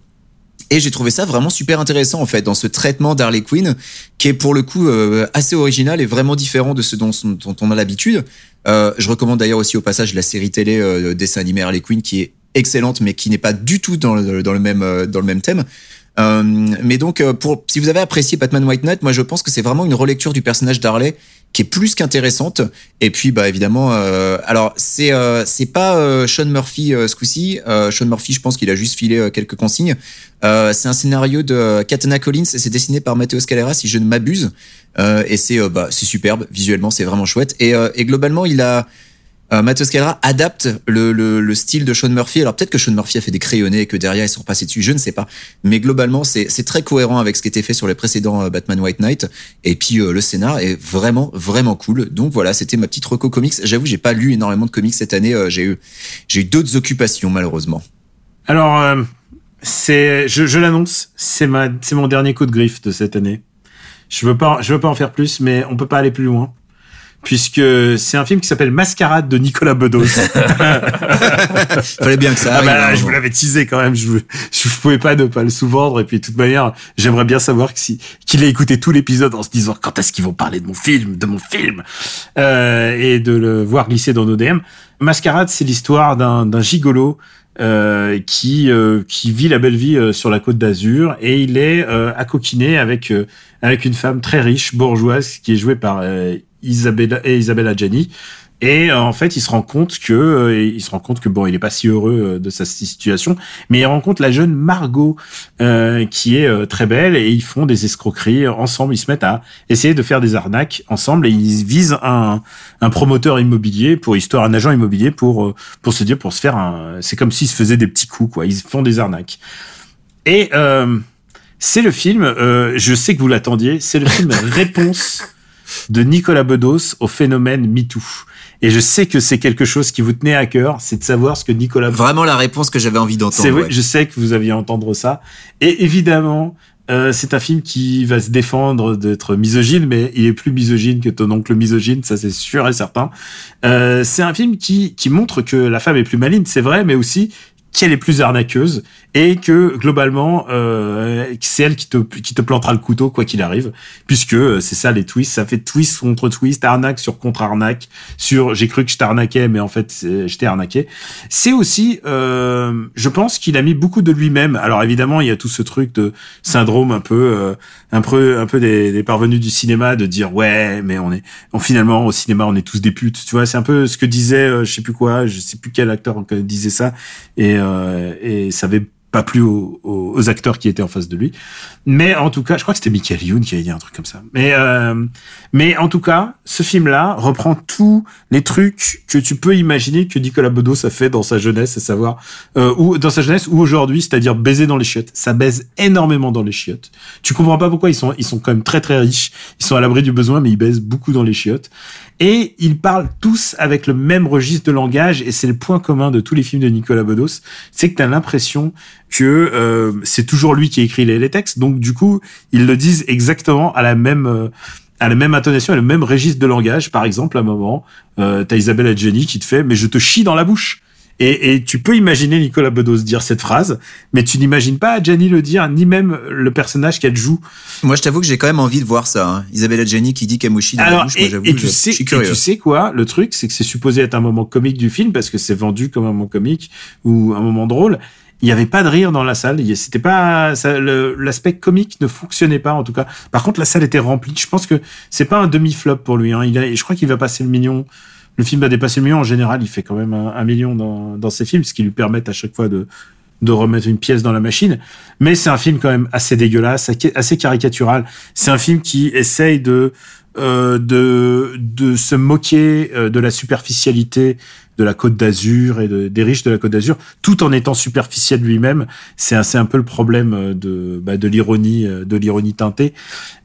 Et j'ai trouvé ça vraiment super intéressant en fait dans ce traitement d'Harley Quinn qui est pour le coup euh, assez original et vraiment différent de ce dont, on a l'habitude. Euh, je recommande d'ailleurs aussi au passage la série télé euh, dessin animé Harley Quinn qui est excellente mais qui n'est pas du tout dans le, même euh, dans le même thème. Euh, mais donc, euh, pour, si vous avez apprécié Batman White Knight, moi je pense que c'est vraiment une relecture du personnage d'Harley qui est plus qu'intéressante. Et puis, bah évidemment, euh, alors c'est euh, c'est pas euh, Sean Murphy ce coup-ci. Sean Murphy, je pense qu'il a juste filé quelques consignes. C'est un scénario de Katana Collins et c'est dessiné par Matteo Scalera, si je ne m'abuse. Et c'est bah c'est superbe visuellement, c'est vraiment chouette. Et, et globalement, il a euh, Scalera adapte le, le, le, style de Sean Murphy. Alors peut-être que Sean Murphy a fait des crayonnés et que derrière ils sont repassés dessus, je ne sais pas. Mais globalement, c'est très cohérent avec ce qui était fait sur les précédents euh, Batman White Knight. Et puis euh, le scénar est vraiment vraiment cool. Donc voilà, c'était ma petite reco comics. J'avoue, j'ai pas lu énormément de comics cette année. Euh, j'ai eu eu d'autres occupations malheureusement. Alors euh, c'est je, je l'annonce, c'est c'est mon dernier coup de griffe de cette année. Je veux pas je veux pas en faire plus, mais on peut pas aller plus loin. Puisque c'est un film qui s'appelle Mascarade de Nicolas Bedos. Fallait bien que ça Ah arrive. bah, hein, je vous l'avais teasé quand même. Je, je pouvais pas ne pas le sous-vendre. Et puis, de toute manière, j'aimerais bien savoir que si, qu'il ait écouté tout l'épisode en se disant quand est-ce qu'ils vont parler de mon film, de mon film, euh, et de le voir glisser dans nos DM. Mascarade, c'est l'histoire d'un, d'un gigolo. Euh, qui euh, qui vit la belle vie euh, sur la côte d'Azur et il est euh, accoquiné avec euh, avec une femme très riche bourgeoise qui est jouée par euh, Isabella et Isabella Gianni et euh, en fait, il se rend compte que euh, il se rend compte que bon, il est pas si heureux euh, de sa situation, mais il rencontre la jeune Margot euh, qui est euh, très belle et ils font des escroqueries ensemble. Ils se mettent à essayer de faire des arnaques ensemble et ils visent un, un promoteur immobilier pour histoire un agent immobilier pour pour se dire pour se faire un. C'est comme s'ils se faisaient des petits coups quoi. Ils font des arnaques et euh, c'est le film. euh, je sais que vous l'attendiez. C'est le film Réponse de Nicolas Bedos au phénomène MeToo. Et je sais que c'est quelque chose qui vous tenait à cœur, c'est de savoir ce que Nicolas Vraiment la réponse que j'avais envie d'entendre. c'est vrai, ouais. je sais que vous aviez entendre ça. Et évidemment, euh, c'est un film qui va se défendre d'être misogyne, mais il est plus misogyne que ton oncle misogyne, ça c'est sûr et certain. Euh, c'est un film qui, qui montre que la femme est plus maligne, c'est vrai, mais aussi qu'elle est plus arnaqueuse et que globalement euh, c'est elle qui te qui te plantera le couteau quoi qu'il arrive puisque euh, c'est ça les twists ça fait twist contre twist arnaque sur contre arnaque sur j'ai cru que je t'arnaquais mais en fait je t'ai arnaqué. C'est aussi euh, je pense qu'il a mis beaucoup de lui-même. Alors évidemment il y a tout ce truc de syndrome un peu euh, un peu un peu des, des parvenus du cinéma de dire ouais mais on est on, finalement au cinéma on est tous des putes. Tu vois c'est un peu ce que disait euh, je sais plus quoi je sais plus quel acteur disait ça et euh, et ça avait pas plu aux, aux, acteurs qui étaient en face de lui. Mais en tout cas je crois que c'était Michael Youn qui avait dit un truc comme ça. Mais euh, mais en tout cas ce film là reprend tous les trucs que tu peux imaginer que Nicolas Bedos a fait dans sa jeunesse à savoir euh, ou dans sa jeunesse ou aujourd'hui c'est-à-dire baiser dans les chiottes. Ça baise énormément dans les chiottes. Tu comprends pas pourquoi ils sont ils sont quand même très très riches. Ils sont à l'abri du besoin mais ils baisent beaucoup dans les chiottes et ils parlent tous avec le même registre de langage et c'est le point commun de tous les films de Nicolas Bedos c'est que tu as l'impression que euh, c'est toujours lui qui écrit les, textes donc du coup ils le disent exactement à la même euh, à la même intonation, à le même registre de langage. Par exemple, à un moment, euh, t'as Isabelle Adjani qui te fait « mais je te chie dans la bouche ». Et, et tu peux imaginer Nicolas Bedos dire cette phrase, mais tu n'imagines pas Adjani le dire, ni même le personnage qu'elle joue. Moi, je t'avoue que j'ai quand même envie de voir ça. Hein. Isabella Gianni qui dit Kamushi dans la Alors, bouche. Moi, et, tu je, sais, je suis et curieux. tu sais quoi Le truc, c'est que c'est supposé être un moment comique du film parce que c'est vendu comme un moment comique ou un moment drôle. Il n'y avait pas de rire dans la salle. C'était pas l'aspect comique ne fonctionnait pas en tout cas. Par contre, la salle était remplie. Je pense que c'est pas un demi flop pour lui. Hein. Il a, je crois qu'il va passer le million. Le film va dépasser le million. En général, il fait quand même un, million dans, dans ses films, ce qui lui permet à chaque fois de remettre une pièce dans la machine. Mais c'est un film quand même assez dégueulasse, assez caricatural. C'est un film qui essaye de euh, se moquer euh, de la superficialité de la Côte d'Azur et de, des riches de la Côte d'Azur, tout en étant superficiel lui-même. C'est un, un peu le problème euh, de bah, de l'ironie euh, de l'ironie teintée.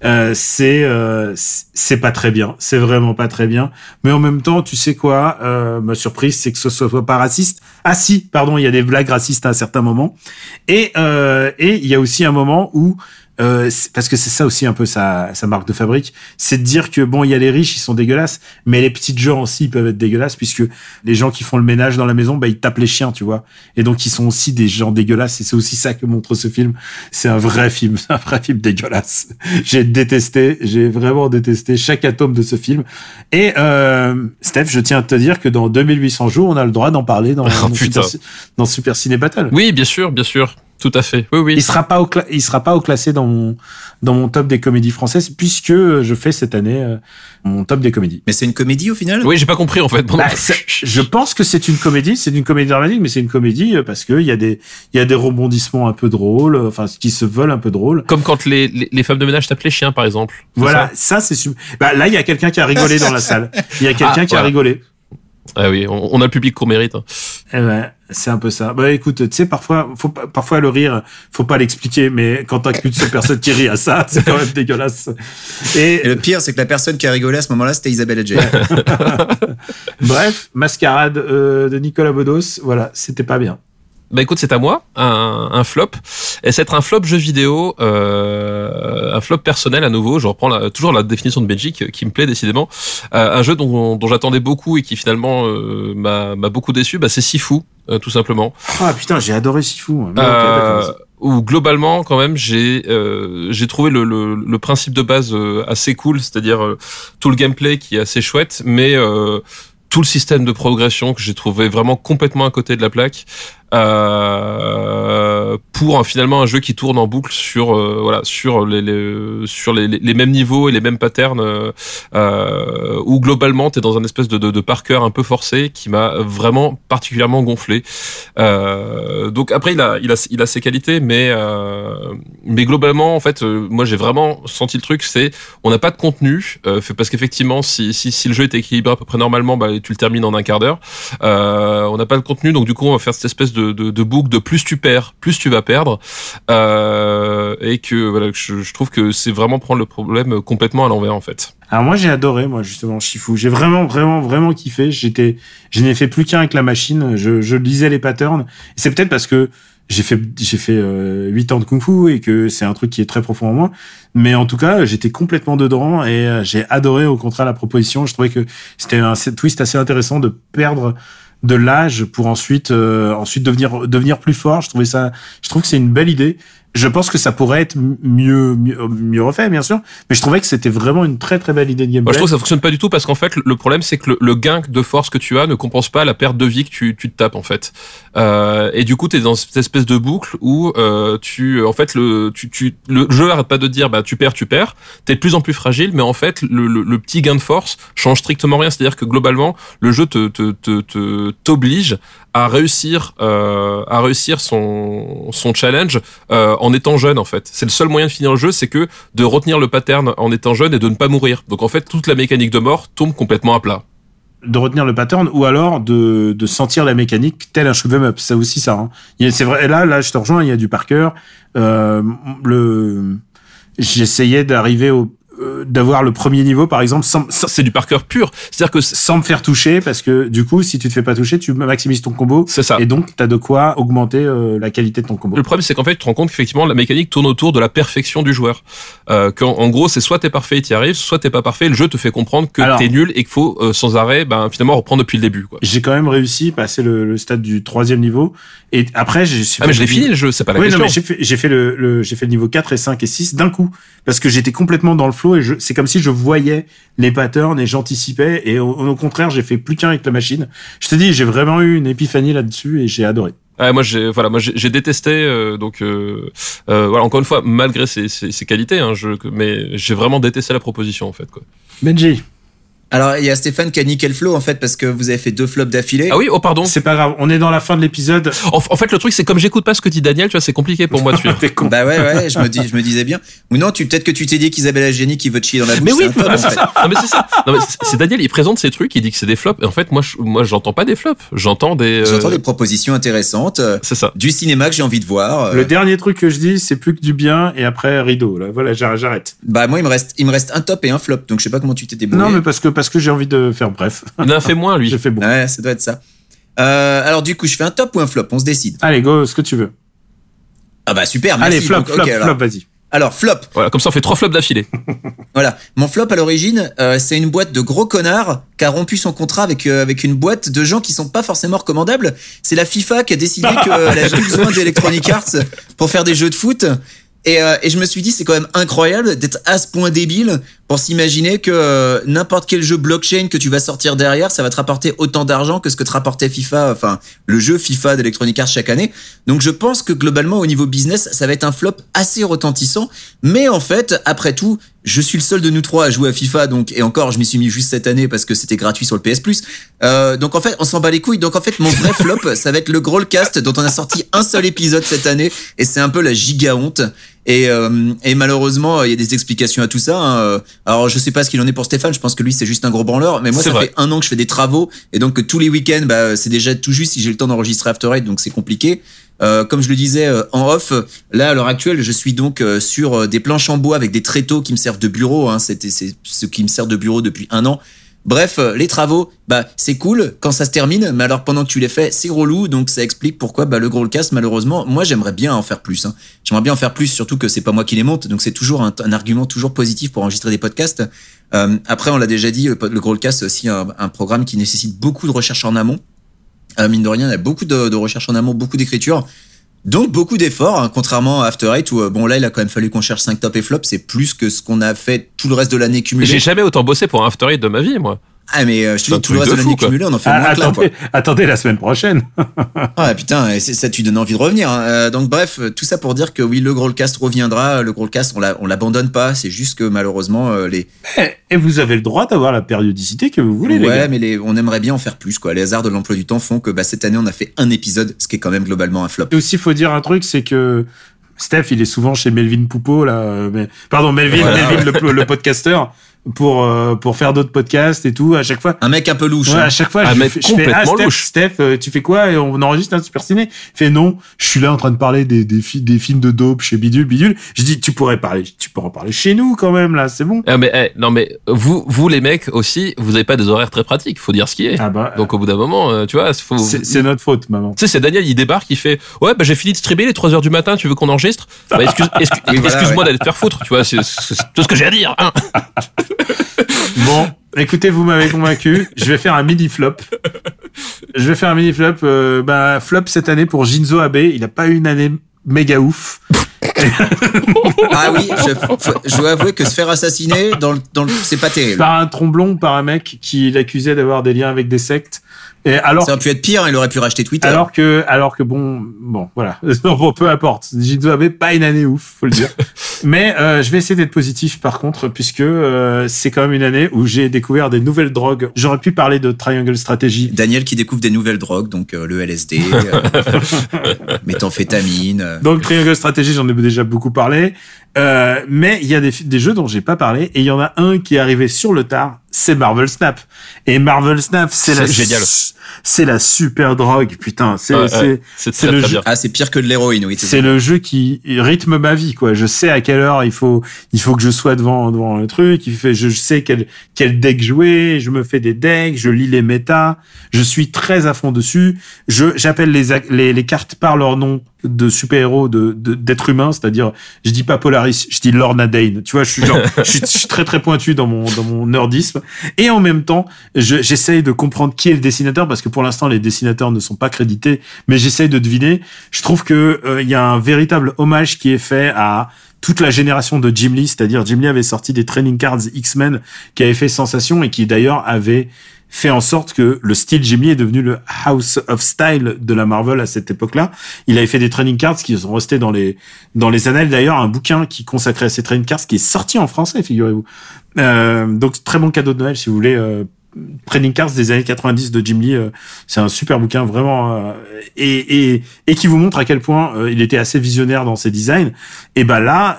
Euh, c'est euh, c'est pas très bien, c'est vraiment pas très bien. Mais en même temps, tu sais quoi euh, Ma surprise, c'est que ce soit pas raciste. Ah si, pardon, il y a des blagues racistes à un certain moment. Et euh, et il y a aussi un moment où euh, parce que c'est ça aussi un peu sa, sa marque de fabrique, c'est de dire que bon, il y a les riches, ils sont dégueulasses, mais les petites gens aussi ils peuvent être dégueulasses puisque les gens qui font le ménage dans la maison, bah ils tapent les chiens, tu vois. Et donc ils sont aussi des gens dégueulasses et c'est aussi ça que montre ce film. C'est un vrai film, un vrai film dégueulasse. J'ai détesté, j'ai vraiment détesté chaque atome de ce film. Et euh, Steph, je tiens à te dire que dans 2800 jours, on a le droit d'en parler dans, Oh, dans. Super, dans Super Ciné Battle. Oui, bien sûr, bien sûr. Tout à fait. Oui, oui. Il sera pas au il sera pas au classé dans mon dans mon top des comédies françaises puisque je fais cette année euh, mon top des comédies. Mais c'est une comédie au final? Oui, j'ai pas compris en fait. Bon, Bah, je pense que c'est une comédie, c'est une comédie dramatique, mais c'est une comédie euh, parce que il y a des il y a des rebondissements un peu drôles, euh, enfin qui se veulent un peu drôles. Comme quand les, les, les femmes de ménage tapent les chiens, par exemple. Voilà, ça? ça, c'est super. Bah, là, il y a quelqu'un qui a rigolé dans la salle. Il y a quelqu'un Ah, qui a rigolé. Ah oui, on, on a le public qu'on mérite. hein. Eh ben, c'est un peu ça. Bah écoute, tu sais, parfois, faut pas, parfois le rire, faut pas l'expliquer, mais quand t'as qu'une seule personne qui rit à ça, c'est quand même dégueulasse. Et, Et le pire, c'est que la personne qui a rigolé à ce moment-là, c'était Isabella Gianni. bref, mascarade euh, de Nicolas Bedos, voilà, c'était pas bien. Bah écoute, c'est à moi, un, un flop. Et c'est un flop jeu vidéo, euh, un flop personnel à nouveau. Je reprends la, toujours la définition de Belgique qui, qui me plaît décidément. Euh, un jeu dont, dont j'attendais beaucoup et qui finalement euh, m'a m'a beaucoup déçu, bah, c'est Sifu, euh, tout simplement. Ah putain, j'ai adoré Sifu. Mais ok, Euh, où globalement quand même j'ai euh, j'ai trouvé le, le, le principe de base euh, assez cool, c'est-à-dire euh, tout le gameplay qui est assez chouette, mais euh, tout le système de progression que j'ai trouvé vraiment complètement à côté de la plaque. Euh, pour euh, finalement un jeu qui tourne en boucle sur euh, voilà sur les, les sur les, les mêmes niveaux et les mêmes patterns euh, euh, où globalement t'es dans un espèce de, de, de un peu forcé qui m'a vraiment particulièrement gonflé. Donc après il a il a il a ses qualités mais mais globalement en fait moi j'ai vraiment senti le truc c'est on n'a pas de contenu parce qu'effectivement si, si si le jeu est équilibré à peu près normalement bah tu le termines en un quart d'heure. On n'a pas de contenu donc du coup on va faire cette espèce de de, de boucle de plus tu perds plus tu vas perdre euh, et que voilà je, trouve que c'est vraiment prendre le problème complètement à l'envers en fait Alors moi j'ai adoré moi justement Shifu. J'ai vraiment vraiment vraiment kiffé. J'étais je n'ai fait plus qu'un avec la machine. Je, je lisais les patterns. C'est peut-être parce que j'ai fait j'ai fait euh, 8 ans de kung-fu et que c'est un truc qui est très profond en moi. Mais en tout cas j'étais complètement dedans et euh, j'ai adoré au contraire la proposition. Je trouvais que c'était un twist assez intéressant de perdre de l'âge pour ensuite euh, ensuite devenir devenir plus fort. Je trouvais ça je trouve que c'est une belle idée. Je pense que ça pourrait être mieux, mieux, mieux refait, bien sûr, mais je trouvais que c'était vraiment une très très belle idée de gameplay. Moi, je trouve que ça fonctionne pas du tout parce qu'en fait, le problème, c'est que le, le gain de force que tu as ne compense pas la perte de vie que tu, tu te tapes, en fait. Euh, et du coup, tu es dans cette espèce de boucle où euh, tu, en fait, le, tu, tu, le jeu arrête pas de dire, bah, tu perds, tu perds. T'es de plus en plus fragile, mais en fait, le, le, le petit gain de force change strictement rien. C'est-à-dire que globalement, le jeu te, te, te, te- t'oblige à réussir, euh, à réussir son, son challenge euh, en étant jeune, en fait. C'est le seul moyen de finir le jeu, c'est que de retenir le pattern en étant jeune et de ne pas mourir. Donc en fait, toute la mécanique de mort tombe complètement à plat. de retenir le pattern ou alors de, de sentir la mécanique tel un shoot'em up. Ça aussi, ça. Hein. C'est vrai. et Là, là, je te rejoins. Il y a du par. Euh, le, j'essayais d'arriver au, euh, d'avoir le premier niveau, par exemple, sans, sans, C'est du par cœur pur. C'est-à-dire que sans me faire toucher, parce que du coup, si tu te fais pas toucher, tu maximises ton combo. c'est ça. Et donc, t'as de quoi augmenter euh, la qualité de ton combo. Le problème, c'est qu'en fait, tu te rends compte qu'effectivement, la mécanique tourne autour de la perfection du joueur. Euh, qu'en en gros, c'est soit t'es parfait et t'y arrives, soit t'es pas parfait. Le jeu te fait comprendre que t'es nul et qu'il faut euh, sans arrêt, ben finalement reprendre depuis le début. Quoi. J'ai quand même réussi, passer le, le stade du troisième niveau. Et après, j'ai Ah mais je l'ai fini le jeu, c'est pas la oui, question. j'ai fait, le, le- j'ai fait le niveau 4 et 5 et 6 d'un coup. Parce que j'étais complètement dans le flow et c'est comme si je voyais les patterns et j'anticipais. Et au, au contraire, j'ai fait plus qu'un avec la machine. Je te dis, j'ai vraiment eu une épiphanie là-dessus et j'ai adoré. Ouais, moi j'ai voilà, moi j'ai j'ai détesté euh, donc euh, euh, voilà encore une fois malgré ses, ses, ses qualités, hein, je, mais j'ai vraiment détesté la proposition en fait quoi. Benji, Alors, il y a Stéphane qui a niqué le flow, en fait, parce que vous avez fait deux flops d'affilée. Ah oui, oh pardon. c'est pas grave. On est dans la fin de l'épisode. En, en fait le truc c'est comme j'écoute pas ce que dit Daniel, tu vois, c'est compliqué pour moi de suivre. T'es con. Bah ouais, ouais, je me, dis, je me disais bien. Ou non, tu peut-être que tu t'es dit qu'Isabelle Génie qui veut te chier dans la bouche. Mais oui, c'est ça. Non, mais c'est ça. Non, mais c'est- c'est Daniel, il présente ses trucs, il dit que c'est des flops. Et en fait, moi, je, moi, j'entends pas des flops. J'entends des. euh, J'entends des propositions intéressantes, euh, C'est ça. du cinéma que j'ai envie de voir. euh, Le dernier truc que je dis, c'est plus que du bien et après rideau. Là, voilà, j'arrête. j'arrête. Bah moi, il me reste, il me reste un top et un flop, donc je sais pas comment tu t'es débrouillé. Non, mais parce que parce que j'ai envie de faire bref. Il en a fait moins, lui. J'ai fait bon. Ouais, ça doit être ça. Euh, alors du coup, je fais un top ou un flop? On se décide. Allez, go, ce que tu veux. Ah bah super, merci. Allez, flop, Donc, flop, ok, alors. flop, vas-y. Alors flop. Voilà, comme ça, on fait trois flops d'affilée. Voilà, mon flop à l'origine, euh, c'est une boîte de gros connards qui a rompu son contrat avec euh, avec une boîte de gens qui sont pas forcément recommandables. C'est la FIFA qui a décidé qu'elle avait plus besoin d'Electronic Arts pour faire des jeux de foot. Et, euh, et je me suis dit, c'est quand même incroyable d'être à ce point débile pour s'imaginer que euh, n'importe quel jeu blockchain que tu vas sortir derrière, ça va te rapporter autant d'argent que ce que te rapportait FIFA, enfin le jeu FIFA d'Electronic Arts chaque année. Donc je pense que globalement au niveau business, ça va être un flop assez retentissant. Mais en fait, après tout, je suis le seul de nous trois à jouer à FIFA, donc et encore, je m'y suis mis juste cette année parce que c'était gratuit sur le PS Plus. Euh, donc en fait, on s'en bat les couilles. Donc en fait, mon vrai flop, ça va être le Growlcast dont on a sorti un seul épisode cette année et c'est un peu la giga honte. Et, euh, et malheureusement, il y a des explications à tout ça. hein. Alors je sais pas ce qu'il en est pour Stéphane. Je pense que lui c'est juste un gros branleur. Mais moi, ça vrai. fait un an que je fais des travaux et donc tous les week-ends, bah, c'est déjà tout juste si j'ai le temps d'enregistrer After Eight, donc c'est compliqué. Euh, comme je le disais euh, en off, là à l'heure actuelle, je suis donc euh, sur euh, des planches en bois avec des tréteaux qui me servent de bureau. Hein, C'était c'est ce qui me sert de bureau depuis un an. Bref, euh, les travaux, bah c'est cool quand ça se termine, mais alors pendant que tu les fais, c'est relou, donc ça explique pourquoi bah, le gros cast, malheureusement, moi j'aimerais bien en faire plus. Hein. J'aimerais bien en faire plus, surtout que c'est pas moi qui les monte, donc c'est toujours un, argument toujours positif pour enregistrer des podcasts. Euh, après, on l'a déjà dit, le, le Growlcast, c'est aussi un, programme qui nécessite beaucoup de recherche en amont. Euh, mine de rien, il y a beaucoup de, de en amont, beaucoup d'écriture. Donc beaucoup d'efforts, hein, contrairement à After Eight où euh, bon là il a quand même fallu qu'on cherche 5 top et flop, c'est plus que ce qu'on a fait tout le reste de l'année cumulé. J'ai jamais autant bossé pour un After Eight de ma vie moi. Ah mais euh, je te dis tout le reste de, l'année cumulée on en fait ah, moins attendez, là, attendez la semaine prochaine. ah putain ça tu donnes envie de revenir. Hein. Euh, donc bref tout ça pour dire que oui le Growlcast reviendra, le Growlcast on on l'abandonne pas, c'est juste que malheureusement euh, les. Et vous avez le droit d'avoir la périodicité que vous voulez. Ouais les gars. mais les, on aimerait bien en faire plus quoi. Les hasards de l'emploi du temps font que bah, cette année on a fait un épisode, ce qui est quand même globalement un flop. Et aussi faut dire un truc c'est que Steph, il est souvent chez Melvin Poupeau là, mais pardon Melvin, Voilà, Melvin le, le podcasteur pour euh, pour faire d'autres podcasts et tout. À chaque fois, Un mec un peu louche. ouais, hein. à chaque fois, Un je, mec fais- je fais complètement ah, Steph, louche. Steph, euh, tu fais quoi? Et on enregistre un super ciné. Il fait non, je suis là en train de parler des des, fi- des films de dope chez Bidule Bidule. Je dis tu pourrais parler, tu pourrais en parler chez nous quand même là, c'est bon. Ah, mais eh, non mais vous vous les mecs aussi, vous avez pas des horaires très pratiques, faut dire ce qui est. Ah bah, Donc au bout d'un moment, euh, tu vois, faut. c'est notre faute, maman. Tu sais, c'est Daniel, il débarque, il fait Ouais, bah j'ai fini de streamer les 3 heures du matin, tu veux qu'on enregistre? Bah excuse, excuse, Oui, voilà, excuse-moi ouais. d'aller te faire foutre, tu vois, c'est tout ce que j'ai à dire. Hein écoutez, vous m'avez convaincu. Je vais faire un mini flop. Je vais faire un mini flop. Euh, bah, flop cette année pour Jinzo Abe. Il a pas eu une année méga ouf. Ah oui, je, je dois avouer que se faire assassiner dans le, dans le, c'est pas terrible. Par un tromblon, par un mec qui l'accusait d'avoir des liens avec des sectes. Et alors, Ça aurait pu être pire, hein, il aurait pu racheter Twitter. alors que, alors que bon, bon, voilà. bon, peu importe. Abe, pas une année ouf, faut le dire. Mais euh, je vais essayer d'être positif par contre, puisque euh, c'est quand même une année où j'ai découvert des nouvelles drogues. J'aurais pu parler de Triangle Strategy. Daniel qui découvre des nouvelles drogues, donc euh, le LSD, euh, méthamphétamine. euh. Donc Triangle Strategy, j'en ai déjà beaucoup parlé. Euh, mais il y a des, des jeux dont j'ai pas parlé et il y en a un qui est arrivé sur le tard, c'est Marvel Snap. Et Marvel Snap, c'est la C'est génial. c'est la super drogue, putain. C'est Ouais, c'est le très jeu- bien. Ah, c'est pire que de l'héroïne, oui. c'est le jeu qui rythme ma vie quoi. Je sais à quelle heure il faut il faut que je sois devant devant le truc. Il fait je sais quel quel deck jouer. Je me fais des decks. Je lis les méta. Je suis très à fond dessus. Je j'appelle les les les cartes par leur nom de super héros de d'êtres humains. C'est-à-dire je dis pas Je dis Lorna Dane. Tu vois je suis genre je suis, je suis très très pointu dans mon dans mon nerdisme et en même temps je- j'essaye de comprendre qui est le dessinateur parce que pour l'instant les dessinateurs ne sont pas crédités mais j'essaye de deviner je trouve que euh, il y a un véritable hommage qui est fait à toute la génération de Jim Lee, c'est-à-dire Jim Lee avait sorti des trading cards X-Men qui avaient fait sensation et qui d'ailleurs avaient fait en sorte que le style Lee est devenu le House of Style de la Marvel à cette époque-là. Il avait fait des trading cards qui sont restés dans les dans les annales. D'ailleurs, un bouquin qui consacrait à ces trading cards qui est sorti en français, figurez-vous. Euh, donc très bon cadeau de Noël si vous voulez. Euh, Trading Cards des années 90 de Jim Lee, euh, c'est un super bouquin vraiment euh, et, et et qui vous montre à quel point euh, il était assez visionnaire dans ses designs. Et ben là,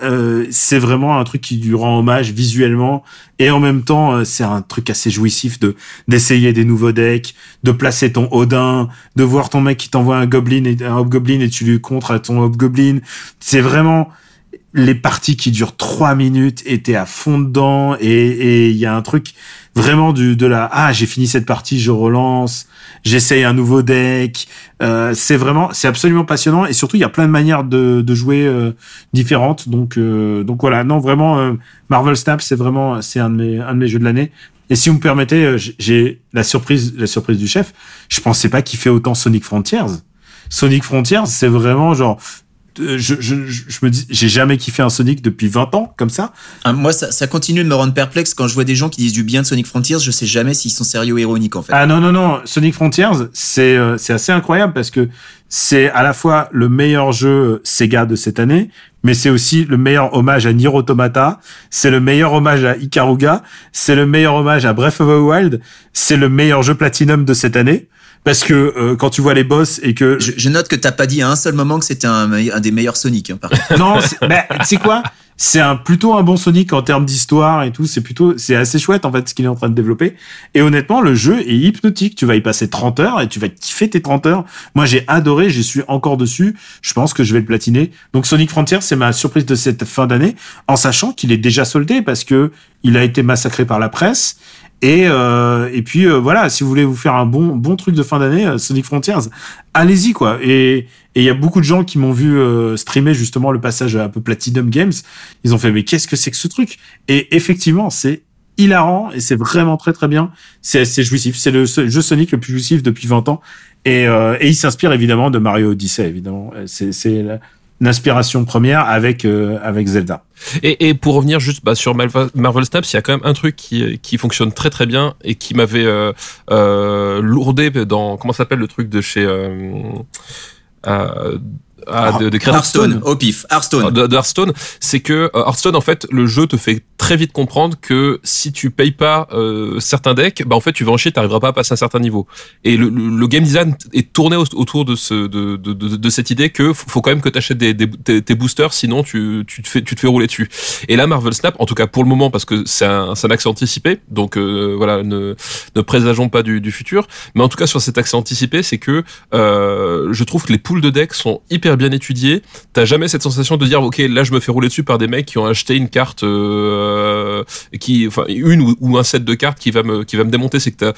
c'est vraiment un truc qui lui rend hommage visuellement et en même temps, c'est un truc assez jouissif de d'essayer des nouveaux decks, de placer ton Odin, de voir ton mec qui t'envoie un Goblin et un Hobgoblin et tu lui contres à ton Hobgoblin. C'est vraiment les parties qui durent trois minutes étaient à fond dedans et et il y a un truc vraiment du de la ah j'ai fini cette partie je relance j'essaye un nouveau deck. Euh, c'est vraiment c'est absolument passionnant et surtout il y a plein de manières de, de jouer euh, différentes. Donc euh, donc voilà. Non vraiment euh, Marvel Snap c'est vraiment c'est un de mes un de mes jeux de l'année. Et si vous me permettez euh, j'ai la surprise la surprise du chef. Je pensais pas qu'il fait autant Sonic Frontiers. Sonic Frontiers c'est vraiment genre je, je, je je me dis, j'ai jamais kiffé un Sonic depuis 20 ans, comme ça. Ah, moi, ça, ça continue de me rendre perplexe quand je vois des gens qui disent du bien de Sonic Frontiers. Je sais jamais s'ils sont sérieux ou ironiques, en fait. Ah non, non, non, Sonic Frontiers, c'est euh, c'est assez incroyable parce que c'est à la fois le meilleur jeu Sega de cette année, mais c'est aussi le meilleur hommage à Nier Automata, c'est le meilleur hommage à Ikaruga, c'est le meilleur hommage à Breath of the Wild, c'est le meilleur jeu Platinum de cette année. Parce que euh, quand tu vois les boss et que Je, je note que t'as pas dit à un seul moment que c'était un, un des meilleurs Sonic. Hein, par non, c'est- bah, tu sais quoi? C'est un plutôt un bon Sonic en termes d'histoire et tout. C'est plutôt, c'est assez chouette en fait ce qu'il est en train de développer. Et honnêtement, le jeu est hypnotique. Tu vas y passer 30 heures et tu vas kiffer tes 30 heures. Moi, j'ai adoré. Je suis encore dessus. Je pense que je vais le platiner. Donc Sonic Frontier, c'est ma surprise de cette fin d'année, en sachant qu'il est déjà soldé parce que il a été massacré par la presse Et, euh, et puis euh, voilà, si vous voulez vous faire un bon bon truc de fin d'année, euh, Sonic Frontiers, allez-y quoi. Et il y a beaucoup de gens qui m'ont vu euh, streamer justement le passage un peu Platinum Games. Ils ont fait mais qu'est-ce que c'est que ce truc? Et effectivement, c'est hilarant et c'est vraiment très très bien. C'est c'est jouissif. C'est le jeu Sonic le plus jouissif depuis 20 ans. Et, euh, et il s'inspire évidemment de Mario Odyssey évidemment. C'est l'inspiration première avec euh, avec Zelda. Et, et pour revenir juste bah, sur Marvel, Snaps, il y a quand même un truc qui, qui fonctionne très très bien et qui m'avait euh, euh, lourdé dans comment s'appelle le truc de chez euh, ah, de, de créateurs- Hearthstone, au pif, Hearthstone. de, de Hearthstone, c'est que euh, Hearthstone en fait le jeu te fait très vite comprendre que si tu payes pas euh, certains decks, bah en fait tu vas en chier, t'arriveras pas à passer un certain niveau. Et le, le, le game design est tourné au- autour de ce de, de, de, de cette idée que faut quand même que t'achètes des, des tes, tes boosters, sinon tu, tu te fais tu te fais rouler dessus. Et là Marvel Snap, en tout cas pour le moment parce que c'est un, un accès anticipé, donc euh, voilà ne ne présageons pas du, du futur, mais en tout cas sur cet accès anticipé, c'est que euh, je trouve que les pools de decks sont hyper bien étudiés. T'as jamais cette sensation de dire ok là je me fais rouler dessus par des mecs qui ont acheté une carte euh, qui enfin une ou, un set de cartes qui va me qui va me démonter. C'est que t'as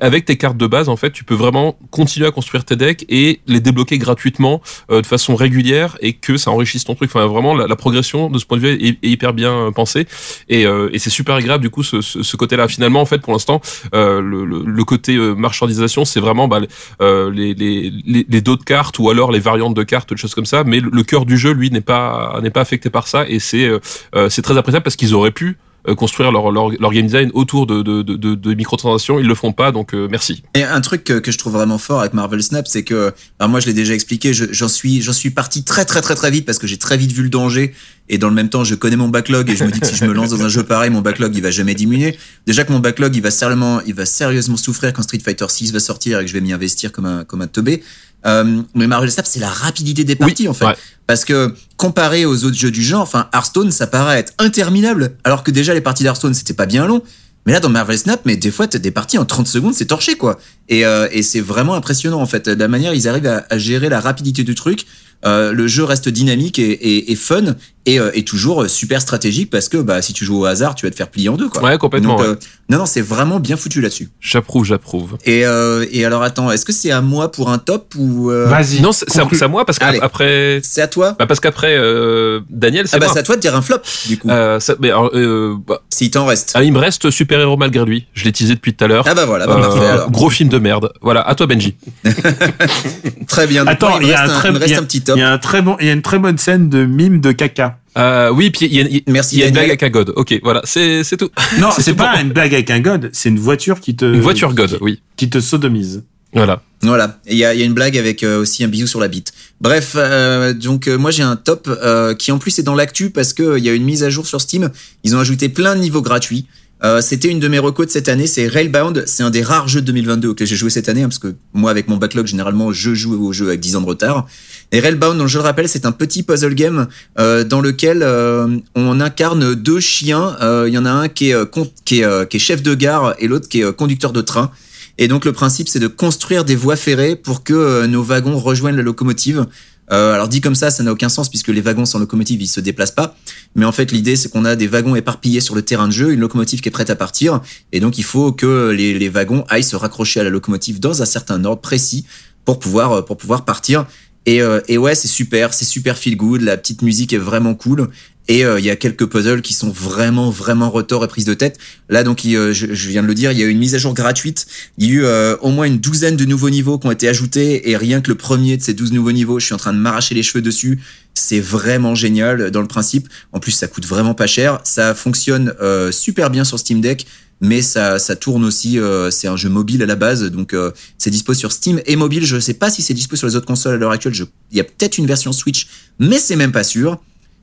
avec- tes cartes de base en fait tu peux vraiment continuer à construire tes decks et les débloquer gratuitement euh, de façon régulière et que ça enrichisse ton truc. Enfin vraiment la, progression de ce point de vue est, hyper bien euh, pensée et, c'est super agréable du coup ce, côté-là. Finalement en fait pour l'instant le, côté marchandisation c'est vraiment bah, les, les, les, dos de cartes ou alors les variantes de cartes, choses comme ça. Mais le, cœur du jeu, lui, n'est pas n'est pas affecté par ça et c'est euh, euh, c'est très appréciable parce qu'ils auraient pu euh, construire leur, leur, game design autour de, de, de, de, microtransactions. Ils le font pas, donc merci. Et un truc que, que je trouve vraiment fort avec Marvel Snap, c'est que, alors moi je l'ai déjà expliqué, je- j'en suis, suis parti très très très très vite parce que j'ai très vite vu le danger et dans le même temps je connais mon backlog et je me dis que si je me lance dans un jeu pareil, mon backlog il va jamais diminuer. Déjà que mon backlog il va sérieusement, il va sérieusement souffrir quand Street Fighter 6 va sortir et que je vais m'y investir comme un comme un teubé. Euh, mais Marvel Snap c'est la rapidité des parties en fait. ouais. Parce que comparé aux autres jeux du genre, enfin Hearthstone ça paraît être interminable alors que déjà les parties d'Hearthstone c'était pas bien long. Mais là, dans Marvel Snap, mais des fois, t'as des parties en 30 secondes, c'est torché, quoi. Et, euh, et c'est vraiment impressionnant, en fait. De la manière, ils arrivent à, à gérer la rapidité du truc. Euh, le jeu reste dynamique et, et, et fun et, euh, et toujours super stratégique parce que bah, si tu joues au hasard, tu vas te faire plier en deux, quoi. Ouais, complètement. Donc, ouais. euh, non, non, c'est vraiment bien foutu là-dessus. J'approuve, j'approuve. Et, euh, et alors, attends, est-ce que c'est à moi pour un top ou euh, Vas-y. Non, c'est à, moi parce qu'après, c'est à toi bah parce qu'après euh, Daniel, c'est Ah bah c'est à toi de dire un flop, du coup, Euh, ça- mais alors, euh, bah, s'il t'en reste. ah, il me reste super héros malgré lui. Je l'ai teasé depuis tout à l'heure. Ah bah voilà, bah, Euh, parfait alors. gros film de merde. Voilà, à toi Benji. Très bien. Donc, Attends, il me y a reste un un, très il me reste il y a- un petit top. Il y a un très bon, il y a une très bonne scène de mime de caca. Euh, oui, puis il y a, il y a- Merci, il y a une blague avec un god. Ok, voilà, c'est c'est tout. Non, C'est pas une blague avec un god, c'est une voiture qui te Une voiture god, oui. qui te sodomise. Voilà. Voilà, Et il y a, il y a une blague avec euh, aussi un bisou sur la bite. Bref, euh, donc euh, moi j'ai un top euh, qui en plus est dans l'actu parce que euh, il y a une mise à jour sur Steam. Ils ont ajouté plein de niveaux gratuits. Euh, C'était une de mes recos de cette année, c'est Railbound. C'est un des rares jeux de 2022 auxquels j'ai joué cette année, hein, parce que moi avec mon backlog généralement je joue aux jeux avec 10 ans de retard. Et Railbound, je le rappelle, c'est un petit puzzle game euh, dans lequel euh, on incarne deux chiens. Euh, Il y en a un qui est, euh, qui est, qui est chef de gare et l'autre qui est conducteur de train. Et donc le principe, c'est de construire des voies ferrées pour que nos wagons rejoignent la locomotive. Euh, alors dit comme ça, ça n'a aucun sens puisque les wagons sans locomotive, ils se déplacent pas. Mais en fait, l'idée, c'est qu'on a des wagons éparpillés sur le terrain de jeu, une locomotive qui est prête à partir, et donc il faut que les, wagons aillent se raccrocher à la locomotive dans un certain ordre précis pour pouvoir euh, pour pouvoir partir. Et, euh, et ouais, c'est super, c'est super feel good. La petite musique est vraiment cool. Et euh, il y a quelques puzzles qui sont vraiment, vraiment retors et prises de tête. Là, donc, il, euh, je, je viens de le dire, il y a eu une mise à jour gratuite. Il y a eu euh, au moins une douzaine de nouveaux niveaux qui ont été ajoutés. Et rien que le premier de ces 12 nouveaux niveaux, je suis en train de m'arracher les cheveux dessus. C'est vraiment génial dans le principe. En plus, ça coûte vraiment pas cher. Ça fonctionne euh, super bien sur Steam Deck. Mais ça, ça tourne aussi. euh, c'est un jeu mobile à la base, donc euh, c'est dispo sur Steam et mobile. Je sais pas si c'est dispo sur les autres consoles à l'heure actuelle. Je- Il y a peut-être une version Switch, mais c'est même pas sûr.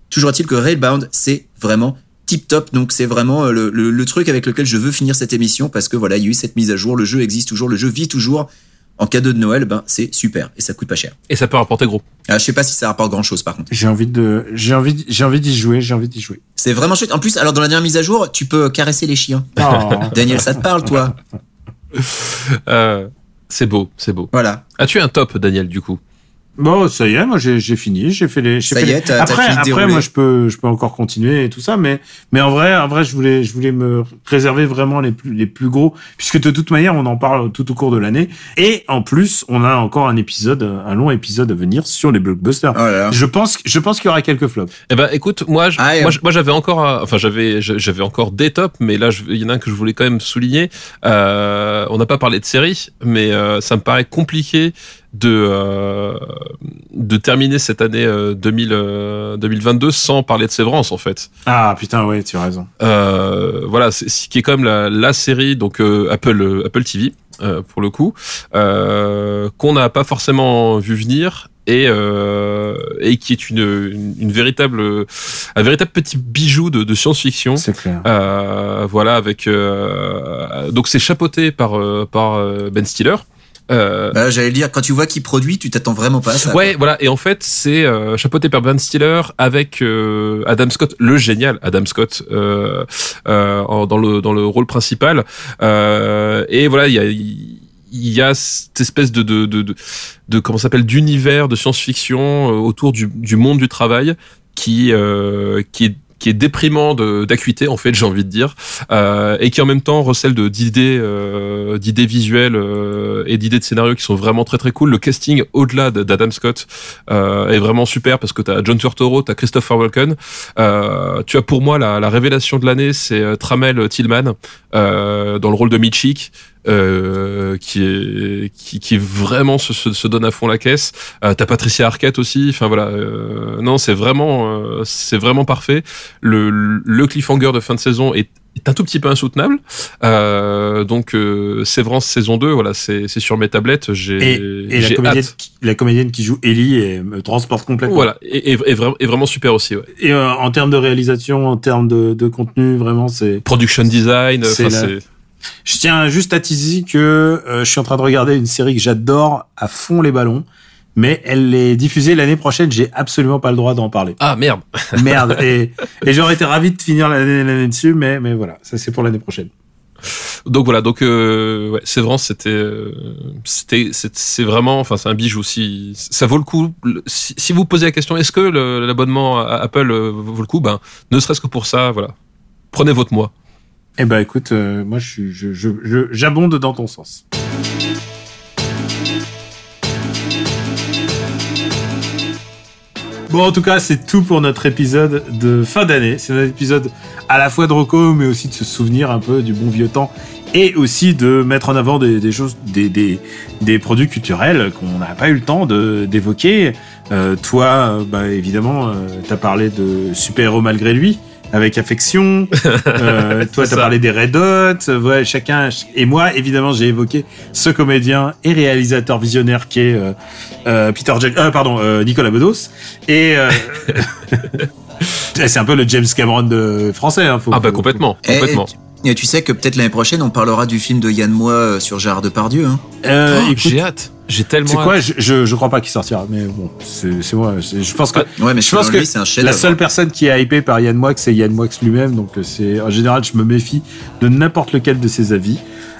Toujours est-il que Railbound, c'est vraiment tip top. Donc c'est vraiment euh, le, le- le truc avec lequel je veux finir cette émission parce que voilà, il y a eu cette mise à jour. Le jeu existe toujours, le jeu vit toujours. En cadeau de Noël, ben c'est super et ça coûte pas cher. Et ça peut rapporter gros. Ah, je sais pas si ça rapporte grand chose par contre. J'ai envie de, j'ai envie, j'ai envie d'y jouer, j'ai envie d'y jouer. C'est vraiment chouette. En plus, alors dans la dernière mise à jour, tu peux caresser les chiens. Oh. Daniel, ça te parle toi? Euh, c'est beau, c'est beau. Voilà. As-tu un top, Daniel, du coup? Bon, ça y est, moi j'ai j'ai fini, j'ai fait les. j'ai Ça fait y les- est, t'as après, fini de après, moi je peux, je peux encore continuer et tout ça, mais mais en vrai, en vrai, je voulais, je voulais me réserver vraiment les plus les plus gros, puisque de toute manière, on en parle tout au cours de l'année, et en plus, on a encore un épisode, un long épisode à venir sur les blockbusters. Oh là là. Je pense, je pense qu'il y aura quelques flops. Eh ben, écoute, moi, je- Ah, moi, moi, j'avais encore, un- enfin, j'avais, j'avais encore des tops, mais là, je- il y en a un que je voulais quand même souligner. Euh, on n'a pas parlé de série, mais euh, ça me paraît compliqué de euh, de terminer cette année euh, 2000, euh, 2022 sans parler de Sévrance, en fait. Ah putain, ouais, tu as raison. Euh, voilà, c'est ce qui est quand même la, la série donc euh, Apple euh, Apple TV euh, pour le coup euh, qu'on n'a pas forcément vu venir et euh, et qui est une, une, une véritable un véritable petit bijou de, de science-fiction. C'est clair. Euh, voilà avec euh, donc c'est chapeauté par euh, par euh, Ben Stiller. Euh, Bah, J'allais dire, quand tu vois qui produit, tu t'attends vraiment pas à ça. Ouais, voilà. Et en fait, c'est euh, chapeauté par Ben Stiller avec euh, Adam Scott, le génial Adam Scott, euh, euh, dans le dans le rôle principal. Euh, et voilà, il y a il y a cette espèce de de de, de, de- comment s'appelle d'univers de science-fiction euh, autour du du monde du travail qui euh, qui est qui est déprimant d'acuité en fait j'ai envie de dire euh, et qui en même temps recèle d'idées euh, d'idées visuelles euh, et d'idées de scénario qui sont vraiment très très cool. Le casting au-delà de- d'Adam Scott est vraiment super parce que t'as John Turturro t'as Christopher Walken. Tu as pour moi la, la révélation de l'année c'est Tramel Tillman dans le rôle de Mitchik euh, qui est qui, qui vraiment se, se, se donne à fond la caisse euh, t'as Patricia Arquette aussi enfin voilà euh, non c'est vraiment euh, c'est vraiment parfait le, le cliffhanger de fin de saison est, est un tout petit peu insoutenable. Euh, donc, euh, Sévrance saison 2, voilà, c'est c'est sur mes tablettes. J'ai Et, et la comédienne, qui, la comédienne qui joue Ellie et me transporte complètement. Voilà, et, et, vra- et vraiment super aussi. Ouais. Et euh, en termes de réalisation, en termes de, de contenu, vraiment, c'est. Production design, c'est Je tiens juste à teaser que euh, je suis en train de regarder une série que j'adore à fond les ballons, mais elle est diffusée l'année prochaine. J'ai absolument pas le droit d'en parler. ah merde. Merde. et et j'aurais été ravi de finir l'année dessus, mais mais voilà, ça c'est pour l'année prochaine. Donc voilà, donc euh, ouais, Sévrance, c'était euh, c'était c'est c'est vraiment, enfin c'est un bijou. Si ça vaut le coup, si, si vous posez la question, est-ce que l'abonnement à Apple vaut le coup, ben ne serait-ce que pour ça, voilà, prenez votre mois. Eh ben écoute, euh, moi suis je j'abonde dans ton sens. Bon, en tout cas, c'est tout pour notre épisode de fin d'année. C'est notre épisode à la fois de Rocco, mais aussi de se souvenir un peu du bon vieux temps et aussi de mettre en avant des, choses, des, produits culturels qu'on n'a pas eu le temps d'évoquer. Euh, toi, bah, évidemment, euh, t'as parlé de Super Héros malgré lui avec affection. Euh, toi, t'as ça. parlé des Red Hot. Ouais, chacun. Et moi, évidemment, j'ai évoqué ce comédien et réalisateur visionnaire qui est euh, euh, Peter Jack, euh, pardon, euh, Nicolas Bedos. Et euh, c'est un peu le James Cameron de français. Hein, faut- Ah bah faut- complètement, Et- complètement. Et tu sais que peut-être l'année prochaine, on parlera du film de Yann Moix sur Gérard Depardieu. Hein. Euh, Oh, écoute, J'ai hâte, j'ai tellement. c'est quoi je, je, je crois pas qu'il sortira, mais bon, c'est c'est moi. Je pense que Ouais, mais Je pense que lui, c'est un chef la seule personne qui est hypée par Yann Moix, c'est Yann Moix lui-même. Donc euh, c'est en général, je me méfie de n'importe lequel de ses avis.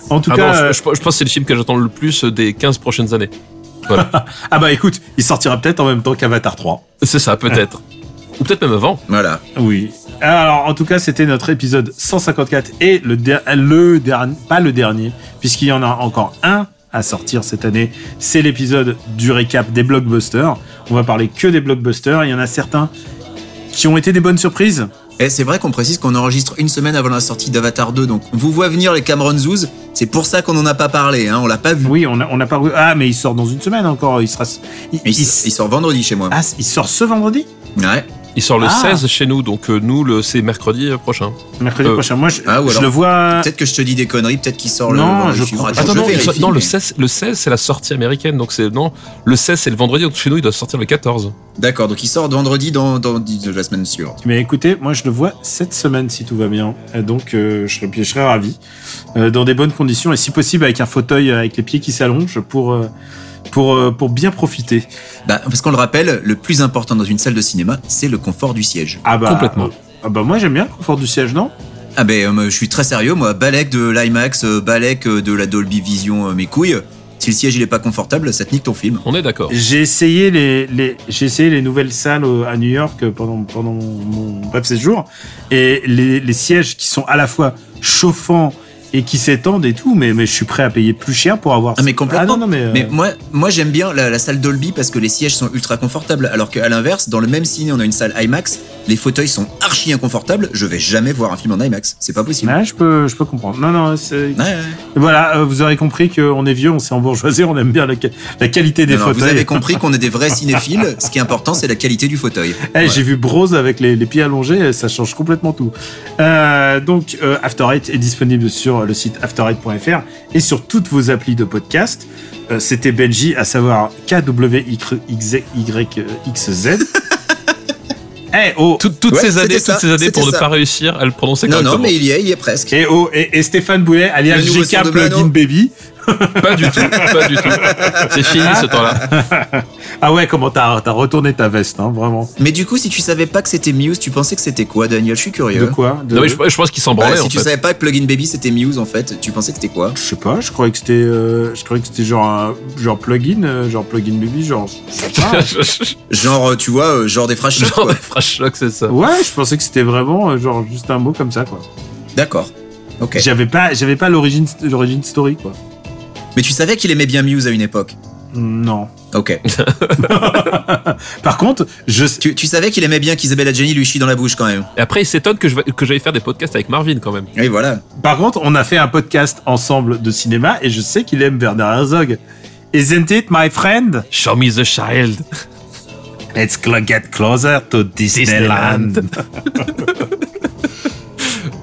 En tout Ah cas, je, euh, je- je pense que c'est le film que j'attends le plus des 15 prochaines années. ah bah écoute, il sortira peut-être en même temps qu'Avatar 3. C'est ça, peut-être. Ou peut-être même avant. Voilà. Oui. Alors, en tout cas, c'était notre épisode 154 et le, der- le dernier, pas le dernier, puisqu'il y en a encore un à sortir cette année. C'est l'épisode du récap des blockbusters. On va parler que des blockbusters. Il y en a certains qui ont été des bonnes surprises. Et c'est vrai qu'on précise qu'on enregistre une semaine avant la sortie d'Avatar 2, donc on vous voit venir les Cameron Zoos. C'est pour ça qu'on n'en a pas parlé, hein, on l'a pas vu. Oui, on a, on a pas. Ah, mais il sort dans une semaine encore. Il sera. Il sort vendredi chez moi. ah, il sort ce vendredi, Ouais. Il sort le Ah. 16 chez nous, donc euh, nous, le, c'est mercredi euh, prochain. mercredi Euh, prochain. Moi, je, ah, ou je le vois. Peut-être que je te dis des conneries, peut-être qu'il sort Non, le. je il crois- Attends, je non, sort- non, le mais- 16, le 16 c'est la sortie américaine, donc c'est non, le 16 c'est le vendredi, donc chez nous il doit sortir le 14. D'accord, donc il sort vendredi dans, dans, de la semaine suivante. Mais écoutez, moi je le vois cette semaine si tout va bien. Donc euh, je, serais, je serais ravi. Euh, dans des bonnes conditions et si possible avec un fauteuil avec les pieds qui s'allongent pour, euh, pour, euh, pour bien profiter. Bah, parce qu'on le rappelle, le plus important dans une salle de cinéma, c'est le confort du siège. Ah bah, Complètement. euh, ah bah moi j'aime bien le confort du siège, non? Ah ben, euh, je suis très sérieux, moi, Balek de l'IMAX, euh, Balek de la Dolby Vision, euh, mes couilles. Si le siège il est pas confortable, ça te nique ton film. On est d'accord. J'ai essayé les, les j'ai essayé les nouvelles salles à New York pendant pendant mon bref séjour et les, les sièges qui sont à la fois chauffants et qui s'étendent et tout, mais mais je suis prêt à payer plus cher pour avoir. Ah mais complètement. Ah non non mais, euh, Mais moi, moi j'aime bien la, la salle Dolby parce que les sièges sont ultra confortables. Alors qu'à l'inverse, dans le même ciné, on a une salle IMAX, les fauteuils sont archi inconfortables. Je vais jamais voir un film en IMAX. C'est pas possible. ouais, je peux je peux comprendre. Non non c'est Ouais, voilà euh, vous aurez compris qu'on est vieux, on s'est embourgeoisé, on aime bien la, qualité des Non, non, fauteuils. vous avez compris qu'on est des vrais cinéphiles. Ce qui est important, c'est la qualité du fauteuil. Eh, Voilà. J'ai vu Bros avec les, les pieds allongés, ça change complètement tout. Euh, donc, euh, After Eight est disponible sur le site afterite.fr et sur toutes vos applis de podcast. Euh, C'était Benji, à savoir KWYXZ. Eh oh, Tout- toutes Ouais, ces années, ça, toutes ces années pour ne pas réussir à le prononcer Non, correctement. non, mais il y est, il y est presque. et oh, et, et Stéphane Boulet, alias de Plugin. Baby. Pas du tout, pas du tout. C'est fini ce temps-là. Ah ouais, comment t'as retourné ta veste, hein, vraiment. Mais du coup, si tu savais pas que c'était Muse, tu pensais que c'était quoi, Daniel? Je suis curieux. De quoi? De- Non, mais je, je pense qu'il s'en Bah, branlait si en tu fait. savais pas que Plugin Baby c'était Muse en fait, tu pensais que c'était quoi? Je sais pas, je croyais que c'était, euh, je croyais que c'était genre un, genre plugin, euh, genre plugin baby, genre. Genre, euh, tu vois, genre des fraîches Genre quoi. des c'est ça. Ouais, je pensais que c'était vraiment genre juste un mot comme ça quoi. D'accord. Ok. J'avais pas j'avais pas l'origine l'origine story quoi. Mais tu savais qu'il aimait bien Muse à une époque Non. Ok. Par contre, je tu, tu savais qu'il aimait bien qu'Isabelle Adjani lui chie dans la bouche quand même. Et après, il s'étonne que je que j'aille faire des podcasts avec Marvin quand même. Oui, voilà. par contre, on a fait un podcast ensemble de cinéma et je sais qu'il aime Werner Herzog. Isn't it my friend? Show me the child. Let's get closer to Disneyland.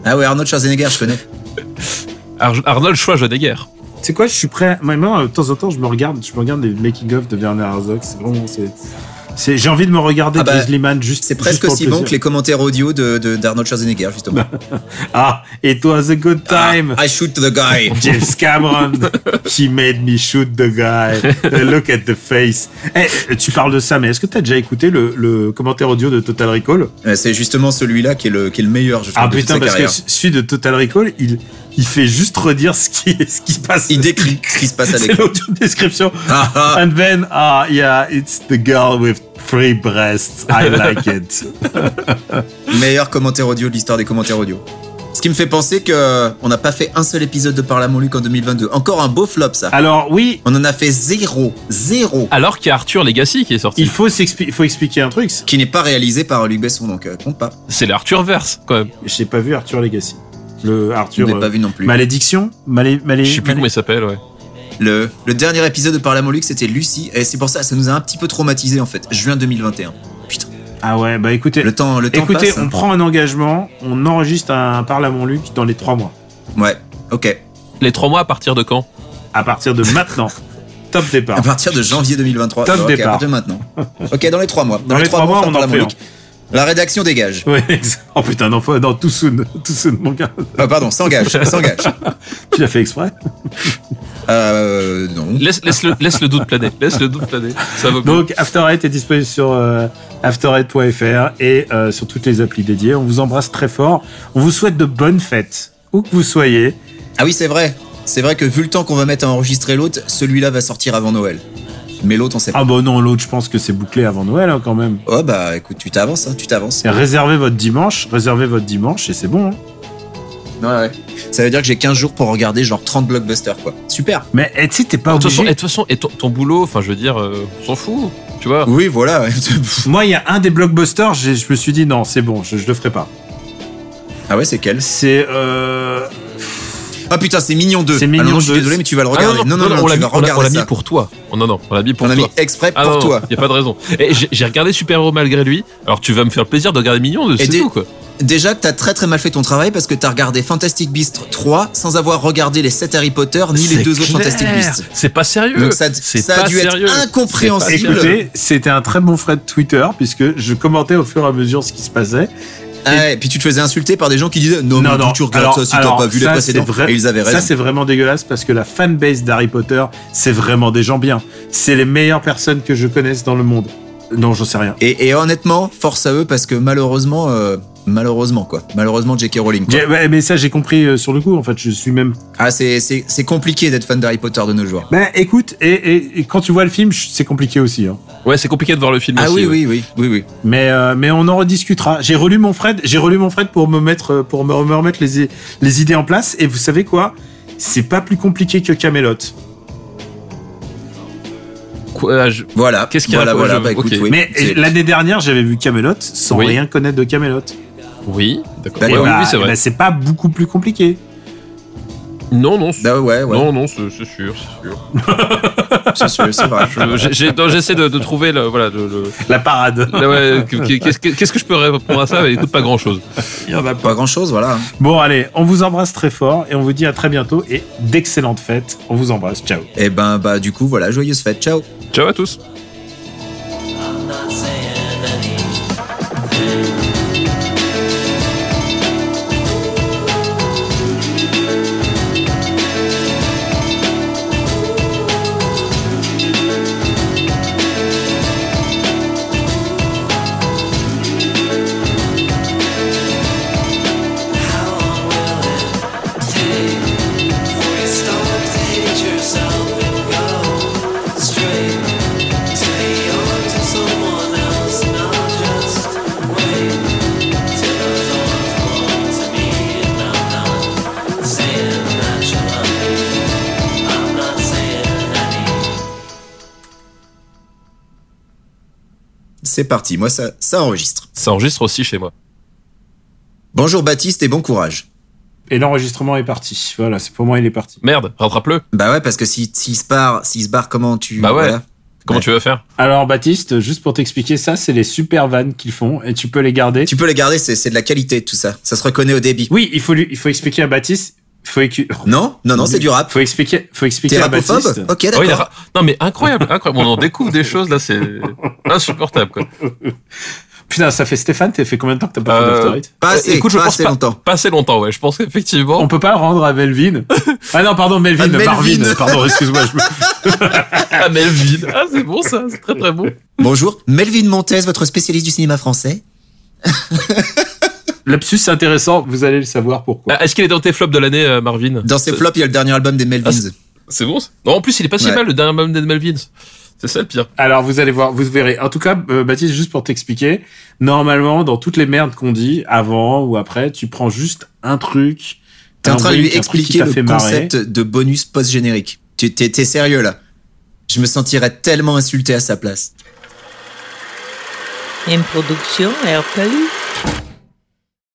Ah ouais, Arnold Schwarzenegger, je connais. Ar- Arnold Schwarzenegger. C'est quoi, je suis prêt. Maintenant, de temps en temps, je me regarde, je me regarde les making of de Werner Herzog. C'est vraiment, c'est, j'ai envie de me regarder Ah bah, juste. C'est presque aussi bon que les commentaires audio de d'Arnold Schwarzenegger, justement. Ah, it was a good time. Ah, I shoot the guy. James Cameron, he made me shoot the guy. Look at the face. Eh, tu parles de ça, mais est-ce que tu as déjà écouté le, le commentaire audio de Total Recall? C'est justement celui-là qui est le qui est le meilleur, je. Ah putain, parce carrière. que celui de Total Recall, il, il fait juste redire ce qui, ce qui se passe. Il décrit ce qui se passe à C'est l'écran. l'audio description. Ah, ah. And then, ah, yeah, it's the girl with three breasts. I like it. Meilleur commentaire audio de l'histoire des commentaires audio. Ce qui me fait penser que euh, on n'a pas fait un seul épisode de Parle à mon Luc en 2022. Encore un beau flop, ça. Alors oui, On en a fait zéro. Zéro. Alors qu'il y a Arthur Legacy qui est sorti. il faut, expliquer un truc. Qui n'est pas réalisé par Luc Besson, donc euh, compte pas. C'est l'Arthur Verse quand même. Je n'ai pas vu Arthur Legacy. Le Je Arthur. l'ai euh, pas vu non plus. Malédiction Malé, malé, Je sais plus malé- comment il s'appelle, ouais. Le, le dernier épisode de Parle à mon Luc, c'était Lucie, et c'est pour ça, ça nous a un petit peu traumatisé en fait. Juin 2021. Putain, Ah ouais, bah écoutez. le temps, le temps Écoutez, passe. hein. on prend un engagement, on enregistre un Parle à mon Luc dans les trois mois. Ouais, ok. Les trois mois à partir de quand? À partir de maintenant. Top départ. À partir de janvier 2023. Top départ. à partir de maintenant. Ok, dans les trois mois. Dans les trois mois, faire on Parle en à mon fait Luc. La rédaction dégage. Ouais, ex- oh putain, non, faut- non, tout soon, tout soon, mon gars. Ah, pardon, s'engage, s'engage. Tu l'as fait exprès Euh, non. laisse, laisse, le, laisse le doute planer. Laisse le doute planer. Ça va bien. Donc, After Eight est disponible sur euh, afterite.fr et euh, sur toutes les applis dédiées. On vous embrasse très fort. On vous souhaite de bonnes fêtes, où que vous soyez. Ah oui, c'est vrai. C'est vrai que vu le temps qu'on va mettre à enregistrer l'autre, celui-là va sortir avant Noël. Mais l'autre, on sait pas. Ah bah non, l'autre, je pense que c'est bouclé avant Noël hein, quand même. Oh bah écoute, tu t'avances, hein, tu t'avances. Et réservez votre dimanche, réservez votre dimanche et c'est bon. hein. Ouais, ouais. Ça veut dire que j'ai 15 jours pour regarder genre 30 blockbusters, quoi. Super. Mais eh, tu sais, t'es pas et obligé. de toute façon, et ton, ton boulot, enfin, je veux dire, euh, on s'en fout. Tu vois Oui, voilà. ouais. Moi, il y a un des blockbusters, je me suis dit non, c'est bon, je, je le ferai pas. ah ouais, c'est quel? C'est euh, Ah putain, c'est Mignon 2. C'est Mignon Ah non, non, je suis 2. désolé, mais tu vas le Ah regarder. non, non, non, on l'a mis, pour toi. Oh, non, non, on l'a mis pour On toi. mis exprès Ah pour non, toi. y a pas de raison. Et j'ai regardé Super Héros malgré lui. Alors tu vas me faire le plaisir de regarder Mignon, c'est des- tout quoi. Déjà que t'as très très mal fait ton travail parce que t'as regardé Fantastic Beasts 3 sans avoir regardé les 7 Harry Potter ni les C'est deux autres clair. Fantastic Beasts. C'est pas sérieux. Donc ça, C'est ça a pas dû sérieux. être incompréhensible. C'est. Écoutez, c'était un très bon thread Twitter puisque je commentais au fur et à mesure ce qui se passait. Ah et puis tu te faisais insulter par des gens qui disaient non, mais d'où tu regardes alors- ça si t'as pas vu les précédents. vrai- Et ils avaient raison. Ça, c'est vraiment dégueulasse parce que la fanbase d'Harry Potter, c'est vraiment des gens bien. C'est les meilleures personnes que je connaisse dans le monde. Non, j'en sais rien. Et, et honnêtement, force à eux parce que malheureusement, euh, Malheureusement, quoi. Malheureusement, J.K. Rowling. quoi. Ouais, mais ça, j'ai compris euh, sur le coup. En fait, je suis même. Ah, c'est, c'est, c'est compliqué d'être fan d'Harry Potter de nos jours. Ben, écoute, et, et- et quand tu vois le film, c'est compliqué aussi. Hein. Ouais, c'est compliqué de voir le film Ah aussi. oui, ouais. oui, oui, oui, oui. Mais euh, mais on en rediscutera. J'ai relu mon Fred, j'ai relu mon Fred pour me mettre euh, pour me, me remettre les les idées en place. Et vous savez quoi? C'est pas plus compliqué que Camelot. Quoi, je- Voilà. Qu'est-ce qu'il y a voilà, voilà, je- bah, écoute, ok. oui. Mais l'année dernière, j'avais vu Camelot sans Oui. rien connaître de Camelot. Oui, d'accord. Ouais, bah, oui, c'est vrai. bah, c'est pas beaucoup plus compliqué. Non, non, c'est- Bah ouais, ouais. non, non, c'est c'est sûr, c'est sûr. C'est sûr, c'est vrai. Je- J'essaie de, de trouver le, voilà, le, le- La parade. ouais, qu'est-ce que qu'est-ce que je peux répondre à ça Mais Écoute, pas grand chose. Il y en a Pas grand chose, voilà. Bon, allez, on vous embrasse très fort et on vous dit à très bientôt et d'excellentes fêtes. On vous embrasse. Ciao. Et ben, bah, du coup, voilà, joyeuse fête. Ciao. Ciao à tous. C'est parti. Moi, ça, ça enregistre. Ça enregistre aussi chez moi. Bonjour Baptiste et bon courage. Et l'enregistrement est parti. Voilà, c'est pour moi, il est parti. Merde, rattrape-le. Bah ouais, parce que si, s'il se barre, s'il se barre, comment tu. Bah ouais. voilà. Comment Ouais. tu veux faire? Alors, Baptiste, juste pour t'expliquer ça, c'est les super vannes qu'ils font et tu peux les garder. Tu peux les garder, c'est, c'est de la qualité, tout ça. Ça se reconnaît au débit. Oui, il faut lui, il faut expliquer à Baptiste. Faut, Non, non, non, c'est du rap. faut expliquer, faut expliquer à Baptiste. Ok, Oh, d'accord. il ra- Non mais incroyable, incroyable. On en découvre des choses là, c'est insupportable quoi. Putain, ça fait Stéphane, t'as fait combien de temps que t'as pas fait Euh, d'After Eight? Pas assez, Écoute, je pas pense assez pas, longtemps. pas assez longtemps, ouais. Je pense qu'effectivement. On peut pas le rendre à Melvin. Ah non, pardon, Melvin. Marvin. Pardon, excuse-moi. je me- Ah Melvin, ah c'est bon ça, c'est très très bon. Bonjour, Melvin Montez, votre spécialiste du cinéma français. Lapsus intéressant, vous allez le savoir pourquoi. Ah, Est-ce qu'il est dans tes flops de l'année, euh, Marvin Dans ses C'est- flops, il y a le dernier album des Melvins. Ah, c'est- C'est bon. Non, en plus, il est pas si Ouais. mal le dernier album des Melvins. C'est ça le pire. Alors vous allez voir, vous verrez. En tout cas, euh, Baptiste, juste pour t'expliquer, normalement, dans toutes les merdes qu'on dit, avant ou après, tu prends juste un truc. T'es en train de lui expliquer le fait marrer. concept de bonus post-générique. Tu t'es, sérieux là? Je me sentirais tellement insulté à sa place. Une production RPU.